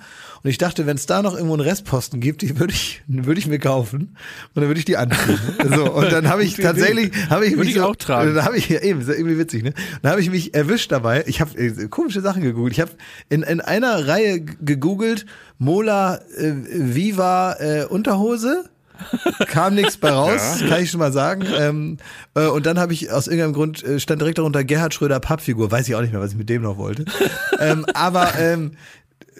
Und ich dachte, wenn es da noch irgendwo einen Restposten gibt, die würde ich, würde ich mir kaufen und dann würde ich die anziehen. so, und dann habe ich tatsächlich, habe ich Würde mich ich so, auch tragen. Dann habe ich ja eben, ja irgendwie witzig, ne? Dann habe ich mich erwischt dabei. Ich habe äh, komische Sachen gegoogelt. Ich habe in, in einer Reihe gegoogelt Mola äh, Viva äh, Unterhose. Kam nichts bei raus, kann ich schon mal sagen. Ähm, äh, und dann habe ich aus irgendeinem Grund äh, stand direkt darunter Gerhard Schröder Pappfigur. Weiß ich auch nicht mehr, was ich mit dem noch wollte. ähm, aber ähm,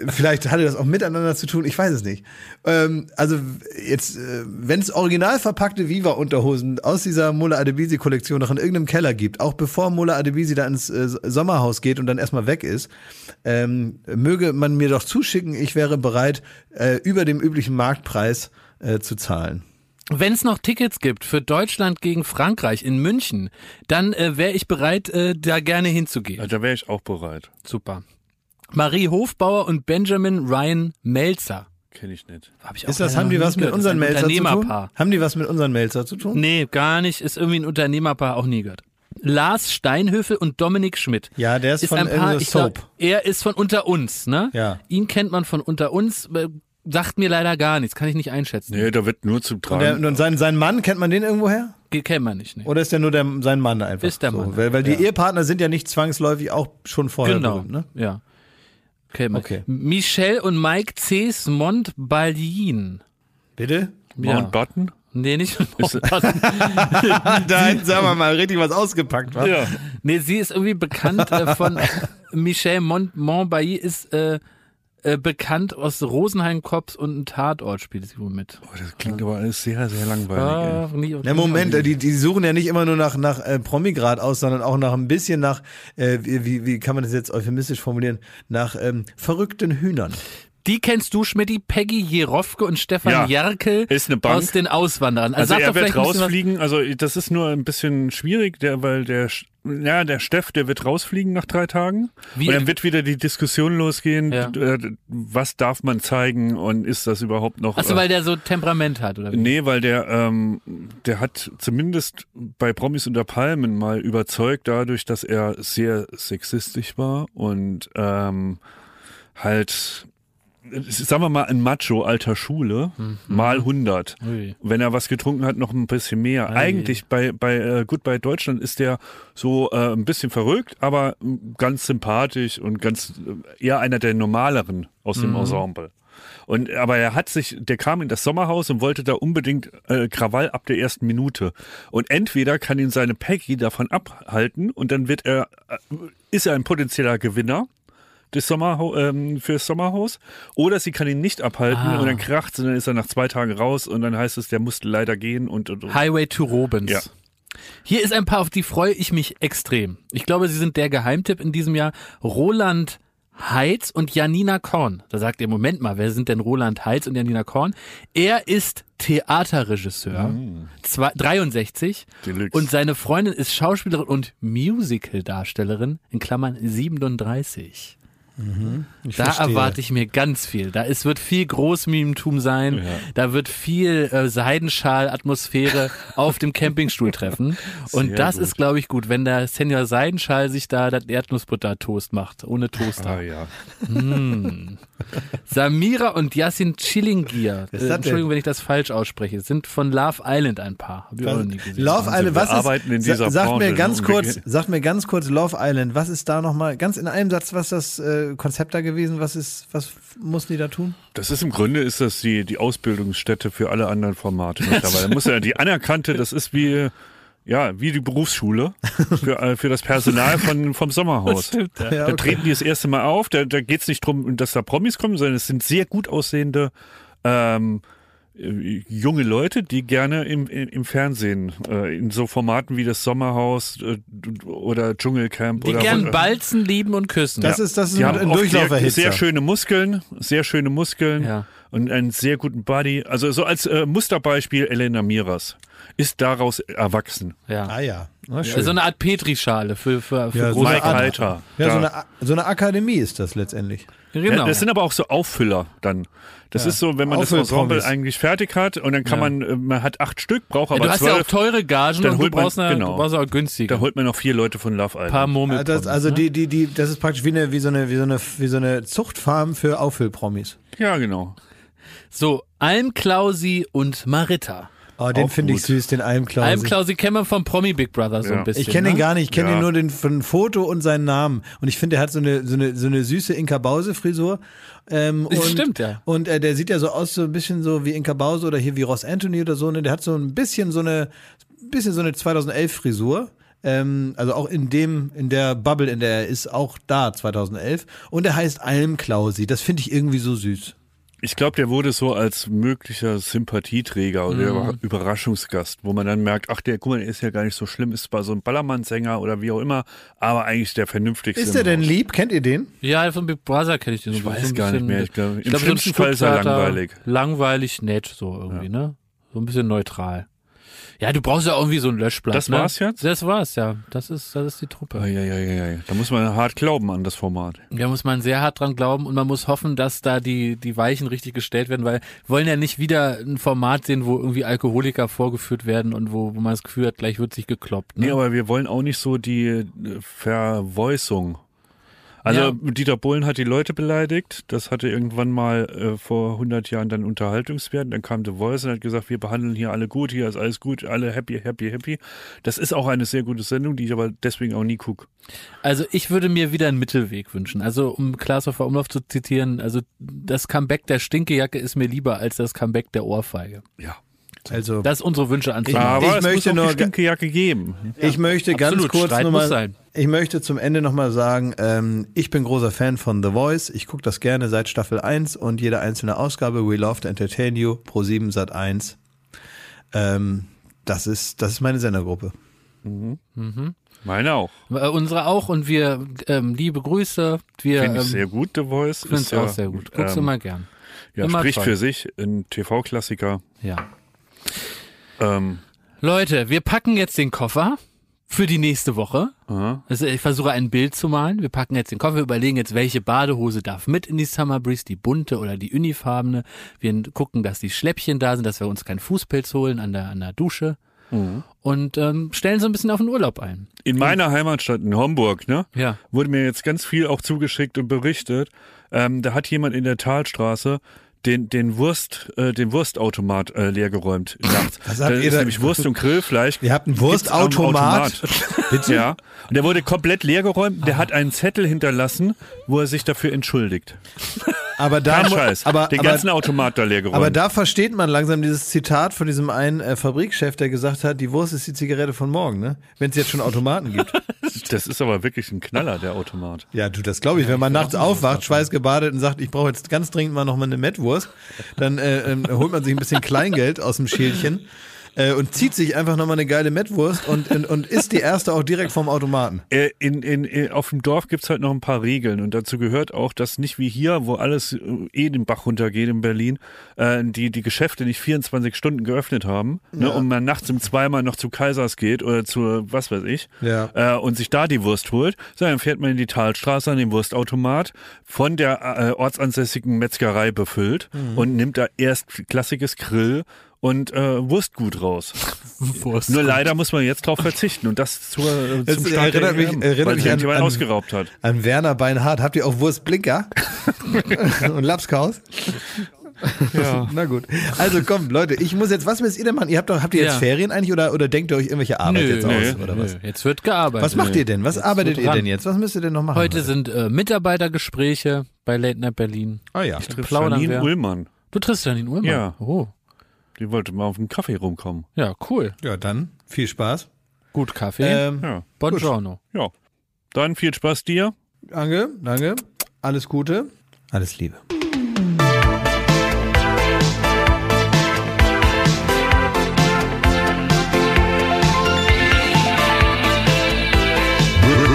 vielleicht hatte das auch miteinander zu tun. Ich weiß es nicht. Ähm, also jetzt, äh, wenn es original verpackte Viva-Unterhosen aus dieser Mola Adebisi-Kollektion noch in irgendeinem Keller gibt, auch bevor Mola Adebisi da ins äh, Sommerhaus geht und dann erstmal weg ist, ähm, möge man mir doch zuschicken. Ich wäre bereit, äh, über dem üblichen Marktpreis äh, zu zahlen. Wenn es noch Tickets gibt für Deutschland gegen Frankreich in München, dann äh, wäre ich bereit, äh, da gerne hinzugehen. Also da wäre ich auch bereit. Super. Marie Hofbauer und Benjamin Ryan Melzer. Kenne ich nicht. Hab ich Ist das, haben die was mit gehört. unseren Melzer zu tun? Unternehmerpaar. Haben die was mit unseren Melzer zu tun? Nee, gar nicht. Ist irgendwie ein Unternehmerpaar, auch nie gehört. Lars Steinhöfel und Dominik Schmidt. Ja, der ist, Ist von ein Paar, ich glaub, Soap. er ist von unter uns, ne? Ja. Ihn kennt man von unter uns, äh, sagt mir leider gar nichts, kann ich nicht einschätzen. Nee, da wird nur zum Und, der, Tragen. Und sein, sein Mann, kennt man den irgendwo her? Ge- Kennt man nicht, ne? Oder ist der nur der, sein Mann einfach? Ist der so? Mann. Weil, weil die Ehepartner sind ja nicht zwangsläufig auch schon vorher Genau, berühmt, ne? ja. Man. Okay. Michelle und Mike Cs. Montbaldin. Bitte? Mountbatten? Nee, nicht Mountbatten. Da hätten sagen wir mal richtig was ausgepackt, wa? Ja. Nee, sie ist irgendwie bekannt äh, von Michelle Mont Montbailly ist äh, äh, bekannt aus Rosenheim Cops und ein Tatort spielt sie wohl mit. Oh, das klingt aber alles sehr, sehr langweilig. Ah, nie- Na Moment, die, die suchen ja nicht immer nur nach, nach äh, Promigrad aus, sondern auch nach ein bisschen nach, äh, wie, wie, wie kann man das jetzt euphemistisch formulieren, nach ähm, verrückten Hühnern. Die kennst du, Schmidti, Peggy Jerofke und Stefan Ja, Jerkel ist eine Bank. aus den Auswanderern. Also sag er wird rausfliegen, also das ist nur ein bisschen schwierig, der, weil der, ja, der Steff, der wird rausfliegen nach drei Tagen. Wie- und dann wird wieder die Diskussion losgehen, Ja. äh, was darf man zeigen und ist das überhaupt noch... Achso, äh, weil der so Temperament hat, oder wie? Nee, weil der, ähm, der hat zumindest bei Promis unter Palmen mal überzeugt dadurch, dass er sehr sexistisch war und ähm, halt, sagen wir mal, ein Macho alter Schule, mal 100. Ui. Wenn er was getrunken hat, noch ein bisschen mehr. Ei. Eigentlich bei, bei äh, Goodbye Deutschland ist der so äh, ein bisschen verrückt, aber ganz sympathisch und ganz äh, eher einer der normaleren aus dem Ensemble. Und aber er hat sich, der kam in das Sommerhaus und wollte da unbedingt äh, Krawall ab der ersten Minute. Und entweder kann ihn seine Peggy davon abhalten und dann wird er, äh, ist er ein potenzieller Gewinner des Sommerha ähm, fürs Sommerhaus oder sie kann ihn nicht abhalten Ah. und dann kracht und dann ist er nach zwei Tagen raus und dann heißt es, der musste leider gehen und, und, und. Highway to Robins. Ja. Hier ist ein paar, auf die freue ich mich extrem. Ich glaube, sie sind der Geheimtipp in diesem Jahr. Roland Heitz und Janina Korn. Da sagt ihr, Moment mal, wer sind denn Roland Heitz und Janina Korn? Er ist Theaterregisseur, zwei, 63 Deluxe. und seine Freundin ist Schauspielerin und Musical-Darstellerin, in Klammern 37. da verstehe. erwarte ich mir ganz viel. Da es wird viel Großmimentum sein. Da wird viel äh, Seidenschal-Atmosphäre auf dem Campingstuhl treffen. Und Sehr das gut. ist, glaube ich, gut, wenn der Senior Seidenschal sich da das Erdnussbutter-Toast macht, ohne Toaster. Ah ja. Samira und Yassin Chilingir, Wer äh, Entschuldigung, denn? wenn ich das falsch ausspreche, sind von Love Island ein Paar. Hab ich auch noch nie gesehen. Love Island, was arbeiten in ist, dieser sag Branche, mir ne? ganz kurz, sag mir ganz kurz Love Island, was ist da nochmal, ganz in einem Satz, was das äh, Konzept da gewesen, was ist, was mussten die da tun? Das ist im Grunde ist das die, die Ausbildungsstätte für alle anderen Formate mittlerweile. Muss ja die anerkannte, das ist wie ja, wie die Berufsschule für, äh, für das Personal von, vom Sommerhaus. Stimmt, ja. Ja, Da treten die das erste Mal auf, da, da geht es nicht drum, dass da Promis kommen, sondern es sind sehr gut aussehende ähm, äh, junge Leute, die gerne im, im, Fernsehen, äh, in so Formaten wie das Sommerhaus äh, oder Dschungelcamp Die oder gern wo- balzen, lieben und küssen. Das ist, das ist die ein, haben ein oft sehr, Durchlauferhitzer. sehr schöne Muskeln, sehr schöne Muskeln Ja. und einen sehr guten Body. Also so als äh, Musterbeispiel Elena Miras ist daraus erwachsen. ja. Ah ja, Na. So eine Art Petrischale für, für, für Ja, so Mike Halter. ja, so eine, A- so eine Akademie ist das letztendlich. Genau. Ja, das sind aber auch so Auffüller dann. Das ist so, wenn man das. Ensemble eigentlich fertig hat und dann kann Ja. man, äh, man hat acht Stück, braucht ja, aber du hast ja auch zwölf. teure Gagen Dann und du holt man- brauchst, eine, genau. du brauchst auch günstige. da holt man noch vier Leute von Love ein Island. paar Murmel. Das, also die, die, die, das ist praktisch wie eine, wie so eine, wie so eine, wie so eine Zuchtfarm für Auffüllpromis. Ja, genau. So, Almklausi und Marita. Oh, den finde ich süß, den Almklausi. Almklausi kennen wir vom Promi Big Brother so Ja. ein bisschen. Ich kenne ihn ne? gar nicht, ich kenne Ja. ihn nur den, von Foto und seinen Namen. Und ich finde, er hat so eine, so eine, so eine süße Inka Bause-Frisur. Ähm, Das und, stimmt, ja. Und äh, der sieht ja so aus, so ein bisschen so wie Inka Bause oder hier wie Ross Anthony oder so. Ne? Der hat so ein bisschen so eine, bisschen so eine 2011-Frisur. Ähm, also auch in dem, in der Bubble, in der er ist, auch da 2011. Und er heißt Almklausi. Das finde ich irgendwie so süß. Ich glaube, der wurde so als möglicher Sympathieträger oder Mhm. Überraschungsgast, wo man dann merkt, ach, der, guck mal, der ist ja gar nicht so schlimm, ist zwar so ein Ballermann-Sänger oder wie auch immer, aber eigentlich der vernünftigste. Ist der denn Haus. lieb? Kennt ihr den? Ja, von Big Brother kenne ich den. Ich so weiß ein gar nicht mehr. Ich glaube, im so ein schlimmsten Fall ist er langweilig. Langweilig, nett, so irgendwie, ne? So ein bisschen neutral. Ja, du brauchst ja irgendwie so ein Löschblatt. Das ne? war's jetzt? Das war's, ja. Das ist, das ist die Truppe. Ja, ja, ja, ja. Da muss man hart glauben an das Format. Da muss man sehr hart dran glauben und man muss hoffen, dass da die, die Weichen richtig gestellt werden, weil wir wollen ja nicht wieder ein Format sehen, wo irgendwie Alkoholiker vorgeführt werden und wo, wo man das Gefühl hat, gleich wird sich gekloppt. Ne? Nee, aber wir wollen auch nicht so die äh, Vervoicung. Also Ja. Dieter Bohlen hat die Leute beleidigt. Das hatte irgendwann mal äh, vor 100 Jahren dann Unterhaltungswert. Dann kam The Voice und hat gesagt, wir behandeln hier alle gut, hier ist alles gut, alle happy, happy, happy. Das ist auch eine sehr gute Sendung, die ich aber deswegen auch nie gucke. Also ich würde mir wieder einen Mittelweg wünschen. Also um Klaas Umlauf zu zitieren, also das Comeback der Stinkejacke ist mir lieber als das Comeback der Ohrfeige. Ja. Also, Das ist unsere Wünsche an Aber ich es möchte muss auch nur die Stinkejacke geben. Ich möchte ganz absolut. kurz Streit nochmal, sein. ich möchte zum Ende nochmal sagen, ähm, ich bin großer Fan von The Voice. Ich gucke das gerne seit Staffel 1 und jede einzelne Ausgabe. We love to entertain you. Pro 7 Sat 1. Ähm, das ist, das ist meine Sendergruppe. Meine auch. Äh, unsere auch und wir ähm, liebe Grüße. Wir Finde ähm, ich sehr gut, The Voice. finden es Ist ja, auch sehr gut. Guckst du ähm, mal gern. Ja, Immer spricht toll. für sich. Ein TV-Klassiker. Ja. Ähm, Leute, wir packen jetzt den Koffer für die nächste Woche. Also ich versuche ein Bild zu malen. Wir packen jetzt den Koffer, wir überlegen jetzt, welche Badehose darf mit in die Summer Breeze, die bunte oder die unifarbene. Wir gucken, dass die Schläppchen da sind, dass wir uns keinen Fußpilz holen an der, an der Dusche. Und ähm, stellen so ein bisschen auf den Urlaub ein. In meiner Heimatstadt in Homburg, ne? Ja. Wurde mir jetzt ganz viel auch zugeschickt und berichtet. Ähm, da hat jemand in der Talstraße den, den Wurst, äh, den Wurstautomat äh, leergeräumt nachts. Was da habt ihr ist da- nämlich Wurst und Grillfleisch. Ihr habt einen Wurstautomat? Automat. Ja. Und der wurde komplett leergeräumt. Der hat einen Zettel hinterlassen, wo er sich dafür entschuldigt. Aber da, Kein Scheiß. aber, den aber, ganzen Automat da leergeräumt. aber da versteht man langsam dieses Zitat von diesem einen äh, Fabrikchef, der gesagt hat, die Wurst ist die Zigarette von morgen, ne? Wenn es jetzt schon Automaten gibt. das ist aber wirklich ein Knaller, der Automat. Ja, du, das glaube ich. Wenn man nachts aufwacht, schweißgebadet und sagt, ich brauche jetzt ganz dringend mal noch mal eine Mettwurst, dann äh, ähm, holt man sich ein bisschen Kleingeld aus dem Schälchen. Äh, und zieht sich einfach nochmal eine geile Mettwurst und, und, und isst die erste auch direkt vom Automaten. Äh, In, in, in, auf dem Dorf gibt's halt noch ein paar Regeln und dazu gehört auch, dass nicht wie hier, wo alles äh, eh den Bach runtergeht in Berlin, äh, die, die Geschäfte nicht 24 Stunden geöffnet haben ne, und man nachts um zweimal noch zu Kaisers geht oder zu was weiß ich Ja. äh, und sich da die Wurst holt, sondern fährt man in die Talstraße an den Wurstautomat von der äh, ortsansässigen Metzgerei befüllt und nimmt da erst klassisches Grill und äh, Wurstgut raus. Wurst. Nur leider muss man jetzt drauf verzichten und das zur, äh, zum Start erinnert der mich- EM, erinnert weil mich an- ausgeraubt hat. An Werner Beinhardt. Habt ihr auch Wurstblinker? und Lapskaus? Ja. Na gut. Also komm, Leute, ich muss jetzt, was müsst ihr denn machen? Ihr habt doch, habt ihr jetzt Ja. Ferien eigentlich oder, oder denkt ihr euch irgendwelche Arbeit Nö, jetzt nö, aus? Oder nö. was? Jetzt wird gearbeitet. Was macht ihr denn? Was arbeitet wird ihr denn jetzt? Was müsst ihr denn noch machen? Heute sind äh, Mitarbeitergespräche bei Late Night Berlin. Ah ja. Plaudern Janine wir. Ullmann, Du triffst Janine Ullmann? Ja. Oh, die wollte mal auf den Kaffee rumkommen. ja, cool. Ja, dann viel Spaß. Gut Kaffee. Ähm, Ja, Buongiorno. ja. Dann viel Spaß dir. danke, danke. Alles Gute. Alles Liebe.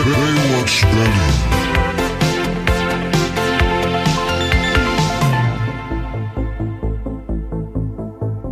Baywatch Berlin.